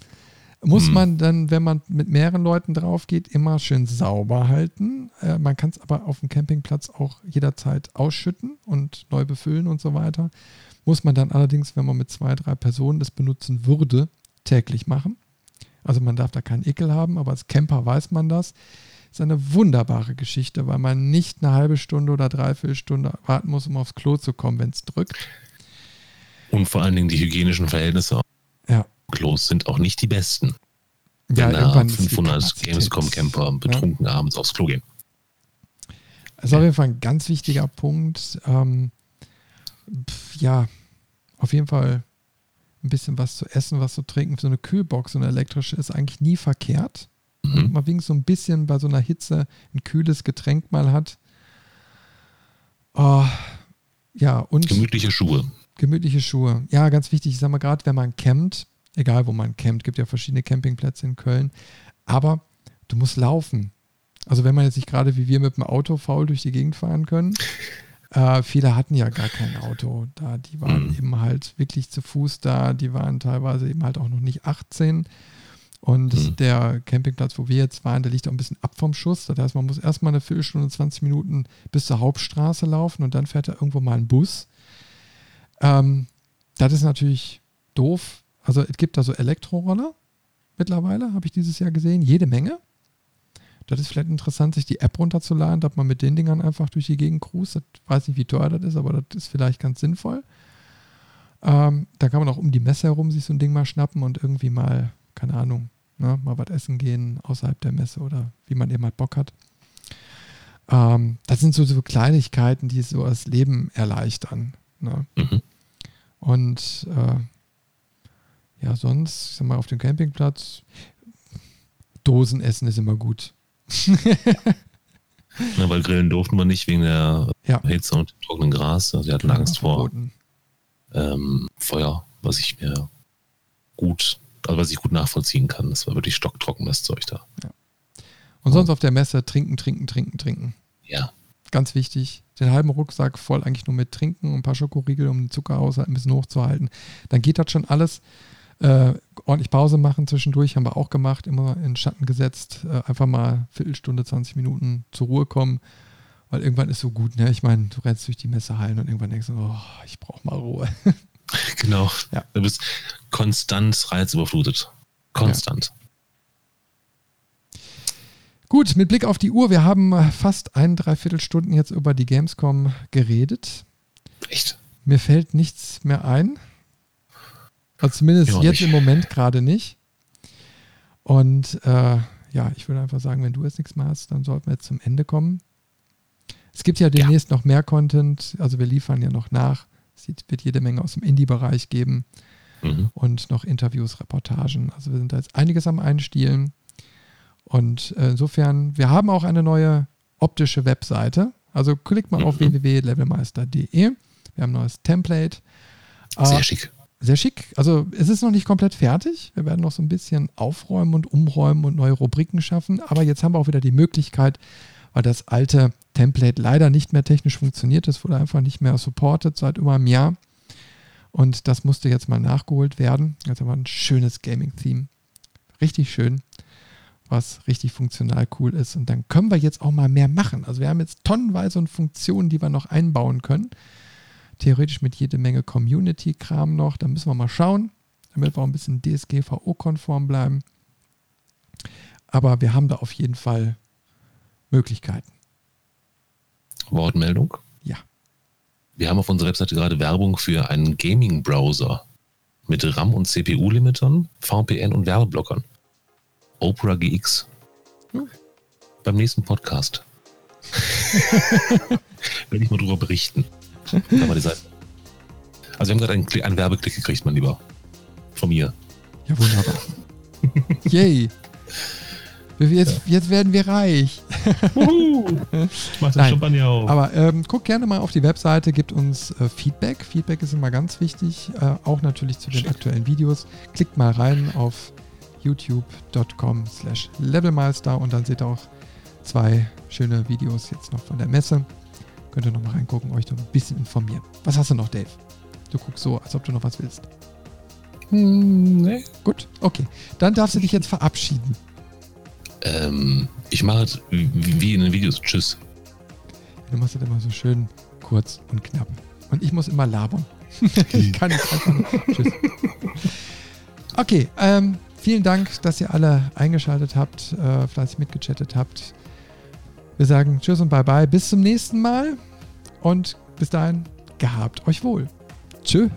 muss hm. man dann, wenn man mit mehreren Leuten drauf geht, immer schön sauber halten. Äh, man kann es aber auf dem Campingplatz auch jederzeit ausschütten und neu befüllen und so weiter. Muss man dann allerdings, wenn man mit zwei, drei Personen das benutzen würde, täglich machen. Also man darf da keinen Ekel haben, aber als Camper weiß man das. Ist eine wunderbare Geschichte, weil man nicht eine halbe Stunde oder dreiviertel Stunde warten muss, um aufs Klo zu kommen, wenn es drückt. Und vor allen Dingen die hygienischen Verhältnisse ja. Klos sind auch nicht die besten. Ja, wenn da 500 Gamescom-Camper betrunken ja. abends aufs Klo gehen. Das ist auf jeden Fall ein ganz wichtiger Punkt. Ähm, pf, ja, auf jeden Fall ein bisschen was zu essen, was zu trinken. So eine Kühlbox, so eine elektrische, ist eigentlich nie verkehrt. Mhm. Man wenigstens so ein bisschen bei so einer Hitze ein kühles Getränk mal hat. Oh, ja, und. Gemütliche Schuhe. Gemütliche Schuhe. Ja, ganz wichtig. Ich sag mal, gerade wenn man campt, egal wo man campt, gibt ja verschiedene Campingplätze in Köln, aber du musst laufen. Also wenn man jetzt nicht gerade wie wir mit dem Auto faul durch die Gegend fahren können, äh, viele hatten ja gar kein Auto da. Die waren mhm. eben halt wirklich zu Fuß da. Die waren teilweise eben halt auch noch nicht 18. Und mhm. der Campingplatz, wo wir jetzt waren, der liegt auch ein bisschen ab vom Schuss. Das heißt, man muss erstmal eine Viertelstunde, 20 Minuten bis zur Hauptstraße laufen und dann fährt da irgendwo mal ein Bus. Ähm, das ist natürlich doof. Also es gibt da so Elektroroller mittlerweile, habe ich dieses Jahr gesehen, jede Menge. Das ist vielleicht interessant, sich die App runterzuladen, dass man mit den Dingern einfach durch die Gegend cruist. Ich weiß nicht, wie teuer das ist, aber das ist vielleicht ganz sinnvoll. Ähm, da kann man auch um die Messe herum sich so ein Ding mal schnappen und irgendwie mal, keine Ahnung, ne, mal was essen gehen außerhalb der Messe oder wie man eben halt Bock hat. Ähm, das sind so, so Kleinigkeiten, die so das Leben erleichtern. Ne? Mhm. Und äh, ja, sonst, ich sag mal, auf dem Campingplatz, Dosen essen ist immer gut. ja, weil grillen durften wir nicht wegen der ja. Hitze und dem trockenen Gras. Also, sie hatten Angst vor ähm, Feuer, was ich mir gut, also was ich gut nachvollziehen kann. Das war wirklich stocktrocken, das Zeug da. Ja. Und sonst auf der Messe trinken, trinken, trinken, trinken. Ja. Ganz wichtig. Den halben Rucksack voll eigentlich nur mit Trinken und ein paar Schokoriegel, um den Zuckerhaushalt ein bisschen hochzuhalten. Dann geht das schon alles. Äh, ordentlich Pause machen zwischendurch, haben wir auch gemacht, immer in Schatten gesetzt, äh, einfach mal Viertelstunde, 20 Minuten zur Ruhe kommen, weil irgendwann ist so gut, ne? Ich meine, du rennst durch die Messehallen und irgendwann denkst du, oh, ich brauche mal Ruhe. Genau. Ja. Du bist konstant reizüberflutet. Konstant. Ja. Gut, mit Blick auf die Uhr, wir haben fast ein, dreiviertel Stunden jetzt über die Gamescom geredet. Echt? Mir fällt nichts mehr ein. Also zumindest ja, jetzt nicht. im Moment gerade nicht. Und äh, ja, ich würde einfach sagen, wenn du jetzt nichts mehr hast, dann sollten wir jetzt zum Ende kommen. Es gibt ja demnächst ja. noch mehr Content, also wir liefern ja noch nach. Es wird jede Menge aus dem Indie-Bereich geben mhm. und noch Interviews, Reportagen. Also wir sind da jetzt einiges am Einstielen. Und äh, insofern, wir haben auch eine neue optische Webseite. Also klickt mal mhm. auf www.levelmeister.de. Wir haben ein neues Template. Sehr uh, schick sehr schick. Also es ist noch nicht komplett fertig. Wir werden noch so ein bisschen aufräumen und umräumen und neue Rubriken schaffen. Aber jetzt haben wir auch wieder die Möglichkeit, weil das alte Template leider nicht mehr technisch funktioniert. Es wurde einfach nicht mehr supported seit über einem Jahr. Und das musste jetzt mal nachgeholt werden. Jetzt haben ein schönes Gaming-Theme. Richtig schön, was richtig funktional cool ist. Und dann können wir jetzt auch mal mehr machen. Also wir haben jetzt tonnenweise und Funktionen, die wir noch einbauen können theoretisch mit jede Menge Community-Kram noch. Da müssen wir mal schauen, damit wir auch ein bisschen DSGVO-konform bleiben. Aber wir haben da auf jeden Fall Möglichkeiten. Wortmeldung? Ja. Wir haben auf unserer Webseite gerade Werbung für einen Gaming-Browser mit RAM- und CPU-Limitern, VPN und Werbeblockern. Opera GX. Hm. Beim nächsten Podcast. Werde ich mal drüber berichten. Aber die Seite. Also wir haben gerade einen, einen Werbeklick gekriegt, mein Lieber. Von mir. Ja, wunderbar. Yay. Jetzt, ja. jetzt werden wir reich. Mach den Champagner auf. Aber ähm, guck gerne mal auf die Webseite, gibt uns äh, Feedback. Feedback ist immer ganz wichtig, äh, auch natürlich zu den Schick. aktuellen Videos. Klickt mal rein auf youtube.com slash levelmeister und dann seht ihr auch zwei schöne Videos jetzt noch von der Messe. Könnt ihr nochmal reingucken, euch noch ein bisschen informieren. Was hast du noch, Dave? Du guckst so, als ob du noch was willst. Hm, nee. Gut, okay. Dann darfst du dich jetzt verabschieden. Ähm, ich mache es wie in den Videos. Tschüss. Du machst das immer so schön kurz und knapp. Und ich muss immer labern. ich kann nicht einfach nur. Tschüss. Okay, ähm, vielen Dank, dass ihr alle eingeschaltet habt, äh, fleißig mitgechattet habt. Wir sagen Tschüss und Bye-bye. Bis zum nächsten Mal. Und bis dahin, gehabt euch wohl. Tschüss.